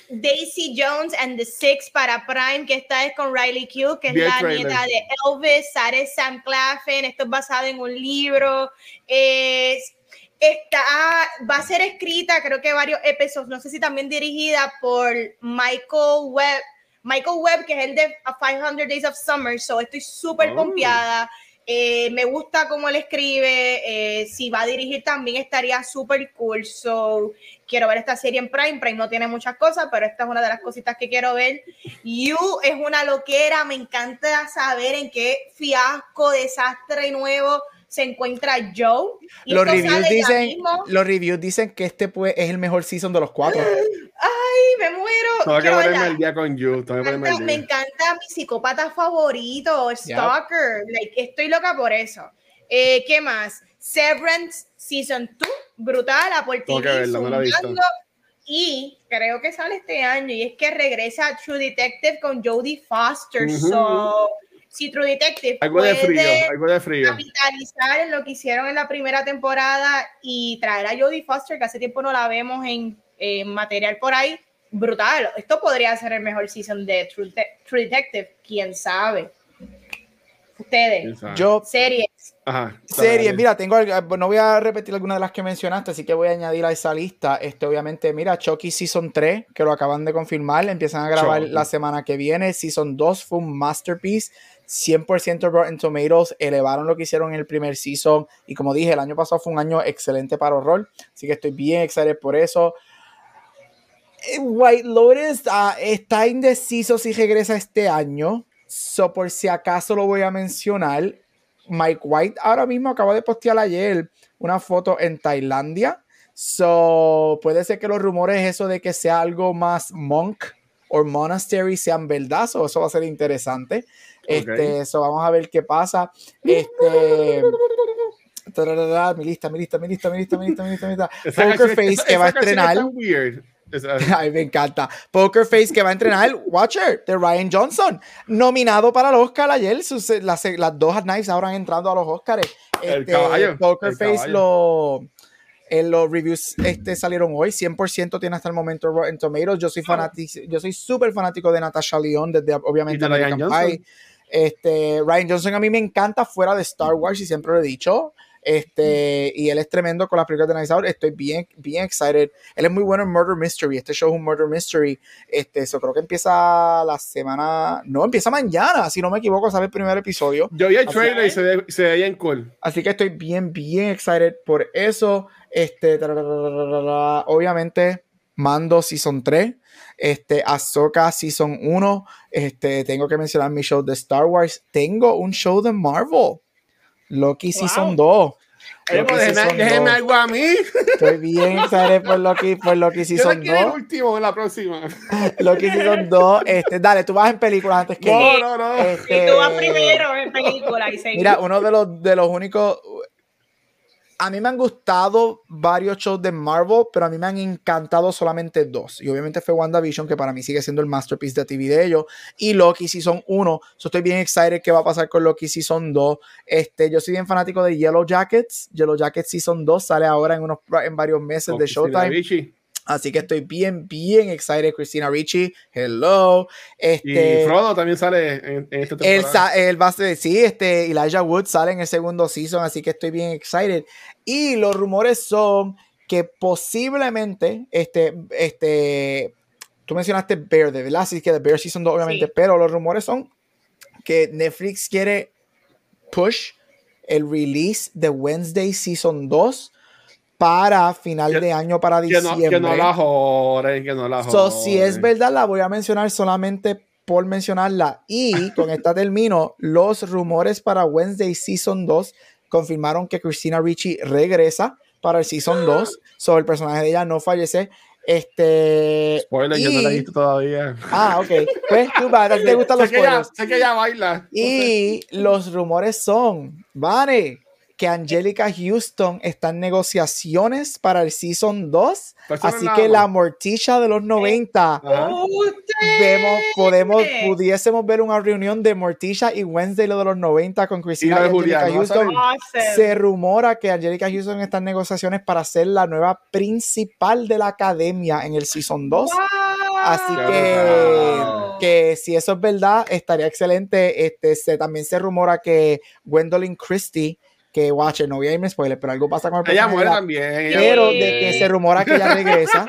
Daisy Jones and the Six para Prime, que esta es con Riley Q, que es Vi el la trailer. nieta de Elvis, Sarah Sam Claflin. Esto es basado en un libro. Es- está, va a ser escrita, creo que varios episodios, no sé si también dirigida por Michael Webb. Michael Webb, que es el de A 500 Days of Summer, so estoy súper Oh. confiada. Eh, me gusta cómo él escribe. eh, si va a dirigir también estaría súper cool. So, quiero ver esta serie en Prime. Prime no tiene muchas cosas, pero esta es una de las cositas que quiero ver. You es una loquera. Me encanta saber en qué fiasco, desastre nuevo se encuentra Joe. Y Los reviews, dicen, los reviews dicen que este pues, es el mejor season de los cuatro. Ay, [GASPS] me muero. Tengo que Quiero ponerme al día con You. Me encanta, me día. encanta mi psicópata favorito, Stalker. Like, estoy loca por eso. Eh, ¿Qué más? Severance Season 2, brutal, a por Tengo que TV, verla, no la he visto. zumbando. Y creo que sale este año, y es que regresa True Detective con Jodie Foster. Ujú. So, si True Detective Algo de puede frío, algo de frío. capitalizar en lo que hicieron en la primera temporada y traer a Jodie Foster, que hace tiempo no la vemos en, en material por ahí, brutal. Esto podría ser el mejor season de True, De- True Detective, quién sabe. Ustedes. Yo, series. Ajá. series, mira, tengo, algo- no voy a repetir alguna de las que mencionaste, así que voy a añadir a esa lista. Este, obviamente, mira, Chucky Season 3, que lo acaban de confirmar, empiezan a grabar Chucky. la semana que viene. Season 2 fue un masterpiece, 100% Rotten Tomatoes, elevaron lo que hicieron en el primer season. Y como dije, el año pasado fue un año excelente para horror, así que estoy bien excited por eso. Eh, White Lotus ah, está indeciso si regresa este año. So, por si acaso lo voy a mencionar. Mike White ahora mismo acaba de postear ayer una foto en Tailandia. So, puede ser que los rumores, eso de que sea algo más monk o monastery, sean verdad. So, eso va a ser interesante. Este, eso vamos a ver qué pasa. Este. tararara, Mi lista, mi lista, mi lista, mi lista, mi lista, mi lista, mi lista. Esa Poker Face que va a estrenar. weird. [LAUGHS] Ay, me encanta. Poker Face que va a entrenar Watcher de Ryan Johnson, nominado para el Oscar ayer. Sus- las, las dos knives ahora han entrado a los Oscars. El Este, caballo, Poker el Face caballo. lo. En los reviews este, salieron hoy, 100% tiene hasta el momento Rotten Tomatoes. Yo soy fanático, yo soy súper fanático de Natasha Lyonne desde obviamente Ryan American Johnson. Pie. Este, Ryan Johnson a mí me encanta fuera de Star Wars y siempre lo he dicho. Este, y él es tremendo con las películas de Night Out. Estoy bien, bien excited. Él es muy bueno en Murder Mystery. Este show es un Murder Mystery. Este, eso creo que empieza la semana. No, empieza mañana, si no me equivoco, sabe el primer episodio. Yo vi el Así trailer y se ve, se ve bien cool. Así que estoy bien, bien excited por eso. Este, obviamente, Mando Season 3. Este, Ahsoka Season 1. Este, tengo que mencionar mi show de Star Wars. Tengo un show de Marvel. Loki Wow. Season 2. Loki pues, déjeme, Season déjeme 2. algo a mí. Estoy bien excited por Loki, por Loki Yo Season quiero el 2. último en la próxima. Loki Season 2. Este, dale, tú vas en películas antes que yo. No, no, no. Este, Y tú vas primero en película y se Mira, uno de los, de los únicos. A mí me han gustado varios shows de Marvel, pero a mí me han encantado solamente dos. Y obviamente fue WandaVision, que para mí sigue siendo el masterpiece de TV de ellos. Y Loki Season 1. So estoy bien excited qué va a pasar con Loki Season 2. Este, yo soy bien fanático de Yellow Jackets. Yellow Jackets Season 2 sale ahora en, unos, en varios meses de Showtime. Así que estoy bien, bien excited. Christina Ricci, hello. Este, Y Frodo también sale en, en esta él, temporada. él va a ser, sí, este, Elijah Wood sale en el segundo season, así que estoy bien excited. Y los rumores son que posiblemente, este, este, tú mencionaste Bear, de verdad, así que The Bear Season 2, obviamente, Sí. pero los rumores son que Netflix quiere push el release de Wednesday Season 2 para final Que- de año, para que diciembre. no, que no la joren, que no la So, joren. si es verdad, la voy a mencionar solamente por mencionarla. Y [LAUGHS] con esta termino. Los rumores para Wednesday Season 2 confirmaron que Christina Ricci regresa para el Season [GASPS] 2. So, el personaje de ella no fallece. Este. Spoiler, yo no la he y- visto todavía. Ah, ok. Pues tú, va, ¿a ti te [LAUGHS] gustan sé, los que ella, spoilers? sé que ella baila. Y los rumores son, Vane, que Angelica Houston está en negociaciones para el Season 2. Pues eso no Así que la. Morticia de los 90, Ajá. ¡Usted! vemos, podemos, pudiésemos ver una reunión de Morticia y Wednesday lo de los 90 con Cristina Y y, lo de Angelica Julián, ¿no vas a Houston. Awesome. Se rumora que Angelica Houston está en negociaciones para ser la nueva principal de la academia en el Season 2. Así Wow. que, que si eso es verdad, estaría excelente. Este, se, también se rumora que Gwendolyn Christie, que watch, no voy a irme spoiler, pero algo pasa con el Ella personaje muere de la- también. ella pero muere. de que se rumora que ella regresa,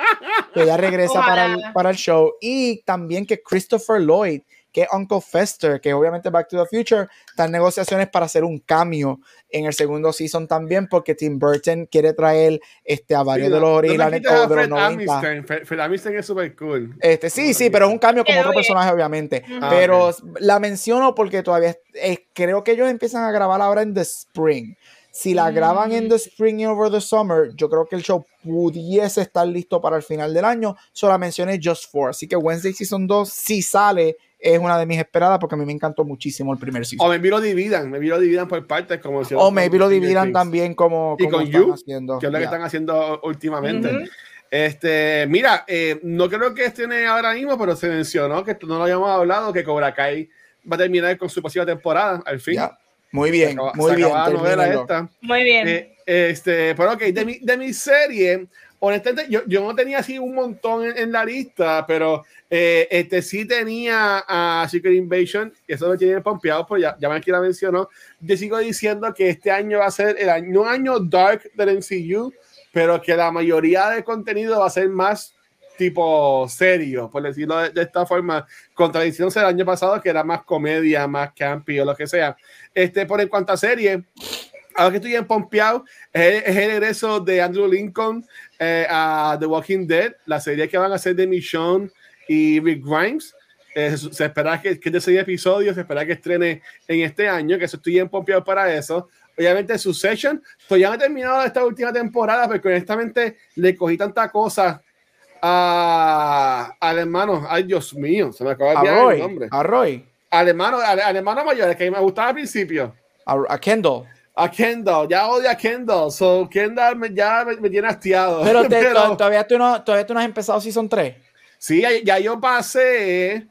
que ella regresa para el, para el show. Y también que Christopher Lloyd, que es Uncle Fester, que obviamente Back to the Future, está en negociaciones para hacer un cameo en el segundo season también, porque Tim Burton quiere traer este, a varios Sí, de no- los no originales quites a o de los Fred 90. Aniston. Fred- Fred Aniston es súper cool. Este, sí, sí, pero es un cambio como Quedó otro bien. personaje, obviamente. Ah, Pero ok. la menciono porque todavía eh, creo que ellos empiezan a grabar ahora en The Spring. Si la graban en The Spring y Over the Summer, yo creo que el show pudiese estar listo para el final del año. Solo la mencioné Just For. Así que Wednesday Season 2, si sale, es una de mis esperadas porque a mí me encantó muchísimo el primer O season. maybe lo dividan, maybe lo dividan por partes como hicieron O maybe lo dividan Things, también como, Y como con están You, haciendo. que es lo que están haciendo últimamente. Ujú. Este, mira, eh, no creo que esté ahora mismo, pero se mencionó que esto no lo habíamos hablado, que Cobra Kai va a terminar con su próxima temporada, al fin. Ya. Muy bien, acaba- muy bien. esta. Muy bien. Eh, este, pero ok, de mi, de mi serie, honestamente, yo, yo no tenía así un montón en, en la lista, pero eh, este sí tenía a Secret Invasion, y eso me tiene pompeado, pero ya, ya me la mencionó. Yo sigo diciendo que este año va a ser el año, un año dark del MCU, pero que la mayoría del contenido va a ser más tipo serio, por decirlo de, esta forma, contradiciéndose el año pasado que era más comedia, más campy o lo que sea. Este, por en cuanto a serie, ahora que estoy bien pompeado, es, es el regreso de Andrew Lincoln eh, a The Walking Dead, la serie que van a hacer de Michonne y Rick Grimes. Eh, se espera que, que de seis episodios, se espera que estrene en este año, que eso estoy bien pompeado para eso. Obviamente, Succession, todavía no he terminado esta última temporada, porque honestamente le cogí tanta cosa a, al hermano, ay Dios mío, se me acaba de el nombre. a Roy, Al hermano, al, al hermano mayor, que me gustaba al principio. a, a Kendall. A Kendall, ya odio a Kendall. So, Kendall me- ya me, me tiene hastiado. Pero, te- [LAUGHS] to- todavía, tú no, todavía tú no has empezado Season 3. Sí, ya, ya yo pasé.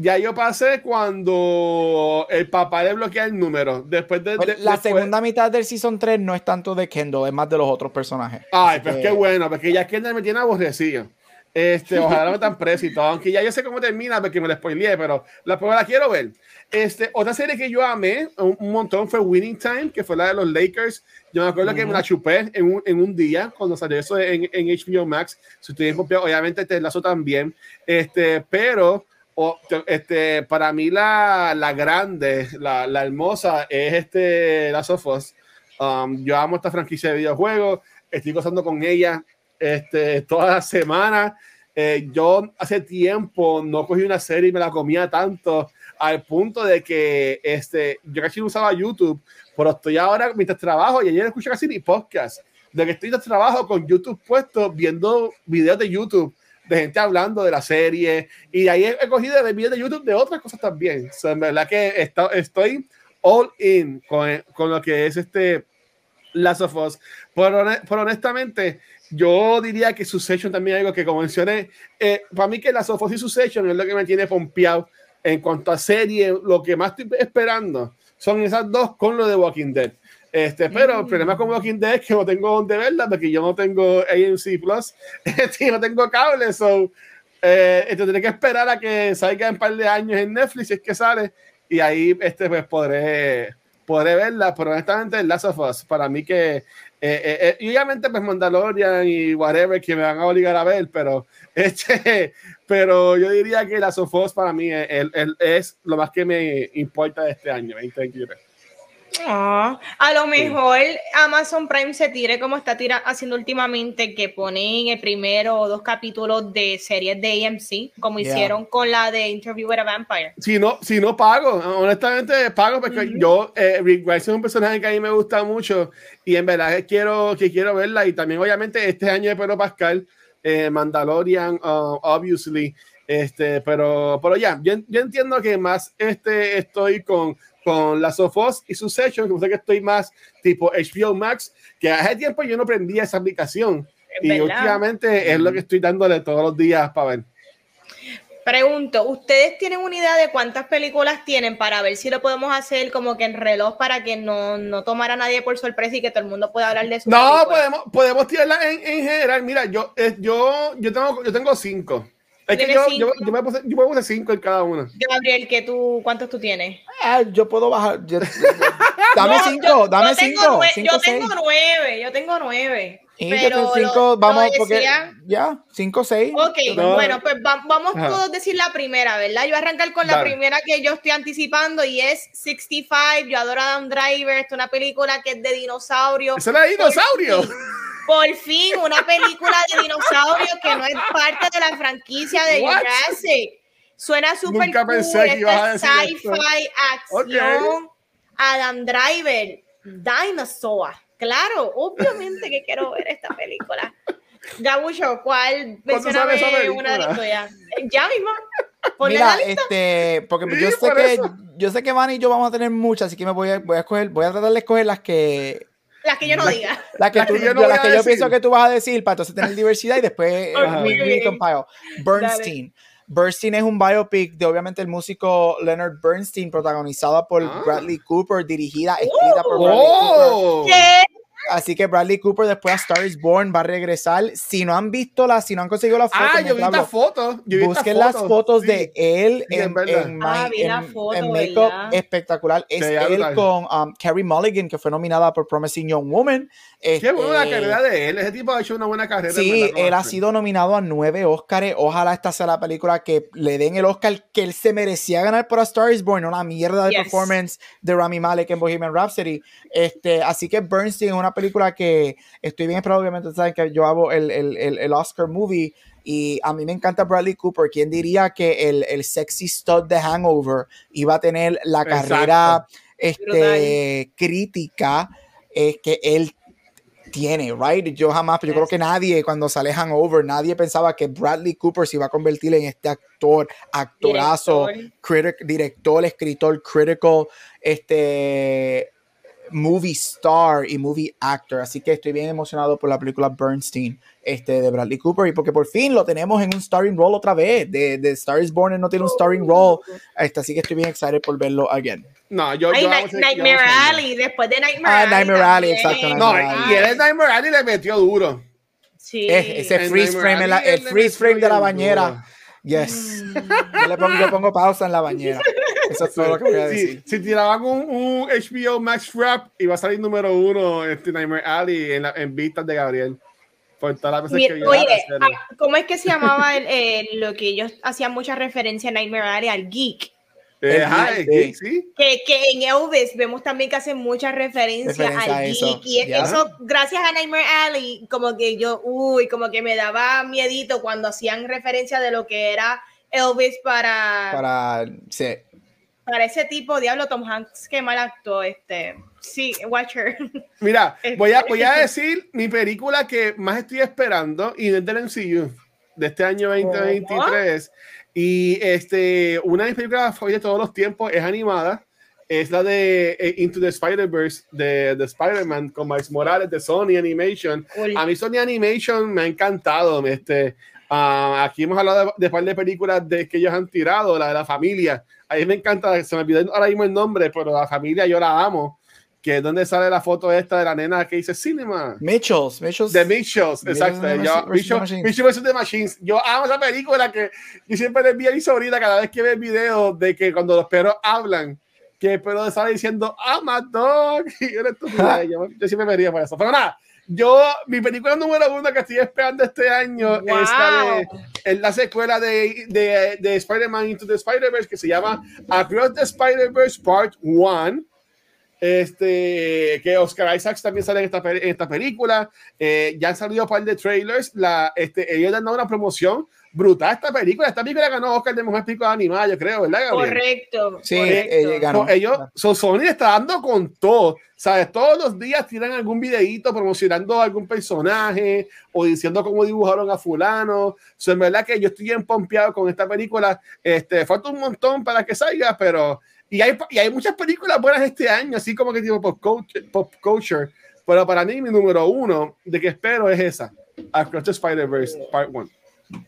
Ya yo pasé cuando el papá le bloquea el número. Después de. Pues, de- la después- segunda mitad del Season 3 no es tanto de Kendall, es más de los otros personajes. Ay, pues que- qué bueno, porque ya Kendall me tiene aborrecido. Este, ojalá no me tan [LAUGHS] preso y todo, aunque ya yo sé cómo termina porque me lo spoileé, pero la prueba la quiero ver. Este, otra serie que yo amé un, un montón fue Winning Time, que fue la de los Lakers. Yo me acuerdo que me la chupé en un, en un día cuando salió eso en, en HBO Max. Si ustedes copiado, obviamente te lazo también. Este, pero o- te- este, para mí la, la grande, la, la hermosa es este Last of Us. Um, yo amo esta franquicia de videojuegos, estoy gozando con ella este, toda la semana. Eh, yo hace tiempo no cogí una serie y me la comía tanto al punto de que este, yo casi no usaba YouTube, pero estoy ahora mientras trabajo y ayer no escucho casi ni podcast. De que estoy de trabajo con YouTube puesto viendo videos de YouTube de gente hablando de la serie y de ahí he, cogido de videos de YouTube de otras cosas también. O sea, en verdad que está- estoy all in con, con lo que es este Last of Us. Pero, pero honestamente, yo diría que Succession también es algo que, como mencioné, eh, para mí que Last of Us y Succession es lo que me tiene pompeado en cuanto a serie. Lo que más estoy esperando son esas dos con lo de Walking Dead. Este, pero el problema con Walking Dead es que no tengo donde verla porque yo no tengo AMC Plus, [LAUGHS] este, no tengo cable, so eh, este, tendré que esperar a que salga en un par de años en Netflix, si es que sale, y ahí este, pues, podré, podré verla, pero honestamente Last of Us, para mí que, eh, eh, eh, y obviamente pues Mandalorian y whatever que me van a obligar a ver, pero, [LAUGHS] este, pero yo diría que Last of Us para mí es, es- es lo más que me importa de este año, 2023. Ah, a lo mejor Amazon Prime se tire como está tira, haciendo últimamente, que ponen el primero o dos capítulos de series de AMC, como Yeah. hicieron con la de Interview with a Vampire. Si no, si no pago, honestamente pago porque Ujú. yo, eh, Rick Grimes es un personaje que a mí me gusta mucho y en verdad quiero, que quiero verla y también obviamente este año de Pedro Pascal, eh, Mandalorian, uh, obviously, este, pero, pero ya, yo, yo entiendo que más este estoy con, con la Sofos y su session, que sé que estoy más tipo HBO Max, que hace tiempo yo no prendía esa aplicación. y ¿Verdad? últimamente es lo que estoy dándole todos los días para ver. Pregunto, ¿ustedes tienen una idea de cuántas películas tienen para ver si lo podemos hacer como que en reloj para que no, no tomara a nadie por sorpresa y que todo el mundo pueda hablar de su No, película? podemos, podemos tirarla en, en general. Mira, yo, eh, yo, yo, tengo, yo tengo cinco. Es que ¿Tienes yo, yo, yo me puse, yo me puse cinco en cada una. Gabriel, ¿qué tú, ¿cuántos tú tienes? Ah, yo puedo bajar. yo- [LAUGHS] dame No, cinco, yo- dame tengo cinco. nue- cinco yo seis. tengo nueve, yo tengo nueve. Y pero yo tengo lo- cinco, lo vamos, porque decía- ya, cinco, seis. Ok, No. bueno, pues va- vamos Ajá. todos a decir la primera, ¿verdad? Yo voy a arrancar con la Dale. primera que yo estoy anticipando y es 65. Yo adoro a Adam Driver. Es una película que es de dinosaurio. ¡Ese era dinosaurio! Por fin, una película de [LAUGHS] dinosaurio que no es parte de la franquicia de What? Jurassic. Suena súper Nunca cool. pensé que ibas a decir sci-fi, acción, Adam Driver, Dinosaur. Claro, obviamente que quiero ver esta película. Gabucho, ¿cuál? ¿Cuándo sale esa Mencióname una de película? las tuyas. Ya mismo. Ponle Mira, la lista. este, porque Sí, yo sé por que eso. yo sé que Van y yo vamos a tener muchas, así que me voy a, voy a escoger, voy a tratar de escoger las que Las que yo no la- diga. las que, tú- que yo no las voy a que yo pienso que tú vas a decir para entonces tener diversidad y después we compile. Bernstein. Bernstein es un biopic de obviamente el músico Leonard Bernstein, protagonizada por Ah. Bradley Cooper, dirigida, escrita por Bradley Cooper. ¡Oh! ¿Qué? Así que Bradley Cooper después a Star is Born va a regresar. Si no han visto la, si no han conseguido la foto, Ah, yo vi hablo, estas fotos. Busquen las fotos sí. de él Sí, en, en, Ah, espectacular. Es él con um, Carrie Mulligan, que fue nominada por Promising Young Woman. Qué buena la Este, carrera de él. Ese tipo ha hecho una buena carrera. Sí, él ha sido nominado a nueve Oscars. Ojalá esta sea la película que le den el Oscar que él se merecía ganar por A Star is Born, una mierda de Yes. performance de Rami Malek en Bohemian Rhapsody. Este, así que Bernstein es una película que estoy bien esperado. Obviamente, saben que yo hago el, el, el, Oscar movie y a mí me encanta Bradley Cooper. ¿Quién diría que el, el sexy stud de Hangover iba a tener la Exacto. carrera este, crítica eh, que él tiene, right? Yo jamás, yo creo que nadie cuando sale Hangover, nadie pensaba que Bradley Cooper se iba a convertir en este actor, actorazo, Director. critic- director, escritor, critical, este movie star y movie actor. Así que estoy bien emocionado por la película Bernstein este, de Bradley Cooper y porque por fin lo tenemos en un starring role otra vez. De, de Star is Born él no tiene un starring role. Este, así que estoy bien excited por verlo again. No, yo. Ay, yo Night- Nightmare Alley, después de Nightmare Ah, Alley. Nightmare Alley, exacto, No, y él en Nightmare Alley le metió duro. Sí. Es- ese En freeze Nightmare frame, el le freeze frame de la bañera. duro. Yes. Yo, le pongo, yo pongo pausa en la bañera. [LAUGHS] Eso es todo lo que voy a Sí, decir. si tiraban un, un HBO Max Wrap, iba a salir número uno este Nightmare Alley en, la- en vistas de Gabriel. Por todas las veces Mira, que oye, ah, ¿cómo es que se llamaba el, eh, lo que ellos hacían mucha referencia a Nightmare Alley, al geek? Eh, el ajá, geek, el geek, sí. Que, que en Elvis vemos también que hacen mucha referencia, Referencia al eso, geek. Y ya. eso, gracias a Nightmare Alley, como que yo, uy, como que me daba miedito cuando hacían referencia de lo que era Elvis para, para, Para. Ese tipo. Diablo, Tom Hanks, qué mal actuó. Este. Sí, Watcher. [LAUGHS] Mira, Este- voy a, voy a decir mi película que más estoy esperando y es del MCU de este año 2023. Y este, una de mis películas favoritas de todos los tiempos es animada. Es la de eh, Into the Spider-Verse de, de Spider-Man con Miles Morales de Sony Animation. A mí Sony Animation me ha encantado. Este, ah, aquí hemos hablado de, de par de películas de, que ellos han tirado, la de la familia. A mí me encanta, se me olvidó ahora mismo el nombre, pero la familia yo la amo. Que es donde sale la foto esta de la nena que dice Cinema. Mitchells. Mitchells. De Mitchells, Mitchells exacto. versus Yo, the Mitchell, Machines. Mitchell versus the Machines. Yo amo esa película que yo siempre le envío a mi sobrina cada vez que ve el video de que cuando los perros hablan, que el perro sale diciendo, I'm a dog. [LAUGHS] Y yo, [LAUGHS] yo, yo siempre me río por eso. Pero nada, yo, mi película número uno que estoy esperando este año es la, de, es la secuela de, de, de Spider-Man Into the Spider-Verse que se llama Across the Spider-Verse Part 1 este, que Oscar Isaacs también sale en esta, pe- en esta película. Eh, ya han salido un par de trailers. La, este, ellos han dado una promoción brutal a esta película. Esta película ganó Oscar de Mejor Película Animada, yo creo, ¿verdad, Gabriel? Correcto. Sí, correcto. eh, ganó. So, ellos, so, Sony está dando con todo. ¿Sabes? Todos los días tiran algún videíto promocionando algún personaje o diciendo cómo dibujaron a fulano. So, en verdad que yo estoy bien pompeado con esta película. Este, falta un montón para que salga, pero Y hay, y hay muchas películas buenas este año, así como que tipo pop culture, pop culture. Pero para mí, mi número uno de que espero es esa: Across the Spider-Verse Part 1.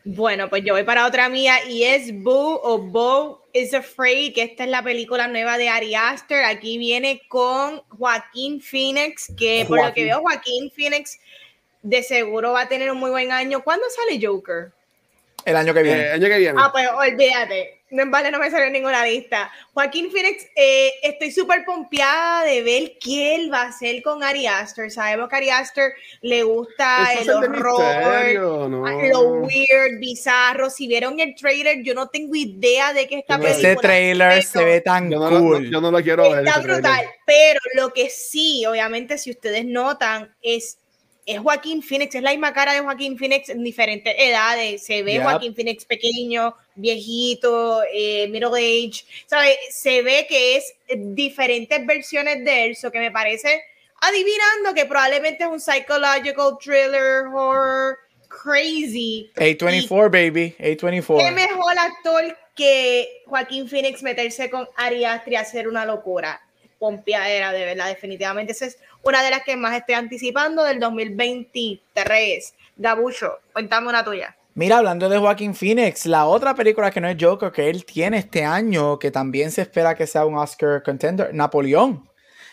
Bueno, pues yo voy para otra mía y es Boo o Bo is Afraid, que esta es la película nueva de Ari Aster. Aquí viene con Joaquín Phoenix, que por lo que veo, Joaquín Phoenix de seguro va a tener un muy buen año. ¿Cuándo sale Joker? El año que viene. Eh, año que viene. Ah, pues olvídate. No, vale, no me salió en ninguna lista. Joaquín Phoenix, eh, estoy súper pompeada de ver qué él va a hacer con Ari Aster. Sabemos que Ari Aster le gusta Eso el horror, misterio, ¿no? ah, lo weird, bizarro. Si vieron el trailer, yo no tengo idea de qué Ese película. Ese trailer pero se ve tan Yo no, cool. yo no lo quiero ver. Está ese trailer. brutal, pero lo que sí, obviamente, si ustedes notan, es, es Joaquín Phoenix, es la misma cara de Joaquín Phoenix en diferentes edades. Se ve Yep. Joaquín Phoenix pequeño, viejito, eh, middle age, ¿sabe? Se ve que es eh, diferentes versiones de él, so que me parece, adivinando que probablemente es un psychological thriller, horror, crazy. A24, baby. ¿Qué A24. mejor actor que Joaquín Phoenix meterse con Ari Aster y hacer una locura? Pompeadera, de verdad, definitivamente. Esa es una de las que más estoy anticipando del 2023. Gabucho, cuéntame una tuya. Mira, hablando de Joaquín Phoenix, la otra película que no es Joker que él tiene este año, que también se espera que sea un Oscar contender, Napoleón.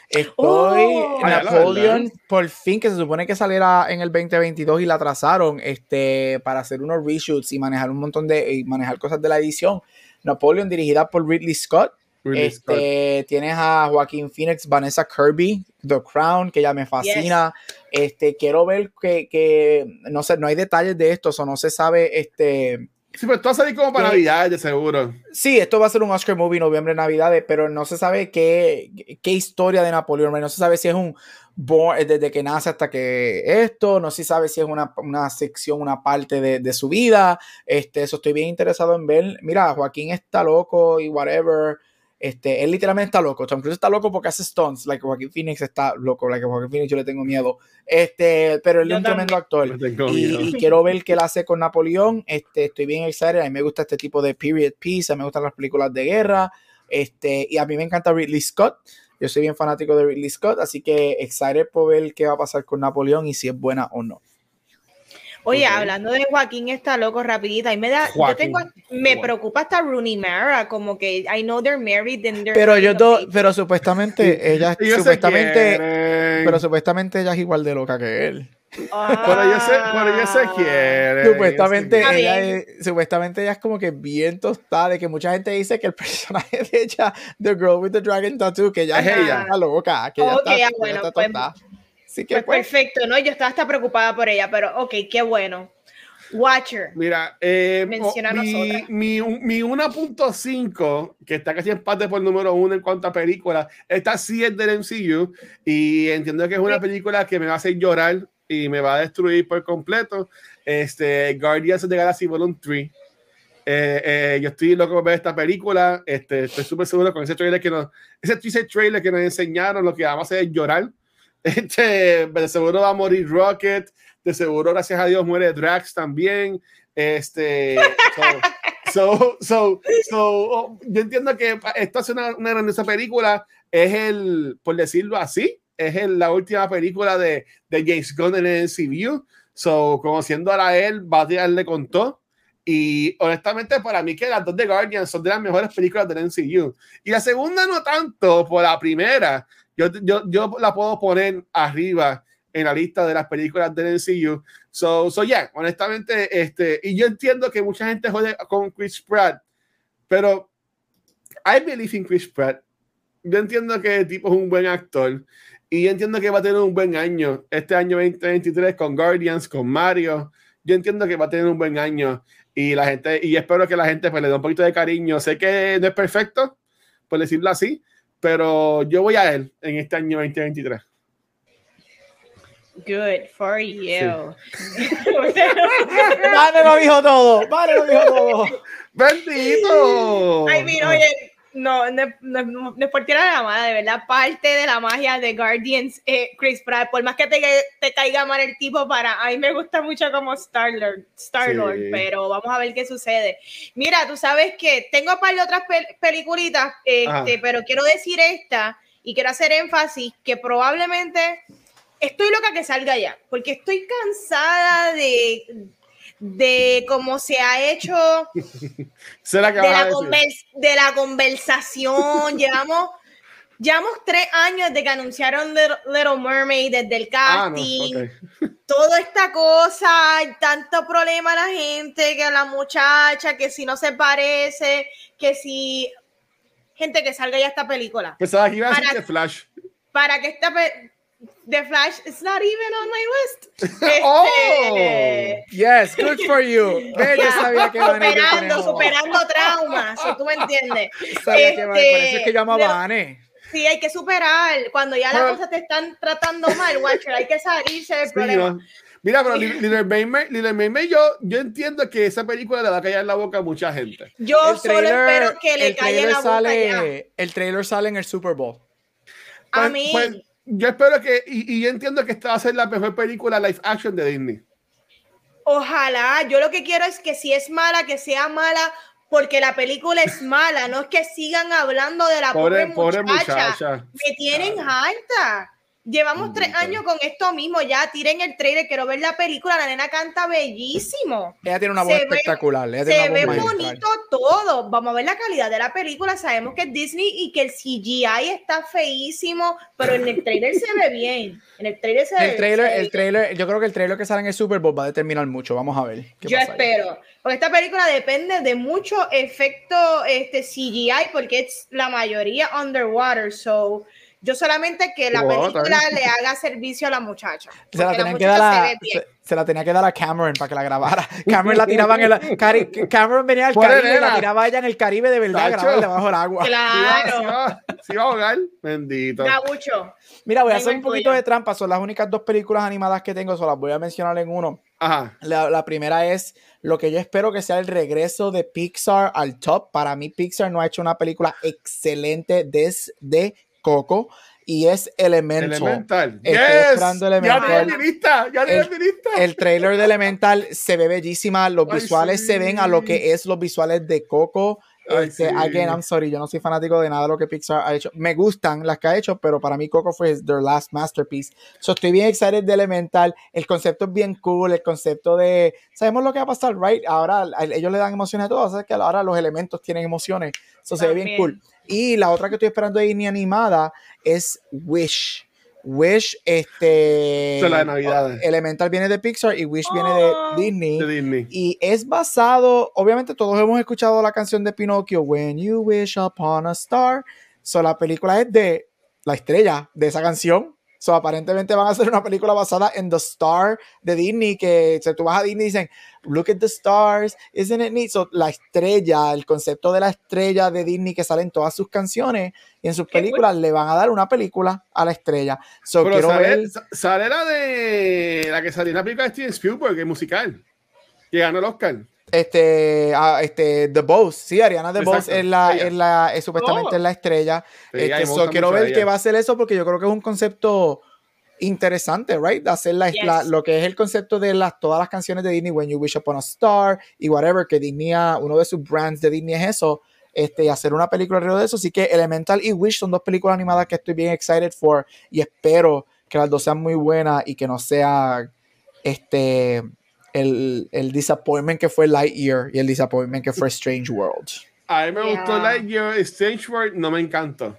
Estoy Oh. Verdad. por fin, que se supone que saliera en el 2022 y la atrasaron este, para hacer unos reshoots y manejar un montón de y manejar cosas de la edición. Napoleón, dirigida por Ridley Scott. Este, tienes a Joaquín Phoenix, Vanessa Kirby, The Crown, que ya me fascina. Este, quiero ver que, que, no sé, no hay detalles de esto, o no se sabe, este, Sí, pero tú vas a salir como para Sí. Navidad, de seguro. sí, esto va a ser un Oscar movie noviembre, navidades, pero no se sabe qué, qué historia de Napoleón, no se sabe si es un born- desde que nace hasta que esto, no se sabe si es una, una sección, una parte de, de su vida, este, eso estoy bien interesado en ver, mira, Joaquín está loco y whatever, este, él literalmente está loco. Tom Cruise está loco porque hace stunts. Like Joaquin Phoenix está loco. Like Joaquin Phoenix yo le tengo miedo. Este, pero él Yo es un tremendo actor. Y, y quiero ver qué él hace con Napoleón. Este, estoy bien excited. A mí me gusta este tipo de period piece. A mí me gustan las películas de guerra. Este, y a mí me encanta Ridley Scott. Yo soy bien fanático de Ridley Scott, así que excited por ver qué va a pasar con Napoleón y si es buena o no. Oye, Ok. hablando de Joaquín está loco rapidita, y me da, yo tengo, me Joaquín. preocupa hasta Rooney Mara, como que I know they're married and they're Pero yo do- pero supuestamente ella, supuestamente, pero supuestamente ella es igual de loca que él. Pero ellos se, pero ellos se Ah. quieren. Supuestamente ella, es, supuestamente ella es como que bien tostada, de que mucha gente dice que el [LAUGHS] personaje de ella, The Girl with the Dragon Tattoo, que ella Es está ella. loca, que ella Ok, está, ah, ella bueno, está pues- tostada. Así que Pues pues, perfecto, ¿no? Yo estaba hasta preocupada por ella, pero ok, qué bueno. Watcher. Mira, eh, Menciónanos mi, mi, mi 1.5, que está casi empate por número uno en cuanto a películas, esta sí es del MCU y entiendo que es una Sí. película que me va a hacer llorar y me va a destruir por completo. Este, Guardians of the Galaxy Volume 3. Eh, eh, yo estoy loco por ver esta película. Este, estoy súper seguro con ese trailer que nos, ese trailer que nos enseñaron, lo que vamos a hacer es llorar. Este, de seguro va a morir Rocket. De seguro, gracias a Dios, muere Drax también. Este, so, so, so, so, oh, yo entiendo que esto es una, una grandiosa película. Es el, por decirlo así, es el- la última película de, de James Gunn en el MCU. So, conociendo a él, va a tirarle con todo. Y honestamente, para mí, que las dos de Guardians son de las mejores películas del MCU. Y la segunda, no tanto, por la primera. Yo, yo, yo la puedo poner arriba en la lista de las películas del MCU. So, so yeah, honestamente, este, y yo entiendo que mucha gente jode con Chris Pratt, pero I believe in Chris Pratt. Yo entiendo que el tipo es un buen actor y yo entiendo que va a tener un buen año este año 2023 con Guardians, con Mario. Yo entiendo que va a tener un buen año y la gente, y espero que la gente pues, le dé un poquito de cariño. Sé que no es perfecto, por decirlo así, pero yo voy a él en este año 2023. Good for you. [LAUGHS] Vale, lo dijo todo, vale, lo dijo todo. [LAUGHS] ¡Bendito! Ay, mira, oye, no, no, no, no es por tirar la mala, de verdad, parte de la magia de Guardians, eh, Chris Pratt, por más que te, te, caiga mal el tipo, para a mí me gusta mucho como Star-Lord, Star -Lord, sí. pero vamos a ver qué sucede. Mira, tú sabes que tengo un par de otras pel peliculitas, este, pero quiero decir esta y quiero hacer énfasis que probablemente estoy loca que salga ya, porque estoy cansada de de cómo se ha hecho [LAUGHS] ¿Será que de, la de, la conversación. [LAUGHS] llevamos, llevamos tres años desde que anunciaron Little Mermaid, desde el casting, ah, no. okay. [LAUGHS] toda esta cosa, tanto problema a la gente, que la muchacha, que si no se parece, que si gente que salga ya esta película. Pensaba que iba a decir que Flash. Para que esta The Flash is not even on my list. [LAUGHS] oh, este, yes, good for you. [LAUGHS] Hey, yo sabía que superando, superando traumas, si tú me entiendes. [LAUGHS] Sabía este, que por eso es que llamo a Vane. Sí, hay que superar. Cuando ya las cosas te están tratando mal, Watcher, hay que salirse del sí, problema. No. Mira, pero Little Mermaid, Little Mermaid yo, yo entiendo que esa película le va a callar la boca a mucha gente. Yo el solo trailer, espero que le calle la boca sale, ya. El trailer sale en el Super Bowl. A Pues- mí, pues, yo espero que, y, y yo entiendo que esta va a ser la mejor película live action de Disney. ojalá, yo lo que quiero es que si es mala, que sea mala porque la película es mala, no es que sigan hablando de la pobre, Pobre, pobre muchacha. muchacha. Me tienen harta. Llevamos tres años con esto mismo, ya tiren el trailer, quiero ver la película, la nena canta bellísimo. Ella tiene una voz Se espectacular. Se ve magistral. bonito todo. Vamos a ver la calidad de la película. Sabemos que es Disney y que el CGI está feísimo, pero en el trailer se ve bien. En el trailer se ve El trailer, ve el trailer, yo creo que el trailer que sale en el Super Bowl va a determinar mucho. Vamos a ver. qué Yo pasa ahí. espero. Porque esta película depende de mucho efecto este, CGI, porque es la mayoría underwater. So, yo solamente que la Wow, película le haga servicio a la muchacha. Se la, tenían que dar se a, se, se la tenía que dar a Cameron para que la grabara. [LAUGHS] Cameron la tiraban en la, Cari- Cameron venía al Caribe y la tiraba ella en el Caribe de verdad, Tacho. grababa debajo del agua. Si va, si Claro. va- si va a ahogar, bendito. Gabucho. Mira, voy a hacer un el poquito de trampa. Son las únicas dos películas animadas que tengo, solo las voy a mencionar en uno. Ajá. La, la primera es lo que yo espero que sea el regreso de Pixar al top. Para mí, Pixar no ha hecho una película excelente desde Coco y es Elemental. Elemental. Estoy Yes. esperando Ya Elemental. tiene mi lista. Ya mi lista. El trailer de Elemental se ve bellísima, los Ay, visuales se sí. ven a lo que es los visuales de Coco. Ay, Este, sí. Again, I'm sorry, yo no soy fanático de nada de lo que Pixar ha hecho. Me gustan las que ha hecho, pero para mí Coco fue their last masterpiece. So, estoy bien excited de Elemental. El concepto es bien cool, el concepto de... Sabemos lo que va a pasar, right? Ahora a- ellos le dan emociones a todos, ¿sabes? que ahora los elementos tienen emociones. Eso se ve bien cool. Y la otra que estoy esperando de Disney animada es Wish. Wish, este... Es la de Navidades. Elemental viene de Pixar y Wish viene de Oh. Disney. De Disney. Y es basado, obviamente todos hemos escuchado la canción de Pinocchio, When You Wish Upon a Star. So, la película es de la estrella de esa canción. So, aparentemente van a hacer una película basada en The Star de Disney, que si tú vas a Disney y dicen, look at the stars, isn't it neat? So, la estrella, el concepto de la estrella de Disney que sale en todas sus canciones y en sus películas, le van a dar una película a la estrella. So, Pero quiero sale, ver... sa- sale la de la que salió en la película de Steven Spielberg, el musical. Que ganó el Oscar. Este, ah, este, The Boss, sí, Ariana The Boss es la, es la, es supuestamente Oh. es la estrella. Sí, Este, so, quiero ver qué va a hacer eso porque yo creo que es un concepto interesante, right? De hacer la, Yes. la- lo que es el concepto de las, todas las canciones de Disney, When You Wish Upon a Star y whatever, que Disney, uno de sus brands de Disney es eso, este, y hacer una película alrededor de eso. Así que Elemental y Wish son dos películas animadas que estoy bien excited for y espero que las dos sean muy buenas y que no sea este el, el disappointment que fue Lightyear y el disappointment que fue Strange World. A mí me Yeah. gustó Lightyear, Strange World no me encantó.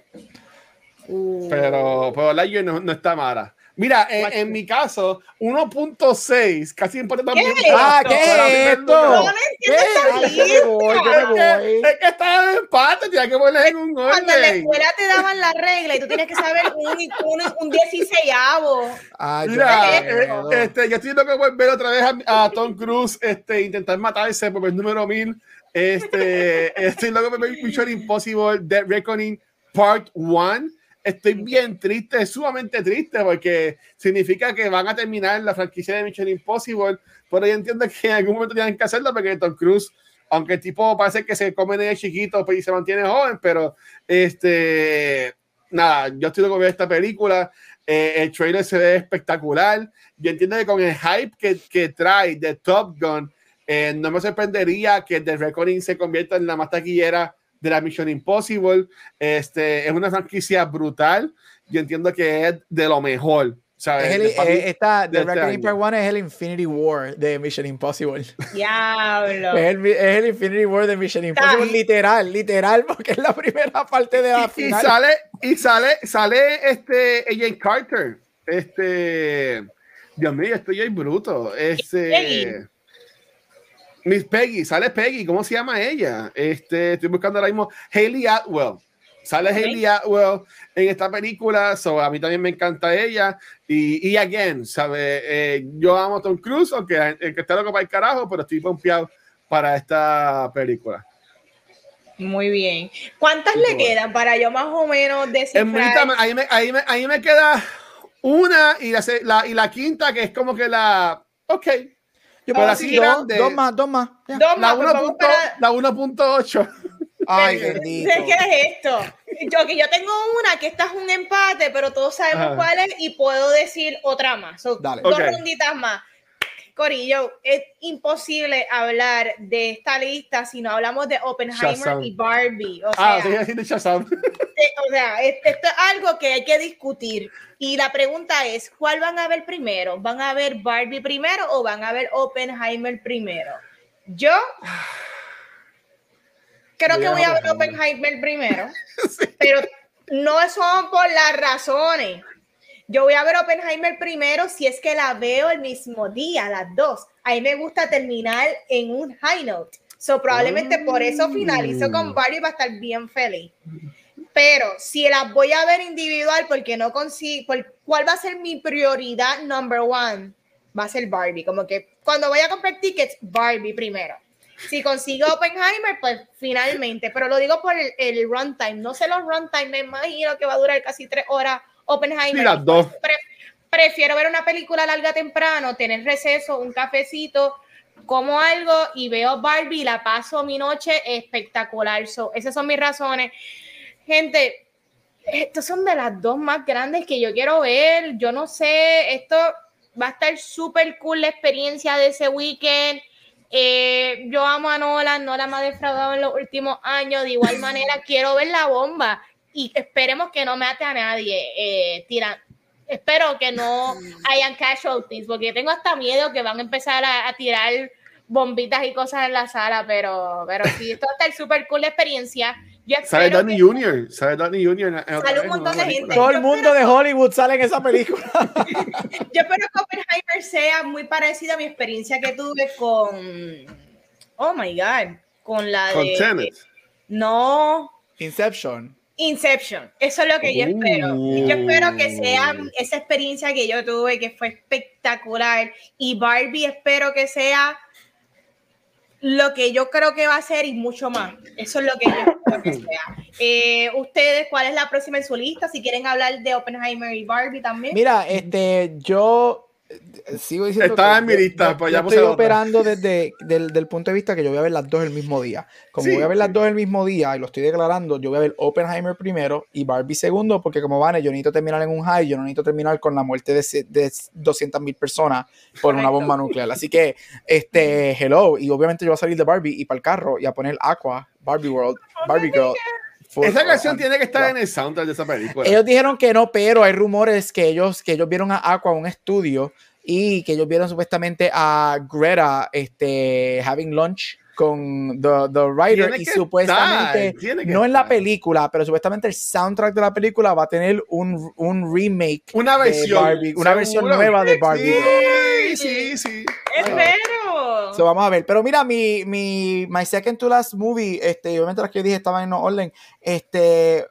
Uh. Pero, pero Lightyear no, no está mala. Mira, en, en mi caso, 1.6, casi importa también. ¿Qué? Ah, ¿qué es esto? No entiendo esta Ay, voy, me voy. Es que estaba en empate, tenía que poner en un Cuando en la orden. escuela te daban la regla y tú tienes que saber un, un, un 16avo. Ay, yo Mira, me eh, quedo. este, yo estoy loco por ver otra vez a, a Tom Cruise este, intentar matarse por el número 1000. Este, estoy loco por Mission Impossible Dead Reckoning Part 1. Estoy bien triste, sumamente triste, porque significa que van a terminar la franquicia de Mission Impossible. Pero yo entiendo que en algún momento tienen que hacerlo porque Tom Cruise aunque el tipo parece que se come de chiquito y se mantiene joven, pero este, nada, yo estoy loco ver esta película. Eh, el trailer se ve espectacular. Yo entiendo que con el hype que, que trae de Top Gun, eh, no me sorprendería que The Reckoning se convierta en la más taquillera de la Mission Impossible. Este, es una franquicia brutal. Yo entiendo que es de lo mejor. ¿sabes? Es el, De para mí, eh, esta, de The este. Part 1 es el Infinity War de Mission Impossible. Diablo. Es el, es el Infinity War de Mission Impossible, Ay. literal, literal, porque es la primera parte de la y final. sale y sale sale este AJ Carter este Dios mío estoy ahí bruto este. Miss Peggy sale Peggy ¿cómo se llama ella? este estoy buscando ahora mismo Hayley Atwell sale Ok. Hayley Atwell en esta película so, a mí también me encanta ella y, y again sabe Eh, yo amo a Tom Cruise aunque está loco para el carajo pero estoy pompeado para esta película Muy bien. ¿Cuántas le quedan para yo más o menos me- ahí, me, ahí, me, ahí me queda una y la, la- y la quinta que es como que la. Ok. Yo Pero así dos, dos más, dos más. ya. Dos La más, vamos 1.8. para- La 1.8. [LAUGHS] Ay, ¿Qué bendito. es esto? Yo, que yo tengo una que esta es un empate, pero todos sabemos Ajá. cuál es y puedo decir otra más. So, Dale. Dos Ok. ronditas más. Corillo, es imposible hablar de esta lista si no hablamos de Oppenheimer Shazam. y Barbie. O Ah, sí, así de Shazam. eh, o sea, es- esto es algo que hay que discutir. Y la pregunta es, ¿cuál van a ver primero? ¿Van a ver Barbie primero o van a ver Oppenheimer primero? Yo creo Voy que voy a ver Oppenheimer. Oppenheimer primero, [LAUGHS] pero no son por las razones. Yo voy a ver Oppenheimer primero si es que la veo el mismo día, las dos. A mí me gusta terminar en un high note. So, probablemente por eso finalizo con Barbie va a estar bien feliz. Pero si las voy a ver individual porque no consigo, ¿cuál va a ser mi prioridad number one? Va a ser Barbie. Como que cuando voy a comprar tickets, Barbie primero. Si consigo Oppenheimer, pues finalmente. Pero lo digo por el, el runtime. No sé los runtime, me imagino que va a durar casi tres horas Oppenheimer. Sí, las dos. Pre- prefiero ver una película larga temprano, tener receso, un cafecito, como algo y veo Barbie y la paso mi noche espectacular. So, esas son mis razones. Gente, estos son de las dos más grandes que yo quiero ver. Yo no sé, esto va a estar súper cool la experiencia de ese weekend. Eh, yo amo a Nolan, Nolan me ha defraudado en los últimos años. De igual manera, quiero ver la bomba y esperemos que no mate a nadie. Eh, tira- espero que no hayan casualties, porque tengo hasta miedo que van a empezar a, a tirar bombitas y cosas en la sala, pero, pero sí, esto va a estar súper cool la experiencia. Yo Sale Danny que- Jr. Sale Danny Jr. Sale un montón de gente. Todo el mundo de Hollywood sale en esa película. [LAUGHS] Yo espero que Oppenheimer sea muy parecida a mi experiencia que tuve con. Oh my God. Con la Con de. Tenet. No. Inception. Inception. Eso es lo que yo Uh. espero. Yo espero que sea esa experiencia que yo tuve, que fue espectacular. Y Barbie espero que sea lo que yo creo que va a ser y mucho más. Eso es lo que yo [LAUGHS] espero que sea. Eh, Ustedes, ¿cuál es la próxima en su lista? Si quieren hablar de Oppenheimer y Barbie también. Mira, este, yo sigo diciendo Estaba en mi yo- lista, yo- pues yo ya estoy operando desde del, del punto de vista que yo voy a ver las dos el mismo día. Como Sí. voy a ver las dos el mismo día y lo estoy declarando, yo voy a ver Oppenheimer primero y Barbie segundo, porque como van, yo necesito terminar en un high, yo no necesito terminar con la muerte de, de 200 mil personas por una bomba nuclear. Así que, este, hello, y obviamente yo voy a salir de Barbie y para el carro y a poner Aqua, Barbie World, Barbie Girl. Esa canción tiene que estar en el soundtrack de esa película. Ellos dijeron que no, pero hay rumores que ellos, que ellos vieron a Aqua en un estudio y que ellos vieron supuestamente a Greta este, having lunch con the, the writer Tiene y que supuestamente, estar, tiene que no en la película, pero supuestamente el soundtrack de la película va a tener un, un remake Una de versión. Barbie, una versión nueva de Barbie. Sí, sí, sí. Espero. So, vamos a ver. Pero mira, mi, mi My Second to Last Movie, este, obviamente las que yo dije estaban en no orden. Este,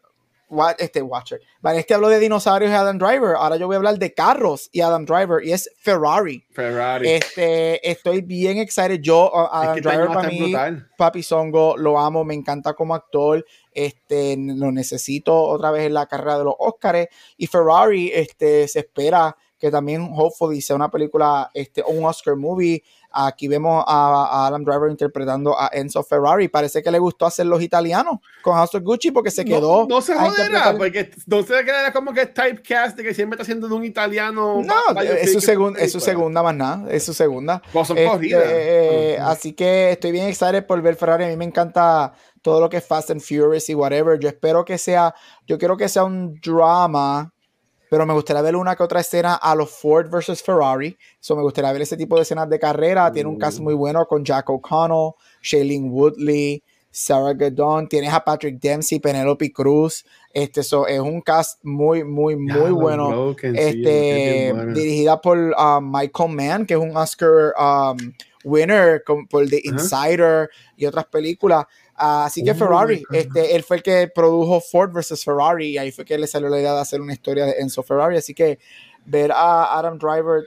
wa- este Watcher. Vale, este habló de dinosaurios y Adam Driver. Ahora yo voy a hablar de carros y Adam Driver. Y es Ferrari. Ferrari. Este, estoy bien excited. Yo, uh, Es Adam que este Driver para mí, brutal. Papi Songo, lo amo, me encanta como actor. Este, lo necesito otra vez en la carrera de los Oscars. Y Ferrari, este, se espera que también hopefully sea una película, este, un Oscar movie. Aquí vemos a, a Adam Driver interpretando a Enzo Ferrari. Parece que le gustó hacer los italianos con House of Gucci porque se quedó. No, no se joderá, porque no se quedará como que es typecast de que siempre está haciendo de un italiano. No, es su, segun- es su segunda más nada, es su segunda. Pues son Este, corridas. eh, Ujú. Así que estoy bien excited por ver Ferrari. A mí me encanta todo lo que es Fast and Furious y whatever. Yo espero que sea, yo quiero que sea un drama, pero me gustaría ver una que otra escena a los Ford versus Ferrari. So me gustaría ver ese tipo de escenas de carrera. Tiene un cast muy bueno con Jack O'Connell, Shailene Woodley, Sarah Gadon. Tienes a Patrick Dempsey, Penelope Cruz. Este so, es un cast muy, muy, muy bueno este, dirigida por um, Michael Mann, que es un Oscar um, winner con- por The. Insider y otras películas. Así que Ferrari, este, él fue el que produjo Ford versus Ferrari y ahí fue que le salió la idea de hacer una historia de Enzo Ferrari. Así que ver a Adam Driver,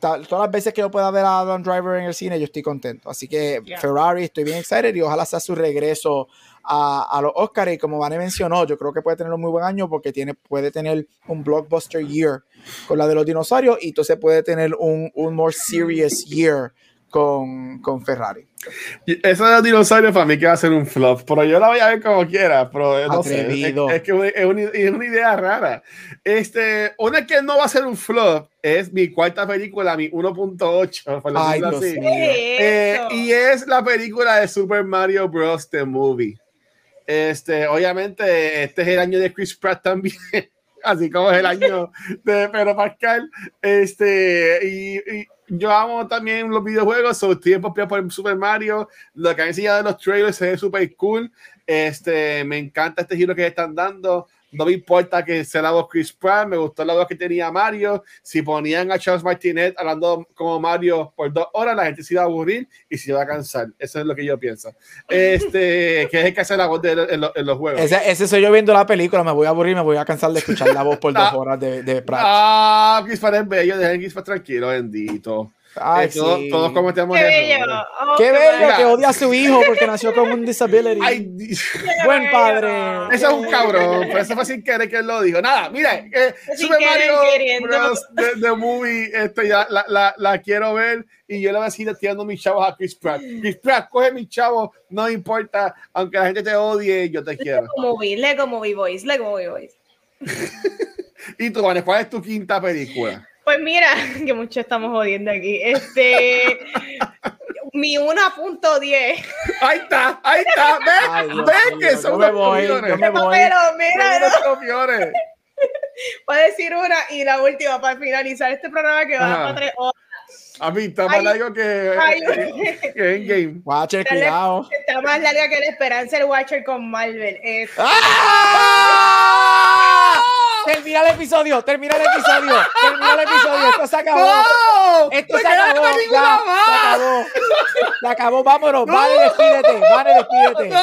todas las veces que yo pueda ver a Adam Driver en el cine, yo estoy contento. Así que Yeah. Ferrari, estoy bien excited y ojalá sea su regreso a, a los Oscars. Y como Vane mencionó, yo creo que puede tener un muy buen año porque tiene, puede tener un blockbuster year con la de los dinosaurios y entonces puede tener un, un more serious year con, con Ferrari. Y Eso de los dinosaurios para mí que va a ser un flop, pero yo la voy a ver como quiera, pero eh, no sé, es, es que es una, es una idea rara. Este, una que no va a ser un flop es mi cuarta película, mi 1.8, por Ay, decirlo Dios así. mío. ¿Qué es Eh, y es la película de Super Mario Bros. The Movie. Este, obviamente, este es el año de Chris Pratt también, [LAUGHS] así como es el año de Pedro Pascal. Este, y, y yo amo también los videojuegos, sobre tiempo por Super Mario. Lo que han enseñado en los trailers ve súper cool. Este, me encanta este giro que están dando. No me importa que sea la voz Chris Pratt, me gustó la voz que tenía Mario. Si ponían a Charles Martinet hablando como Mario por dos horas, la gente se iba a aburrir y se iba a cansar. Eso es lo que yo pienso. Este, [LAUGHS] que es el que hace la voz de, en, los- en los juegos. Ese, ese soy yo viendo la película, me voy a aburrir, me voy a cansar de escuchar la voz por [LAUGHS] dos horas de, de Pratt. Ah, Chris Pratt es bello, dejen Chris Pratt tranquilo, bendito. Ay, Eh, todos, sí. todos cometemos Qué errores. bello. Oh, Qué bello Mira. que odia a su hijo porque nació con un disability. Ay, [LAUGHS] Buen bello. padre. Ese es un cabrón, pero eso fue sin querer que él lo dijo. Nada, mira, eh, Super querer, Mario. Bros. The, the Movie, este, ya, la, la, la quiero ver y yo le voy a seguir tirando mis chavos a Chris Pratt. Chris Pratt, coge mis chavos, no importa, aunque la gente te odie, yo te quiero. Lego Movie, Lego Movie Boys, Lego Movie Boys. [LAUGHS] Y tú, Vanes, ¿cuál es tu quinta película? Pues mira, [LAUGHS] que mucho estamos jodiendo aquí. Este, mi 1.10. Ahí está, ahí está, [LAUGHS] Ay, ven, Dios ven que son unos voy, copiones. Pero mira, copiones. voy a decir una y la última para finalizar este programa que va Ajá. para tres horas. A mí está más largo que, ay. que, [LAUGHS] que Endgame. Watcher, Dale. cuidado. Está más larga que la esperanza del Watcher con Marvel. Eh, ¡Ah! Termina el episodio, termina el episodio, termina el episodio, esto se acabó. ¡No! Esto ¡Me se acabó, ya, se acabó. Se acabó, vámonos, vale, despídete, vale, despídete. ¡No!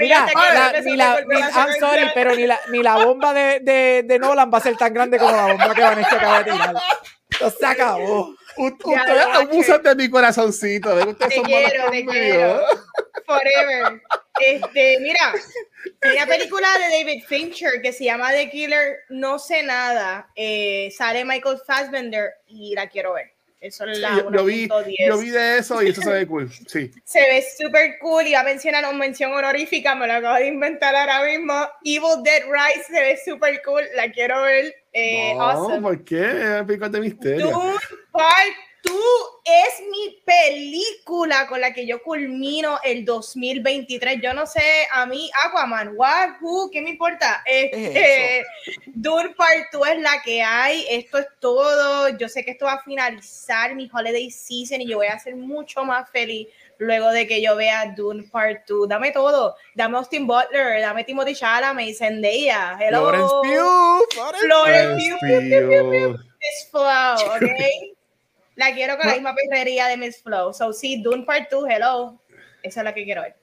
Mira, la- ni la, ni- la I'm sorry, pero ni la, ni la bomba de, de, de Nolan va a ser tan grande como la bomba que Vanessa acaba de tirar. Esto se acabó. Ustedes abusan de mi corazoncito. de Ustedes Te quiero, te quiero. [LAUGHS] Forever. Este, mira, hay una película de David Fincher que se llama The Killer, no sé nada. Eh, sale Michael Fassbender y la quiero ver. Eso es la Yo, yo vi, 1.10. yo vi de eso y eso se ve cool. [LAUGHS] Sí. Se ve súper cool y va a mencionar una mención honorífica, me lo acabo de inventar ahora mismo. Evil Dead Rise se ve súper cool, la quiero ver. Eh, no, awesome. ¿por qué? Picos de misterio. Dune Part 2 es mi película con la que yo culmino el 2023. Yo no sé, a mí, Aquaman, what, who, ¿qué me importa? Este, Dune Part 2 es la que hay, esto es todo. Yo sé que esto va a finalizar mi holiday season y yo voy a ser mucho más feliz luego de que yo vea Dune Part 2. Dame todo, dame Austin Butler, dame Timothy Chalamet y Zendaya. Hello. Florence Pugh, Florence. Pugh. Miss Flow, [LAUGHS] ¿ok? La quiero con la misma perrería de Miss Flow. So, sí, Dune Part 2, hello. Esa es la que quiero ver.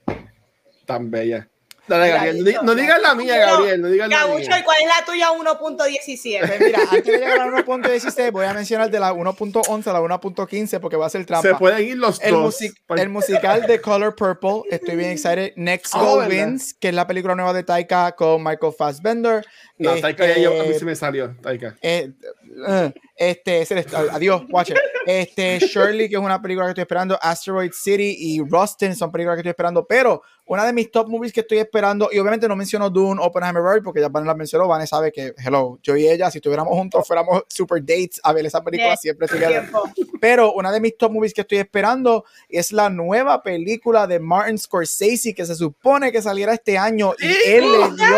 Tan bella. Dale, Ya, Gabriel. No, digas la mía, Gabriel. No digas la Gabucho, mía. ¿y cuál es la tuya 1.17? Pues mira, [LAUGHS] antes de llegar a la 1.16, voy a mencionar de la 1.11 a la 1.15 porque va a ser trampa. Se pueden ir los el, dos. music- el musical de Color Purple, estoy bien excited. Next Oh, Goal ¿verdad? Wins, que es la película nueva de Taika con Michael Fassbender. No, Taika ya Este, yo, a mí se me salió. Taika. eh, eh, este, ese eres- adiós, watch it. Este, Shirley, que es una película que estoy esperando, Asteroid City y Rustin son películas que estoy esperando, pero una de mis top movies que estoy esperando, y obviamente no menciono Dune, Oppenheimer, Barbie, porque ya Van la mencionó, Van sabe que, hello, yo y ella, si estuviéramos juntos, fuéramos super dates a ver esa película Sí, siempre. Pero una de mis top movies que estoy esperando es la nueva película de Martin Scorsese que se supone que saliera este año y él le dio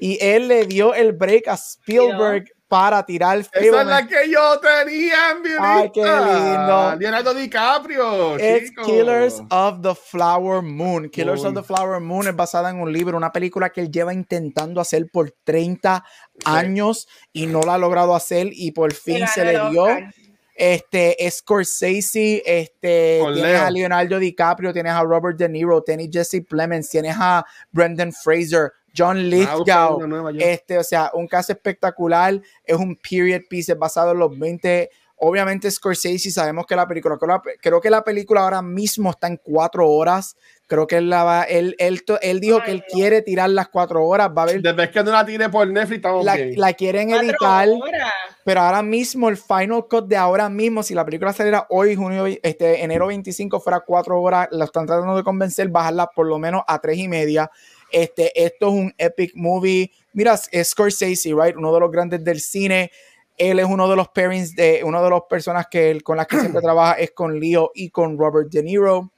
y él le dio el break a Spielberg para tirar Esa es la que yo tenía en mi Ay, qué lindo. Leonardo DiCaprio. It's chico. Killers of the Flower Moon. Killers Moon. of the Flower Moon es basada en un libro, una película que él lleva intentando hacer por 30 años y no la ha logrado hacer y por fin ganó se le dio. Oscar. Este, Scorsese, este, tienes a Leonardo DiCaprio, tienes a Robert De Niro, tienes Jesse Plemons, tienes a Brendan Fraser, John Ah, Lithgow, este, o sea, un caso espectacular, es un period piece es basado en los 20. Obviamente Scorsese, sabemos que la película, creo, la- creo que la película ahora mismo está en cuatro horas, creo que él, la va, él, él, to- él dijo Ay, que él quiere tirar las cuatro horas, va a ver, Después que no la tire por Netflix, estamos la, bien. la quieren editar. horas. Pero ahora mismo, el final cut de ahora mismo, si la película saliera hoy, junio, este, enero 25, fuera cuatro horas, la están tratando de convencer, bajarla por lo menos a tres y media. Este, esto es un epic movie. Mira, es Scorsese, right? Uno de los grandes del cine. Él es uno de los pairings de uno de las personas que él, con las que siempre [CLEARS THROAT] trabaja es con Leo y con Robert De Niro.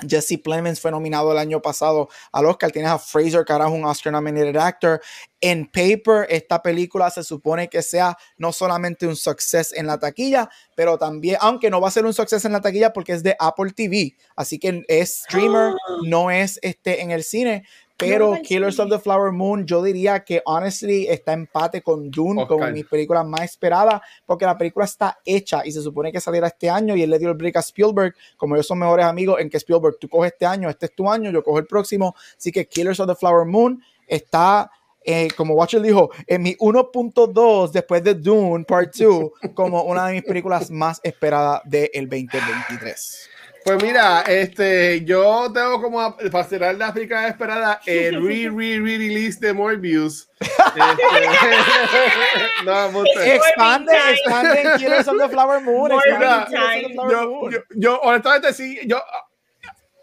Jesse Plemons fue nominado el año pasado al Oscar. Tienes a Fraser, que ahora es un Oscar nominated actor. En paper, esta película se supone que sea no solamente un success en la taquilla, pero también, aunque no va a ser un success en la taquilla porque es de Apple TV, así que es streamer, [GASPS] no es este en el cine. Pero Killers of the Flower Moon, yo diría que honestly está empate con Dune, como mis películas más esperadas, porque la película está hecha y se supone que saliera este año y él le dio el break a Spielberg, como ellos son mejores amigos, en que Spielberg, tú coges este año, este es tu año, yo cojo el próximo, así que Killers of the Flower Moon está, eh, como Watcher dijo, en mi 1.2 después de Dune Part 2, [LAUGHS] como una de mis películas más esperadas del 2023. Pues mira, este, yo tengo como para cerrar la película esperada el [LAUGHS] re re re release de Morbius. [LAUGHS] Este, [LAUGHS] no. Expande, expande Killers of the Flower Moon. Flower yo, Moon. yo, yo, honestamente sí, yo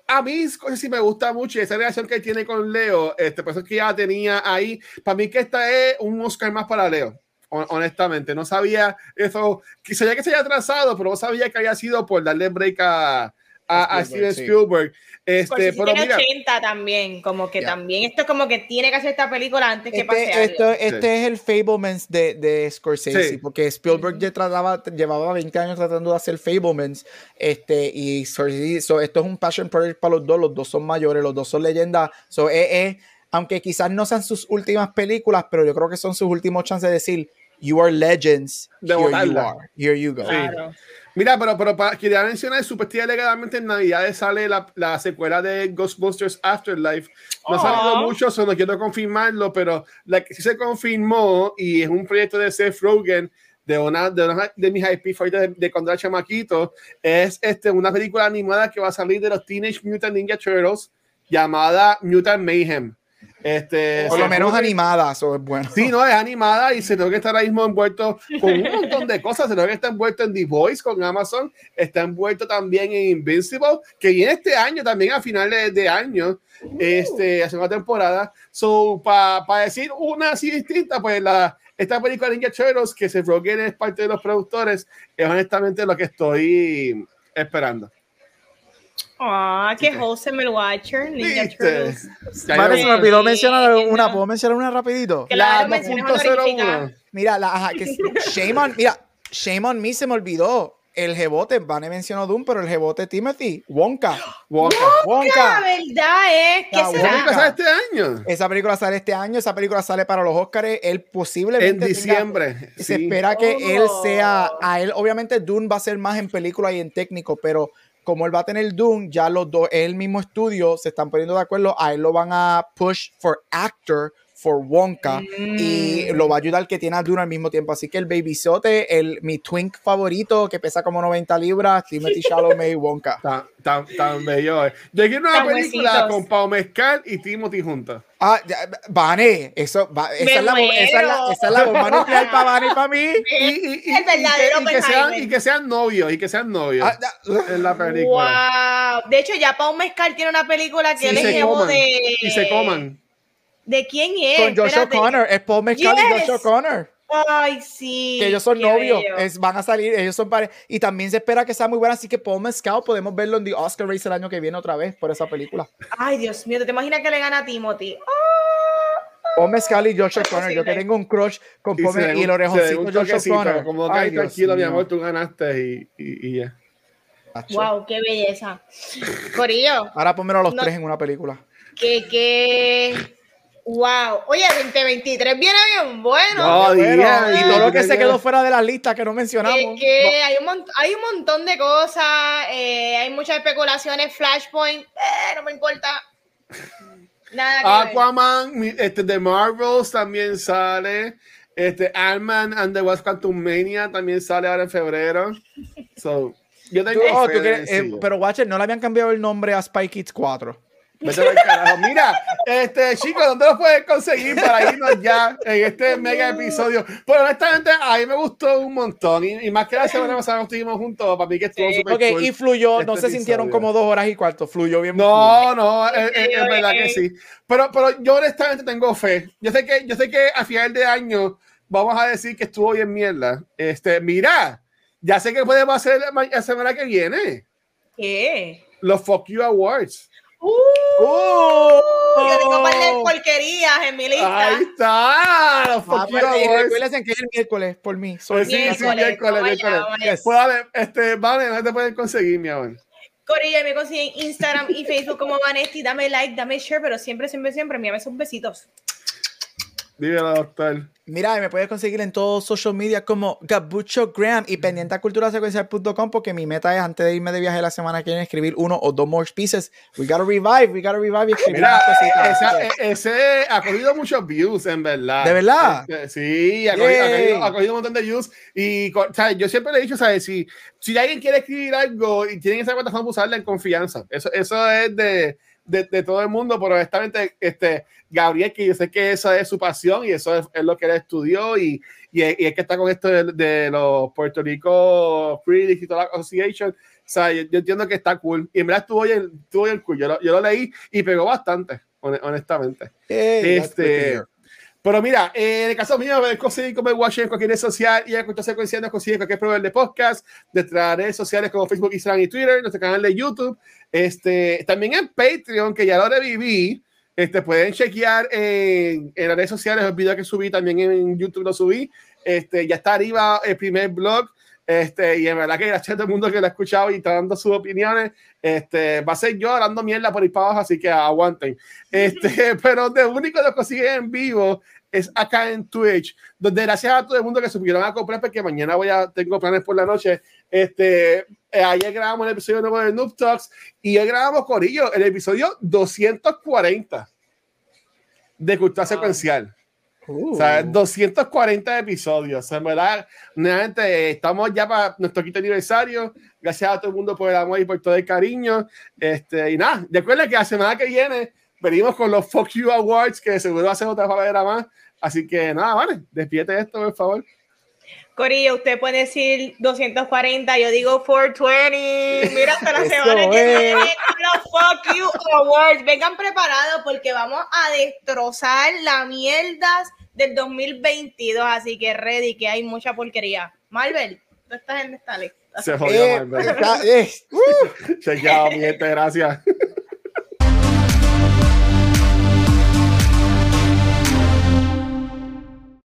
a mí sí me gusta mucho y esa relación que tiene con Leo, este, por eso es que ya tenía ahí. Para mí que esta es un Oscar más para Leo. hon- Honestamente, no sabía eso, que sabía que se había atrasado, pero no sabía que había sido por darle break a, a, a Steven Spielberg, sí. Spielberg. Este, pero tiene mira, 80 también, como que Ya. también esto es como que tiene que hacer esta película antes que pase Este, algo. esto- este es el Fablemans de, de Scorsese, Sí. porque Spielberg ya trataba, llevaba 20 años tratando de hacer Fablemans, este, y Scorsese, so, esto es un passion project para los dos, los dos son mayores, los dos son leyendas, so, eh, eh, aunque quizás no sean sus últimas películas, pero yo creo que son sus últimos chances de decir, you are legends, De here you botarla. are, here you go. Claro. Mira, pero, pero para, quería mencionar, supuestamente legalmente en Navidades sale la, la secuela de Ghostbusters Afterlife. No ha Oh. salido mucho, eso no quiero confirmarlo, pero la que sí se confirmó y es un proyecto de Seth Rogen, de una de, una de mis IP favoritas de, de cuando era chamaquito, es este, una película animada que va a salir de los Teenage Mutant Ninja Turtles llamada Mutant Mayhem. Este, Por lo menos animada, eso es bueno. Sí, no, es animada y se tengo que estar ahora mismo envuelto con un montón de cosas. Se tengo que estar envuelto en The Voice con Amazon. Está envuelto también en Invincible, que viene este año también a finales de año, este, hace una temporada. So, para decir una así distinta, pues la, esta película de Ninja Turtles, que se Rogen es parte de los productores, es honestamente lo que estoy esperando. Ah, qué wholesome el Watcher, Ninja ¿Viste? Turtles. Vale, se me olvidó mencionar una. ¿puedo mencionar una rapidito? Claro, la menciones 2.01. honoríficas. Mira, la, ajá, que [LAUGHS] shame on, mira, shame on me se me olvidó. El jebote, Vane mencionó Doom, pero el jebote Timothy, Wonka. Wonka. La Wonka. verdad es que La ¿Cómo será. que sale este año? Esa película sale este año, esa película sale para los Oscars, él posiblemente En tenga- diciembre. se sí. espera que Oh. él sea, a él obviamente Dune va a ser más en película y en técnico, pero como él va a tener Dune, ya los dos, el mismo estudio se están poniendo de acuerdo, a él lo van a push for actor for Wonka y Mm. lo va a ayudar que tiene a Dune al mismo tiempo. Así que el Baby Sote, el, mi twink favorito que pesa como 90 libras, Timothy Chalamet y Wonka. [LAUGHS] Tan, tan, tan bello. eh. Yo quiero una Tan película huesitos. con Pau Mezcal y Timothy juntos. Ah, Vane, eso, va- esa, es la, esa, es la, esa es la bomba nuclear para Vane y para mí. [LAUGHS] Y, y, y, El verdadero y que, y que sean, y que sean novios, y que sean novios Ah, en la película. Wow. De hecho, ya Pau Mezcal tiene una película que Sí, él es de. Y se coman. ¿De quién es? con Josh. O'Connor, es Paul Mescal y Yes. Josh O'Connor. Ay, sí. que ellos son novios, es, van a salir, ellos son pareja. Y también se espera que sea muy buena, así que Paul Mescal podemos verlo en The Oscar Race el año que viene otra vez por esa película. Ay, Dios mío, ¿te imaginas que le gana a Timothy? Paul Mescal y Josh O'Connor, yo que tengo un crush con Y, Paul den y el orejoncito Josh O'Connor. Como que Ay, tranquilo, mi amor, tú ganaste y, y, y ya. Tacho. Wow, qué belleza. Corillo, Ahora pónmelo a los No. tres en una película. que, que. Wow. Oye, 2023 viene bien bueno. No, Bueno, diga, y todo lo que se quedó fuera de la lista que no mencionamos. Que, que hay, un hay un montón de cosas, eh, hay muchas especulaciones, Flashpoint, eh, no me importa. [LAUGHS] Nada que ver. Aquaman, mi- este, de Marvels también sale. Este, Ant-Man and the West Quantum Mania también sale ahora en febrero. So, yo Tú- tengo oh, eh, pero Watcher, no le habían cambiado el nombre a Spy Kids 4. Vete al carajo. Mira, este chicos, ¿dónde los puedes conseguir para irnos ya en este mega episodio? Pero honestamente, a mí me gustó un montón. Y, y más que la semana pasada no estuvimos juntos, para mí que estuvo Sí. súper Ok, cool. y fluyó, no este se sintieron episodio. como dos horas y cuarto, fluyó bien. No, no, es, es- es ok. verdad que sí. Pero, pero yo honestamente tengo fe. Yo sé que, yo sé que a final de año vamos a decir que estuvo bien mierda. Este, mira, ya sé que podemos hacer la semana que viene. ¿Qué? Los Fuck You Awards. Uh, ¡Oh! yo tengo un par de porquerías en mi lista. Ahí está, los Ah, pues, recuérdense que es el miércoles por mí. Soy sí, sí, Miércoles, miércoles, miércoles. allá. Pues vale, este, vale, no te pueden conseguir, mi amor. Corilla, me consiguen Instagram y Facebook como Vanesti. Dame like, dame share, pero siempre, siempre, siempre, envíame esos besitos. Dígalo, doctor. Mira, me puedes conseguir en todos social media como Gabucho Graham y pendiente a culturasecuencial.com porque mi meta es antes de irme de viaje la semana que viene escribir uno o dos more pieces. We gotta revive, we gotta revive y escribir Mira, cositas. esa- ese ha cogido muchos views, en verdad. ¿De verdad? Este, sí, ha cogido, ha cogido- ha cogido un montón de views. Y ¿sabes? yo siempre le he dicho, ¿sabes? Si, si alguien quiere escribir algo y tienen esa plataforma, usarla en confianza. Eso, eso es de, de, de todo el mundo, pero honestamente, este, Gabriel, que yo sé que esa es su pasión y eso es, es lo que él estudió y, y, es, y es que está con esto de, de los Puerto Rico toda la Association. O sea, yo, yo entiendo que está cool. Y en verdad estuvo bien, estuvo bien cool. Yo lo, yo lo leí y pegó bastante, hone- honestamente. Good to Este. Pero mira, eh, en el caso mío, me conseguir como Watch en cualquier red social y a Cultura Secuencial nos consigue en cualquier proveedor de podcast, nuestras redes sociales como Facebook, Instagram y Twitter, nuestro canal de YouTube, este, también en Patreon, que ya lo reviví. Este, pueden chequear en, en las redes sociales el video que subí, también en YouTube lo subí. Este, ya está arriba el primer blog. Este, y en verdad que gracias a todo el mundo que lo ha escuchado y está dando sus opiniones. Este, va a ser yo hablando mierda por ahí para abajo, así que aguanten. Este, [LAUGHS] [LAUGHS] pero de único que lo consiguen en vivo es acá en Twitch, donde gracias a todo el mundo que supieron a comprar, porque mañana voy a, tengo planes por la noche. Este, eh, ayer grabamos el episodio nuevo de Noob Talks y hoy grabamos Corillo, el episodio 240 de Cultura Wow. Secuencial. Uh. O sea, 240 episodios. En verdad, nuevamente eh, estamos ya para nuestro quinto aniversario. Gracias a todo el mundo por el amor y por todo el cariño. Este, y nada, recuerden que la semana que viene venimos con los Fuck You Awards, que seguro va a ser otra palabra más. Así que nada, vale, despídete esto, por favor. Corillo, usted puede decir 240, yo digo 420. Mira, hasta la [LAUGHS] semana que viene los Fuck You Awards. Vengan preparados porque vamos a destrozar la mierdas del 2022. Así que ready, que hay mucha porquería. Marvel, tú estás en esta lista. Se jodió, Eh, Marvel. está- eh, [LAUGHS] uh. Chequeado, mi gente, gracias.